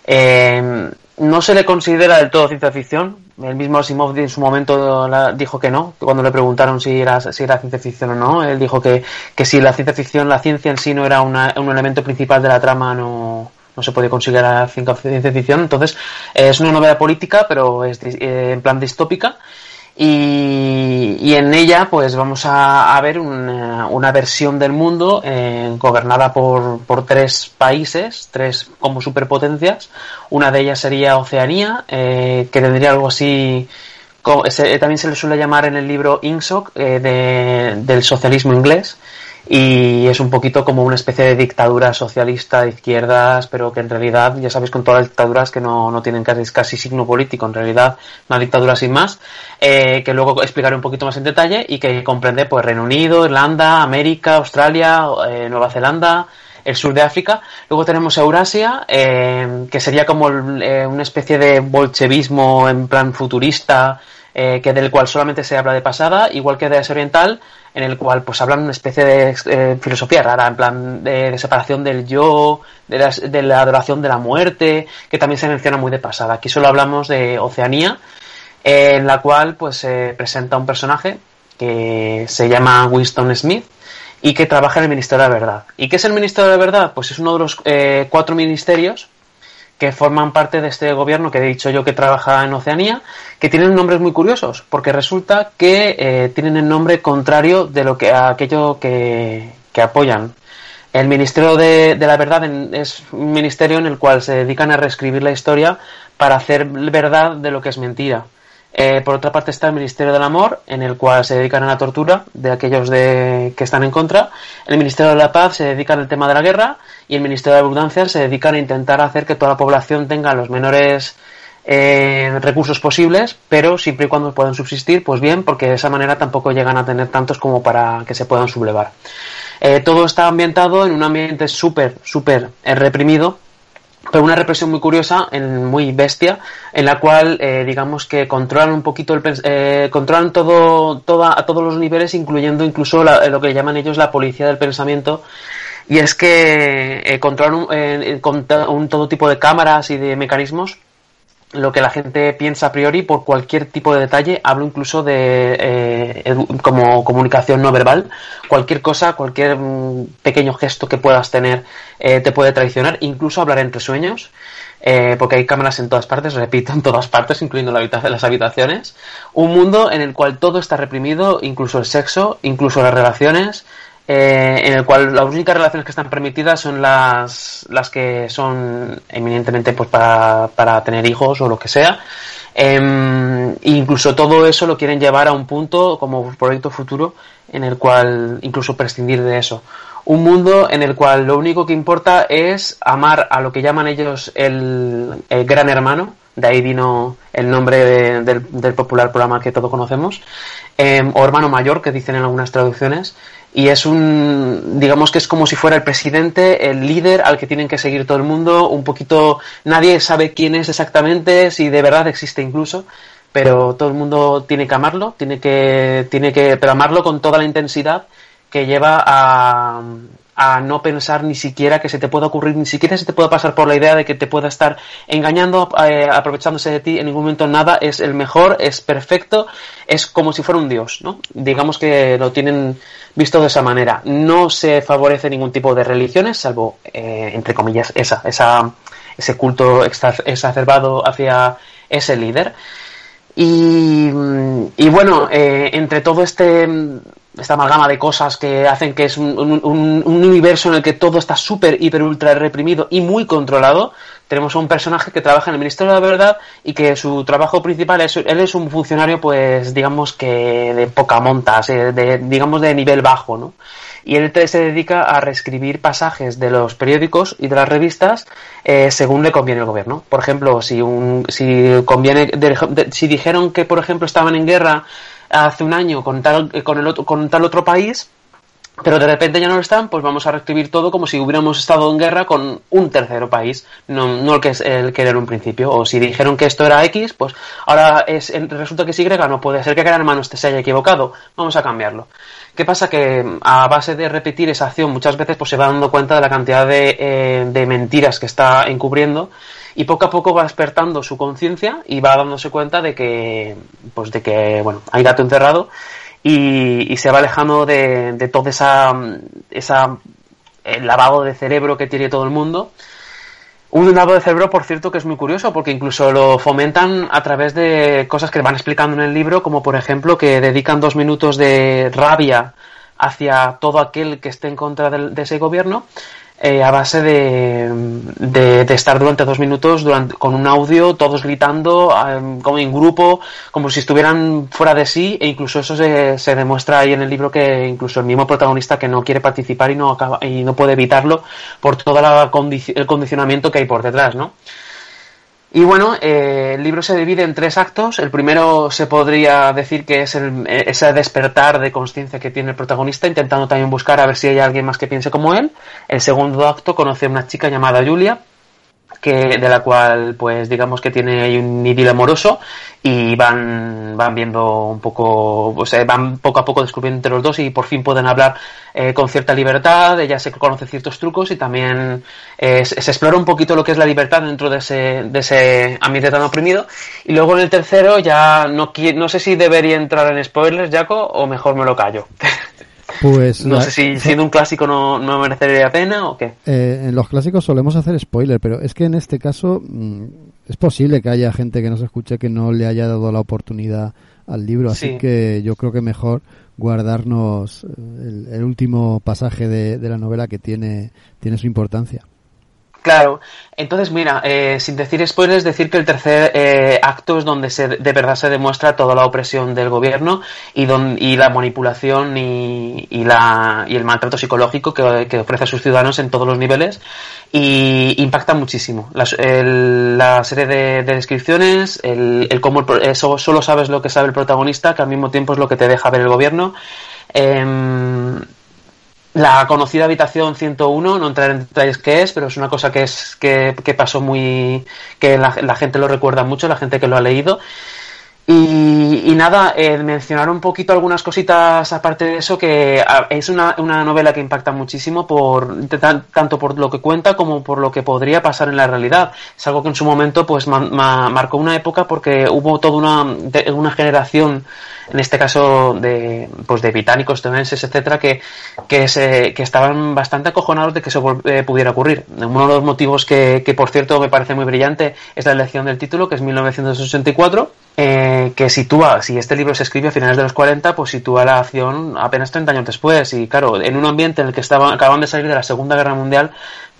Eh, no se le considera del todo ciencia ficción. El mismo Asimov en su momento dijo que no, cuando le preguntaron si era, si era ciencia ficción o no, él dijo que, que si la ciencia ficción, la ciencia en sí no era una- un elemento principal de la trama, no, no se puede considerar ciencia ficción. Entonces, eh, es una novela política, pero es eh, en plan distópica. Y, en ella pues vamos a, ver una, una versión del mundo eh, gobernada por, por tres países, tres como superpotencias. Una de ellas sería Oceanía, eh, que tendría algo así, co- se- también se le suele llamar en el libro INSOC eh, de- del socialismo inglés. Y es un poquito como una especie de dictadura socialista de izquierdas, pero que en realidad, ya sabéis, con todas las dictaduras que no, no tienen casi, casi signo político, en realidad una dictadura sin más, eh, que luego explicaré un poquito más en detalle y que comprende pues Reino Unido, Irlanda, América, Australia, eh, Nueva Zelanda, el sur de África. Luego tenemos Eurasia, eh, que sería como eh, una especie de bolchevismo en plan futurista, eh, que del cual solamente se habla de pasada, igual que de Asia Oriental, en el cual pues hablan una especie de eh, filosofía rara, en plan de, separación del yo, de la, de la adoración de la muerte, que también se menciona muy de pasada. Aquí solo hablamos de Oceanía, eh, en la cual pues se presenta un personaje que se llama Winston Smith y que trabaja en el Ministerio de la Verdad. ¿Y qué es el Ministerio de la Verdad? Pues es uno de los eh, cuatro ministerios que forman parte de este gobierno que he dicho yo que trabaja en Oceanía, que tienen nombres muy curiosos, porque resulta que eh, tienen el nombre contrario de lo que a aquello que, que apoyan. El Ministerio de, la Verdad en- es un ministerio en el cual se dedican a reescribir la historia para hacer verdad de lo que es mentira. Eh, por otra parte está el Ministerio del Amor, en el cual se dedican a la tortura de aquellos de, que están en contra. El Ministerio de la Paz se dedica al tema de la guerra y el Ministerio de Abundancia se dedican a intentar hacer que toda la población tenga los menores eh, recursos posibles, pero siempre y cuando puedan subsistir, pues bien, porque de esa manera tampoco llegan a tener tantos como para que se puedan sublevar. Eh, todo está ambientado en un ambiente súper, súper eh, reprimido pero una represión muy curiosa, en, muy bestia, en la cual eh, digamos que controlan un poquito el controlan todo, toda, a todos los niveles, incluyendo incluso la, lo que llaman ellos la policía del pensamiento, y es que eh, controlan un, eh, con un todo tipo de cámaras y de mecanismos lo que la gente piensa a priori por cualquier tipo de detalle. Hablo incluso de eh, como comunicación no verbal. Cualquier cosa, cualquier mm, pequeño gesto que puedas tener eh, te puede traicionar. Incluso hablar entre sueños. Eh, porque hay cámaras en todas partes, repito, en todas partes, incluyendo la las habitaciones. Un mundo en el cual todo está reprimido, incluso el sexo, incluso las relaciones, eh, en el cual las únicas relaciones que están permitidas son las, las que son eminentemente pues para, para tener hijos o lo que sea. Eh, incluso todo eso lo quieren llevar a un punto como proyecto futuro en el cual incluso prescindir de eso. Un mundo en el cual lo único que importa es amar a lo que llaman ellos el, el gran hermano, de ahí vino el nombre de, del, del, popular programa que todos conocemos, eh, o hermano mayor, que dicen en algunas traducciones, y es un, digamos que es como si fuera el presidente, el líder al que tienen que seguir todo el mundo, un poquito, nadie sabe quién es exactamente, si de verdad existe incluso, pero todo el mundo tiene que amarlo, tiene que, tiene que, pero amarlo con toda la intensidad que lleva a, a no pensar ni siquiera que se te pueda ocurrir, ni siquiera se te pueda pasar por la idea de que te pueda estar engañando, eh, aprovechándose de ti, en ningún momento nada, es el mejor, es perfecto, es como si fuera un dios, ¿no? Digamos que lo tienen visto de esa manera. No se favorece ningún tipo de religiones, salvo, eh, entre comillas, esa, esa, ese culto exacerbado hacia ese líder. Y, y bueno, eh, entre todo este esta amalgama de cosas que hacen que es un, un, un universo en el que todo está súper, hiper, ultra reprimido y muy controlado. Tenemos a un personaje que trabaja en el Ministerio de la Verdad y que su trabajo principal es, él es un funcionario, pues, digamos que de poca monta, de, digamos de nivel bajo, ¿no? Y él se dedica a reescribir pasajes de los periódicos y de las revistas eh, según le conviene el gobierno. Por ejemplo, si un, si conviene, de, de, si dijeron que, por ejemplo, estaban en guerra hace un año con tal, con el otro, con tal otro país, pero de repente ya no lo están, pues vamos a reescribir todo como si hubiéramos estado en guerra con un tercero país, no, no el que es el que era en un principio. O si dijeron que esto era X, pues ahora es resulta que es Y, no puede ser que cada hermano se haya equivocado, vamos a cambiarlo. ¿Qué pasa? Que a base de repetir esa acción muchas veces pues se va dando cuenta de la cantidad de, eh, de mentiras que está encubriendo y poco a poco va despertando su conciencia y va dándose cuenta de que pues de que bueno hay gato encerrado y, y se va alejando de, de toda esa esa el lavado de cerebro que tiene todo el mundo. Un lavado de cerebro, por cierto, que es muy curioso, porque incluso lo fomentan a través de cosas que van explicando en el libro, como por ejemplo que dedican dos minutos de rabia hacia todo aquel que esté en contra de ese gobierno, eh, a base de, de, de, estar durante dos minutos durante, con un audio, todos gritando, um, como en grupo, como si estuvieran fuera de sí, e incluso eso se, se, demuestra ahí en el libro que incluso el mismo protagonista que no quiere participar y no acaba, y no puede evitarlo por todo la el condicionamiento que hay por detrás, ¿no? Y bueno, eh, el libro se divide en tres actos. El primero se podría decir que es el, ese despertar de conciencia que tiene el protagonista, intentando también buscar a ver si hay alguien más que piense como él. El segundo acto conoce a una chica llamada Julia, que de la cual pues digamos que tiene un idilio amoroso y van van viendo un poco van poco a poco descubriendo entre los dos y por fin pueden hablar eh, con cierta libertad. Ella se conoce ciertos trucos y también eh, se, se, explora un poquito lo que es la libertad dentro de ese de ese ambiente tan oprimido. Y luego en el tercero ya no no sé si debería entrar en spoilers Jaco o mejor me lo callo [LAUGHS] Pues no la... sé si siendo un clásico no, no merecería la pena o qué. Eh, en los clásicos solemos hacer spoiler, pero es que en este caso mmm, es posible que haya gente que nos escuche que no le haya dado la oportunidad al libro, así sí. que yo creo que mejor guardarnos el, el último pasaje de, de, la novela que tiene, tiene su importancia. Claro, entonces mira, eh, sin decir spoilers, decir que el tercer eh, acto es donde se, de verdad se demuestra toda la opresión del gobierno y, don, y la manipulación y, la, y el maltrato psicológico que, ofrece a sus ciudadanos en todos los niveles y impacta muchísimo. La, serie de, de descripciones, el, el cómo eso, solo sabes lo que sabe el protagonista, que al mismo tiempo es lo que te deja ver el gobierno. Eh, la conocida habitación 101, no entraré en detalles qué es, pero es una cosa que es que, que pasó muy que la, la, gente lo recuerda mucho, la gente que lo ha leído y, nada, eh, mencionar un poquito algunas cositas aparte de eso, que es una, una novela que impacta muchísimo por tanto por lo que cuenta como por lo que podría pasar en la realidad. Es algo que en su momento pues marcó una época porque hubo toda una, una generación, en este caso de, pues de británicos, estadounidenses, etcétera, que, que, se, que estaban bastante acojonados de que eso eh, pudiera ocurrir. Uno de los motivos que, que, por cierto, me parece muy brillante es la elección del título, que es 1984 eh, que sitúa, si este libro se escribe a finales de los 40, pues sitúa la acción apenas 30 años después. Y claro, en un ambiente en el que estaban, acaban de salir de la Segunda Guerra Mundial,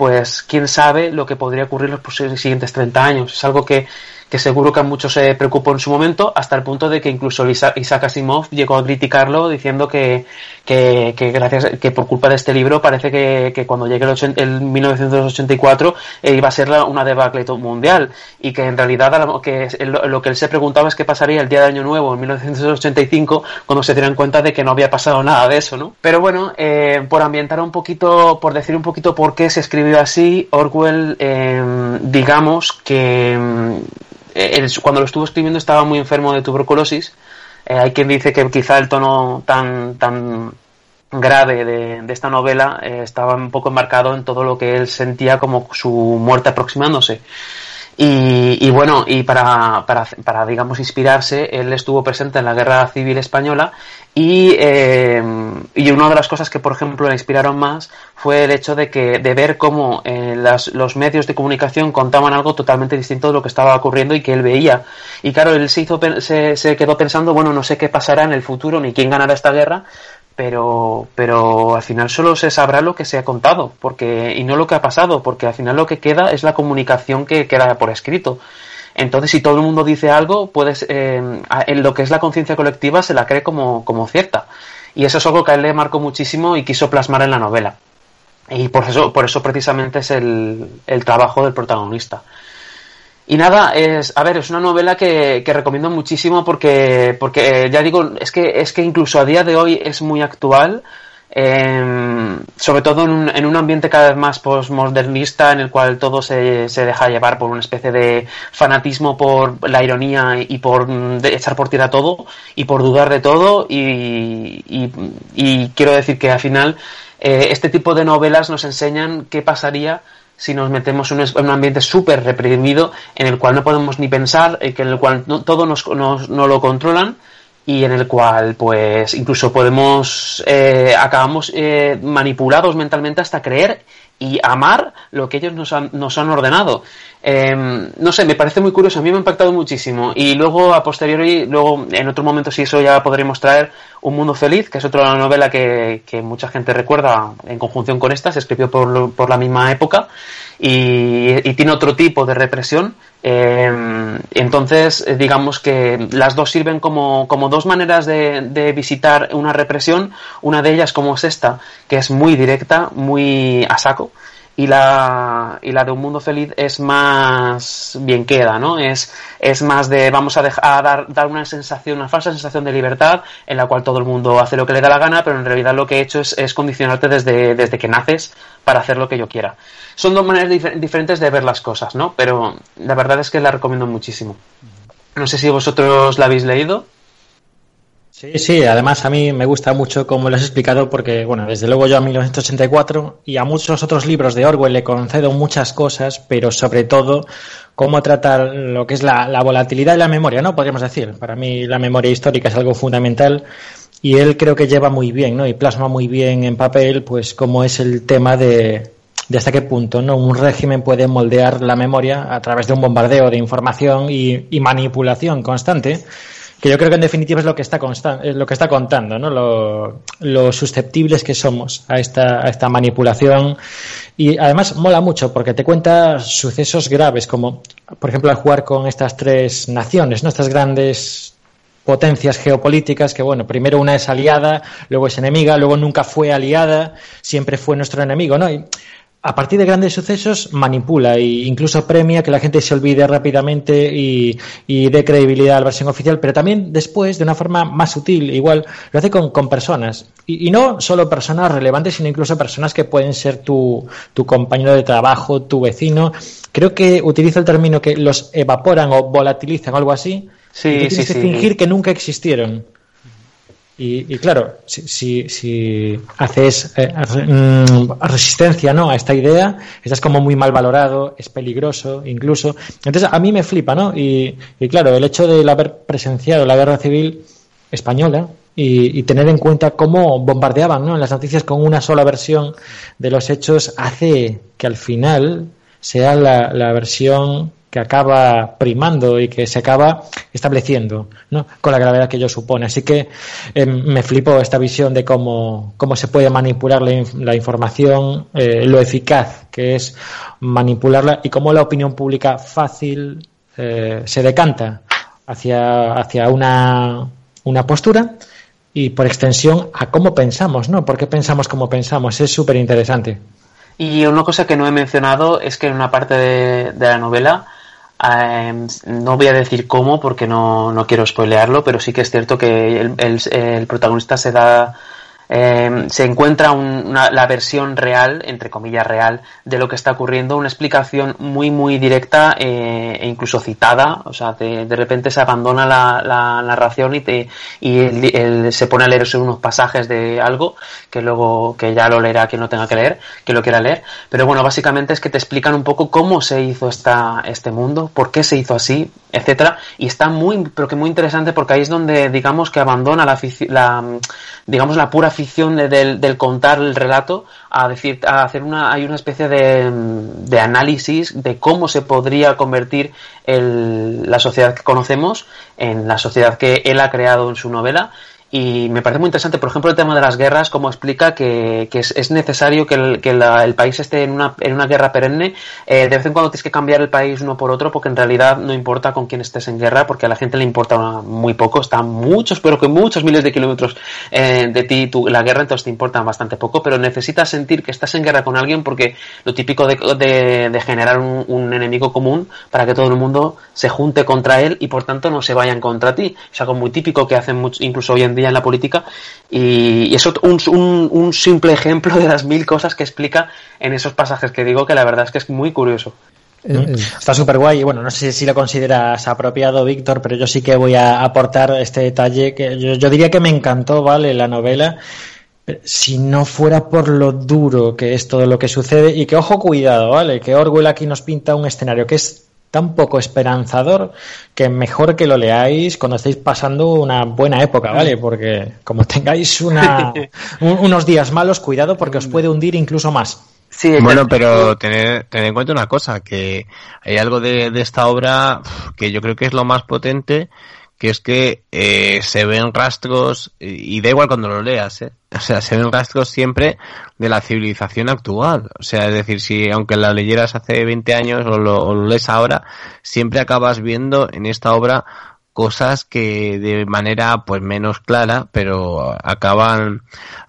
pues quién sabe lo que podría ocurrir en los siguientes 30 años. Es algo que, que seguro que a muchos se preocupó en su momento, hasta el punto de que incluso Isaac Asimov llegó a criticarlo diciendo que, que, gracias, que por culpa de este libro parece que, que cuando llegue el, el 1984 eh, iba a ser la, una debacle mundial y que en realidad que lo, lo, que él se preguntaba es qué pasaría el día de Año Nuevo en 1985 cuando se dieran cuenta de que no había pasado nada de eso, ¿no? Pero bueno, eh, por ambientar un poquito, por decir un poquito por qué se así, Orwell, eh, digamos que eh, cuando lo estuvo escribiendo estaba muy enfermo de tuberculosis. Eh, hay quien dice que quizá el tono tan, tan grave de, esta novela eh, estaba un poco enmarcado en todo lo que él sentía como su muerte aproximándose. Y, bueno, y para, para, para, digamos, inspirarse, él estuvo presente en la Guerra Civil Española y, eh, y una de las cosas que, por ejemplo, le inspiraron más fue el hecho de, que, de ver cómo eh, las, los medios de comunicación contaban algo totalmente distinto de lo que estaba ocurriendo y que él veía. Y claro, él se, hizo, se, se quedó pensando, bueno, no sé qué pasará en el futuro ni quién ganará esta guerra, pero, pero al final solo se sabrá lo que se ha contado porque, y no lo que ha pasado, porque al final lo que queda es la comunicación que queda por escrito. Entonces, si todo el mundo dice algo, puedes, eh, en lo que es la conciencia colectiva se la cree como, como cierta. Y eso es algo que a él le marcó muchísimo y quiso plasmar en la novela. Y por eso, por eso precisamente es el, el trabajo del protagonista. Y nada, es, a ver, es una novela que, que recomiendo muchísimo porque, porque eh, ya digo, es que, es que incluso a día de hoy es muy actual, eh, sobre todo en un, en un, ambiente cada vez más postmodernista en el cual todo se, se, deja llevar por una especie de fanatismo por la ironía y por echar por tierra todo y por dudar de todo y, y, y quiero decir que al final eh, este tipo de novelas nos enseñan qué pasaría si nos metemos en un, ambiente súper reprimido en el cual no podemos ni pensar, en el cual no, todo nos, nos, no lo controlan y en el cual pues incluso podemos eh, acabamos eh, manipulados mentalmente hasta creer y amar lo que ellos nos han, nos han ordenado. Eh, no sé, me parece muy curioso, a mí me ha impactado muchísimo. Y luego, a posteriori, luego en otro momento, si eso ya podremos traer Un Mundo Feliz, que es otra novela que, que mucha gente recuerda en conjunción con esta, se escribió por, por la misma época y, y, tiene otro tipo de represión. Eh, entonces, digamos que las dos sirven como, como dos maneras de, de visitar una represión. Una de ellas, como es esta, que es muy directa, muy a saco y la, y la de un mundo feliz es más bien queda, ¿no? Es, es más de vamos a, dejar, dar, dar una sensación, una falsa sensación de libertad en la cual todo el mundo hace lo que le da la gana, pero en realidad lo que he hecho es, es condicionarte desde, desde que naces para hacer lo que yo quiera. Son dos maneras dif diferentes de ver las cosas, ¿no? Pero la verdad es que la recomiendo muchísimo. No sé si vosotros la habéis leído. Sí, sí, además a mí me gusta mucho como lo has explicado porque, bueno, desde luego yo a 1984 y a muchos otros libros de Orwell le concedo muchas cosas, pero sobre todo cómo tratar lo que es la, la volatilidad de la memoria, ¿no? Podríamos decir. Para mí la memoria histórica es algo fundamental y él creo que lleva muy bien, ¿no? Y plasma muy bien en papel, pues, cómo es el tema de, de hasta qué punto ¿no? un régimen puede moldear la memoria a través de un bombardeo de información y manipulación constante que yo creo que en definitiva es lo que está, es lo que está contando, ¿no? Lo, susceptibles que somos a esta, a esta manipulación. Y además mola mucho porque te cuenta sucesos graves, como por ejemplo al jugar con estas tres naciones, ¿no? estas grandes potencias geopolíticas que bueno primero una es aliada luego es enemiga luego nunca fue aliada siempre fue nuestro enemigo no a partir de grandes sucesos manipula e incluso premia que la gente se olvide rápidamente y, y dé credibilidad a la versión oficial, pero también después, de una forma más sutil, igual, lo hace con, con personas. Y, y, no solo personas relevantes, sino incluso personas que pueden ser tu, tu compañero de trabajo, tu vecino. Creo que utilizo el término que los evaporan o volatilizan o algo así. Sí, y tienes sí, que sí. fingir que nunca existieron. Y, y, claro, si, si, haces eh, mm, resistencia ¿no? a esta idea, estás como muy mal valorado, es peligroso incluso. Entonces a mí me flipa, ¿no? Y, y claro, el hecho de haber presenciado la guerra civil española y, y, tener en cuenta cómo bombardeaban ¿no? en las noticias con una sola versión de los hechos hace que al final sea la versión que acaba primando y que se acaba estableciendo, ¿no? Con la gravedad que ello supone. Así que eh, me flipó esta visión de cómo, cómo se puede manipular la, información, eh, lo eficaz que es manipularla y cómo la opinión pública fácil eh, se decanta hacia, hacia una, una postura y por extensión a cómo pensamos, ¿no? ¿Por qué pensamos como pensamos? Es súper interesante. Y una cosa que no he mencionado es que en una parte de la novela eh, no voy a decir cómo porque no, no, quiero spoilearlo, pero sí que es cierto que el, el protagonista se da eh, se encuentra un, la versión real, entre comillas real, de lo que está ocurriendo, una explicación muy muy directa eh, e incluso citada, o sea, de, repente se abandona la, narración y, te, y el, se pone a leerse unos pasajes de algo que luego que ya lo leerá quien no tenga que leer, que lo quiera leer, pero bueno, básicamente es que te explican un poco cómo se hizo esta, este mundo, por qué se hizo así, etcétera, y está muy, pero que muy interesante porque ahí es donde digamos que abandona la, la digamos la pura de, del, del, contar el relato a decir a hacer una hay una especie de, de análisis de cómo se podría convertir el, la sociedad que conocemos en la sociedad que él ha creado en su novela y me parece muy interesante, por ejemplo, el tema de las guerras, cómo explica que, que es, es, necesario que, el, que el, país esté en una, en una guerra perenne. Eh, de vez en cuando tienes que cambiar el país uno por otro, porque en realidad no importa con quién estés en guerra, porque a la gente le importa muy poco. Está muchos, pero que muchos miles de kilómetros eh, de ti tu, la guerra, entonces te importa bastante poco, pero necesitas sentir que estás en guerra con alguien, porque lo típico de, de, de generar un, un, enemigo común para que todo el mundo se junte contra él y por tanto no se vayan contra ti. Es algo muy típico que hacen mucho, incluso hoy en día en la política y, y eso un, un, un, simple ejemplo de las mil cosas que explica en esos pasajes que digo que la verdad es que es muy curioso. ¿Mm? Está súper guay y bueno, no sé si lo consideras apropiado, Víctor, pero yo sí que voy a aportar este detalle que yo, yo diría que me encantó, ¿vale? La novela si no fuera por lo duro que es todo lo que sucede y que ojo cuidado, ¿vale? Que Orwell aquí nos pinta un escenario que es tan poco esperanzador que mejor que lo leáis cuando estéis pasando una buena época, ¿vale? Porque como tengáis una, [LAUGHS] un, unos días malos, cuidado porque os puede hundir incluso más. Sí, bueno, pero tener, tener en cuenta una cosa, que hay algo de, de esta obra que yo creo que es lo más potente, que es que eh, se ven rastros, y da igual cuando lo leas, ¿eh? o sea, se ven rastros siempre de la civilización actual. O sea, es decir, si aunque la leyeras hace 20 años o lo, o lo lees ahora, siempre acabas viendo en esta obra cosas que de manera pues menos clara pero acaban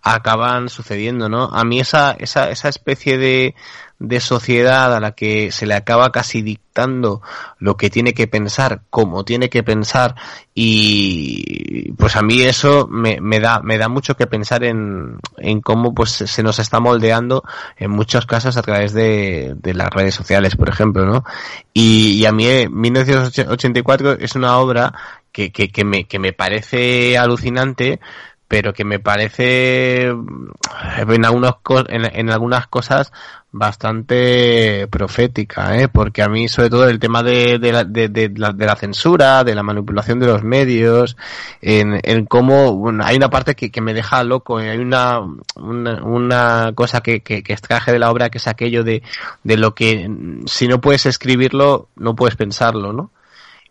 acaban sucediendo no a mí esa esa esa especie de de sociedad a la que se le acaba casi dictando lo que tiene que pensar, como tiene que pensar y pues a mí eso me, me da me da mucho que pensar en, en cómo pues se nos está moldeando en muchos casos a través de, de las redes sociales, por ejemplo, ¿no? Y, y a mí 1984 es una obra que, que, que, me, que me parece alucinante pero que me parece en, algunos, en, algunas cosas bastante profética, ¿eh? porque a mí sobre todo el tema de, de, la, de, la, censura, de la manipulación de los medios, en, cómo bueno, hay una parte que, que me deja loco, hay una, una, una cosa que, que, que, extraje de la obra que es aquello de, de lo que si no puedes escribirlo, no puedes pensarlo, ¿no?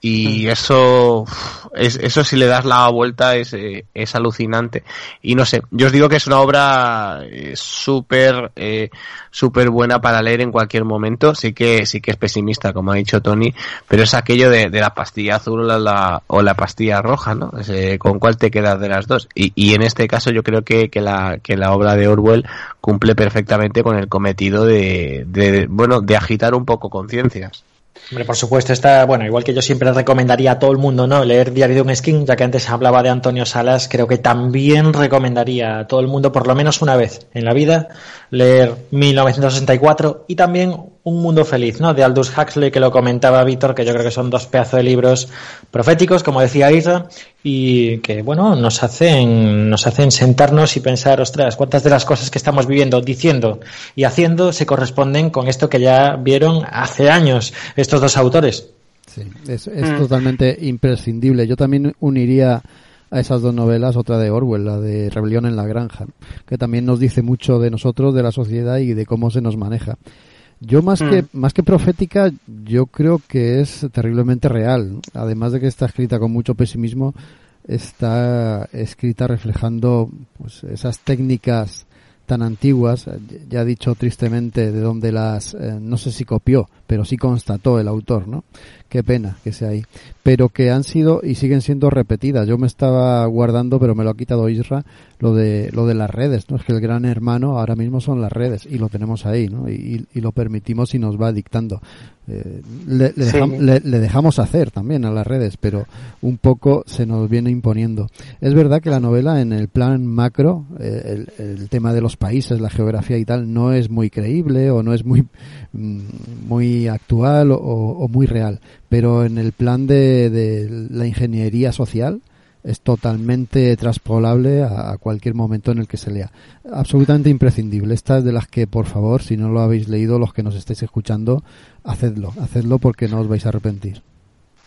Y eso es, eso si le das la vuelta es, eh, es alucinante. Y no sé yo os digo que es una obra eh, súper eh, súper buena para leer en cualquier momento. Sí que sí que es pesimista como ha dicho Tony pero es aquello de, de la pastilla azul o la, o la pastilla roja no con cuál te quedas de las dos y, y en este caso yo creo que, que la que la obra de Orwell cumple perfectamente con el cometido de, de bueno de agitar un poco conciencias Hombre, por supuesto, está, bueno, igual que yo siempre recomendaría a todo el mundo, ¿no? Leer Diario de un Skin, ya que antes hablaba de Antonio Salas, creo que también recomendaría a todo el mundo, por lo menos una vez en la vida, leer 1964 y también Un Mundo Feliz, ¿no? De Aldous Huxley, que lo comentaba Víctor, que yo creo que son dos pedazos de libros proféticos, como decía Isra, y que, bueno, nos hacen, nos hacen sentarnos y pensar, ostras, cuántas de las cosas que estamos viviendo, diciendo y haciendo se corresponden con esto que ya vieron hace años estos dos autores. Sí, es, es totalmente imprescindible. Yo también uniría a esas dos novelas, otra de Orwell, la de Rebelión en la Granja, que también nos dice mucho de nosotros, de la sociedad y de cómo se nos maneja. Yo más que más que profética, yo creo que es terriblemente real. Además de que está escrita con mucho pesimismo, está escrita reflejando pues, esas técnicas tan antiguas, ya ha dicho tristemente de dónde las, eh, no sé si copió, pero sí constató el autor, ¿no? Qué pena que sea ahí. Pero que han sido y siguen siendo repetidas. Yo me estaba guardando, pero me lo ha quitado Isra, lo de, lo de las redes, ¿no? Es que el gran hermano ahora mismo son las redes y lo tenemos ahí, ¿no? Y, y lo permitimos y nos va dictando. Eh, le, le, Sí. dejam- le- le dejamos hacer también a las redes, pero un poco se nos viene imponiendo. Es verdad que la novela en el plan macro, eh, el, el tema de los países, la geografía y tal, no es muy creíble o no es muy, mm, muy actual o, o muy real, pero en el plan de, de la ingeniería social, es totalmente traspolable a, a cualquier momento en el que se lea. Absolutamente imprescindible. Esta es de las que, por favor, si no lo habéis leído, los que nos estáis escuchando, hacedlo. Hacedlo porque no os vais a arrepentir.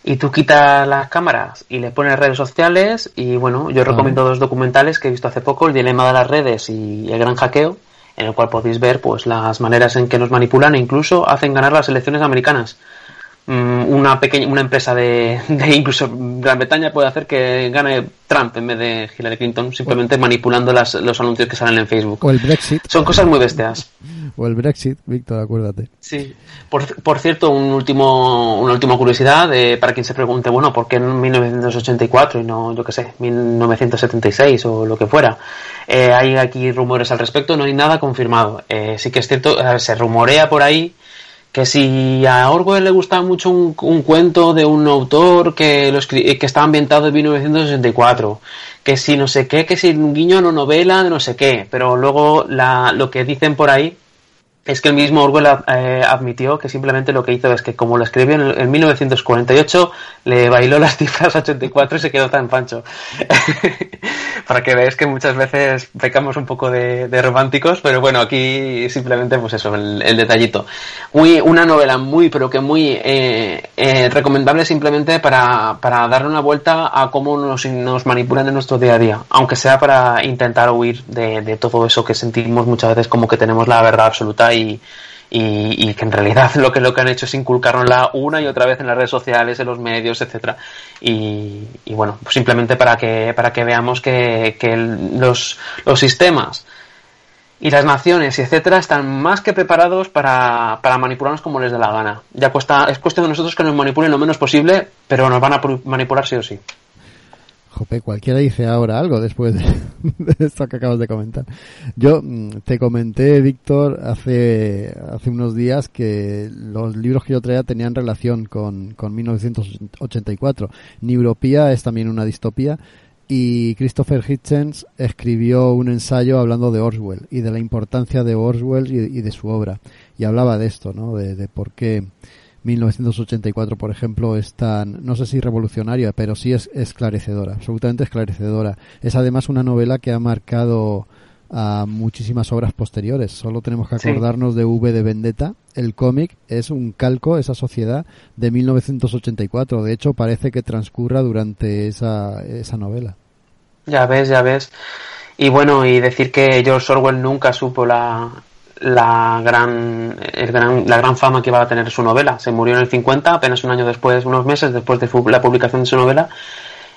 Y tú quitas las cámaras y le pones redes sociales y bueno, yo recomiendo dos documentales que he visto hace poco, El dilema de las redes y El gran hackeo, en el cual podéis ver pues las maneras en que nos manipulan e incluso hacen ganar las elecciones americanas. Mm, Una pequeña una empresa de, de incluso Gran Bretaña puede hacer que gane Trump en vez de Hillary Clinton simplemente manipulando las, los anuncios que salen en Facebook. O el Brexit. Son cosas muy bestias. O el Brexit, Víctor, acuérdate. Sí. Por, por cierto, un último, una última curiosidad eh, para quien se pregunte, bueno, ¿por qué en 1984 y no, yo qué sé, 1976 o lo que fuera? Eh, hay aquí rumores al respecto, no hay nada confirmado. Eh, sí que es cierto, eh, se rumorea por ahí que si a Orwell le gustaba mucho un, un cuento de un autor que, lo escri- eh, que está ambientado en 1964, que si no sé qué, que si un guiño a una novela de no sé qué, pero luego la, lo que dicen por ahí es que el mismo Orwell eh, admitió que simplemente lo que hizo es que como lo escribió en, el- en 1948 le bailó las cifras 84 y se quedó tan pancho. [LAUGHS] Para que veáis que muchas veces pecamos un poco de, románticos pero bueno aquí simplemente pues eso el, el detallito. Muy, una novela muy pero que muy eh, eh, recomendable simplemente para, para darle una vuelta a cómo nos, nos manipulan en nuestro día a día aunque sea para intentar huir de, de todo eso que sentimos muchas veces como que tenemos la verdad absoluta y, que en realidad [LAUGHS] lo que lo que han hecho es inculcárnosla una y otra vez en las redes sociales, en los medios, etcétera. Y, bueno, pues simplemente para que para que veamos que, que los, los sistemas y las naciones, etcétera, están más que preparados para, para manipularnos como les dé la gana. Ya cuesta, es cuestión de nosotros que nos manipulen lo menos posible, pero nos van a pu- manipular sí o sí. Jope, cualquiera dice ahora algo después [LAUGHS] de, esto que acabas de comentar. Yo mm, te comenté, Víctor, hace, hace unos días que los libros que yo traía tenían relación con, con 1984. Neuropía es también una distopía y Christopher Hitchens escribió un ensayo hablando de Orwell y de la importancia de Orwell y, de su obra. Y hablaba de esto, ¿no? De por qué 1984, por ejemplo, es tan, no sé si revolucionaria, pero sí es esclarecedora, absolutamente esclarecedora. Es además una novela que ha marcado a muchísimas obras posteriores. Solo tenemos que Sí. acordarnos de V de Vendetta. El cómic es un calco, esa sociedad, de 1984. De hecho, parece que transcurra durante esa, esa novela. Ya ves, ya ves. Y bueno, y decir que George Orwell nunca supo la, la gran, el gran, la gran fama que iba a tener su novela. Se murió en el 50, apenas un año después, unos meses después de la publicación de su novela,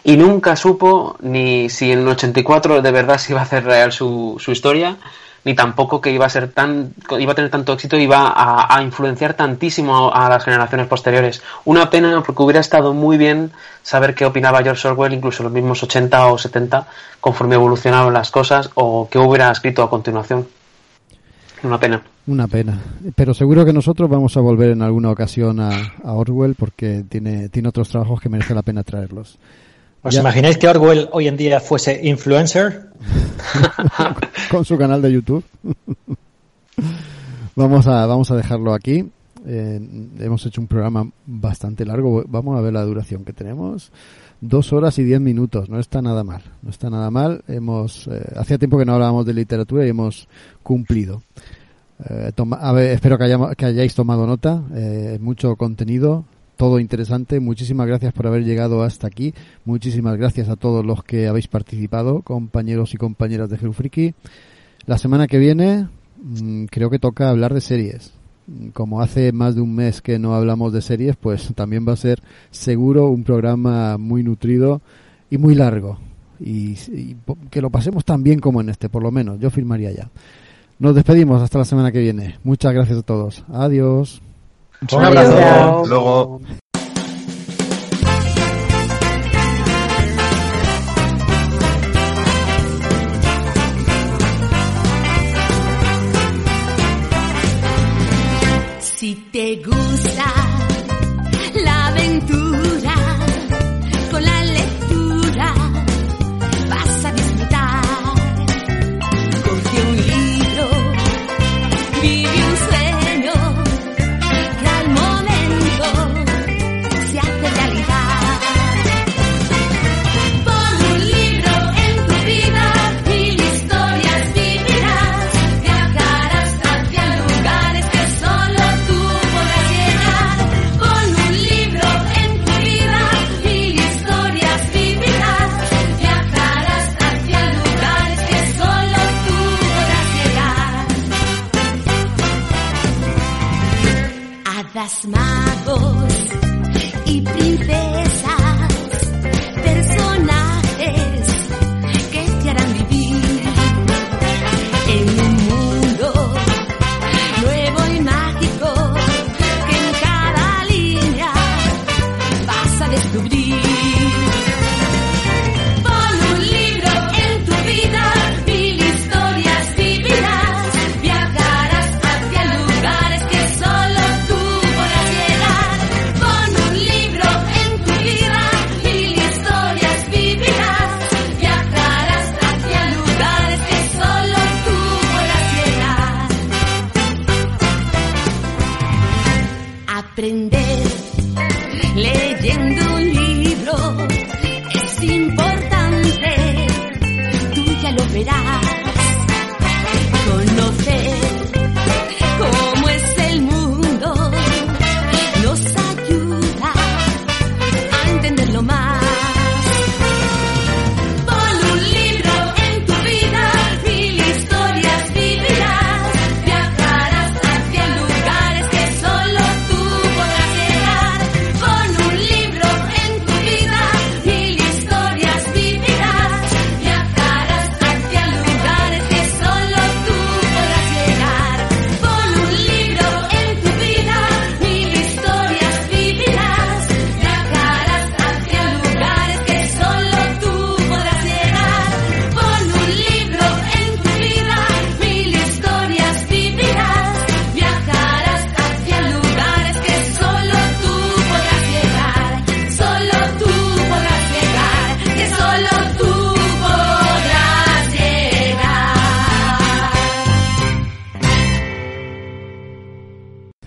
y nunca supo ni si en el 84 de verdad se iba a hacer real su, su historia, ni tampoco que iba a ser tan iba a tener tanto éxito y iba a, influenciar tantísimo a, las generaciones posteriores. Una pena porque hubiera estado muy bien saber qué opinaba George Orwell incluso los mismos 80 o 70 conforme evolucionaban las cosas o qué hubiera escrito a continuación. Una pena. Una pena. Pero seguro que nosotros vamos a volver en alguna ocasión a, a Orwell porque tiene, tiene otros trabajos que merece la pena traerlos. ¿Os imagináis que Orwell hoy en día fuese influencer? [LAUGHS] Con su canal de YouTube. [LAUGHS] vamos, a, vamos a dejarlo aquí. Eh, hemos hecho un programa bastante largo. Vamos a ver la duración que tenemos. Dos horas y diez minutos. No está nada mal. No está nada mal. Hemos, eh, hacía tiempo que no hablábamos de literatura y hemos cumplido. Eh, espero que, que hayáis tomado nota. mucho contenido todo interesante. Muchísimas gracias por haber llegado hasta aquí. Muchísimas gracias a todos los que habéis participado, compañeros y compañeras de Friki. La semana que viene mm, creo que toca hablar de series. Como hace más de un mes que no hablamos de series, pues también va a ser seguro un programa muy nutrido y muy largo. Y, y que lo pasemos tan bien como en este, por lo menos. Yo firmaría ya. Nos despedimos hasta la semana que viene. Muchas gracias a todos. Adiós. Un abrazo. Luego. Si te gusta Aprender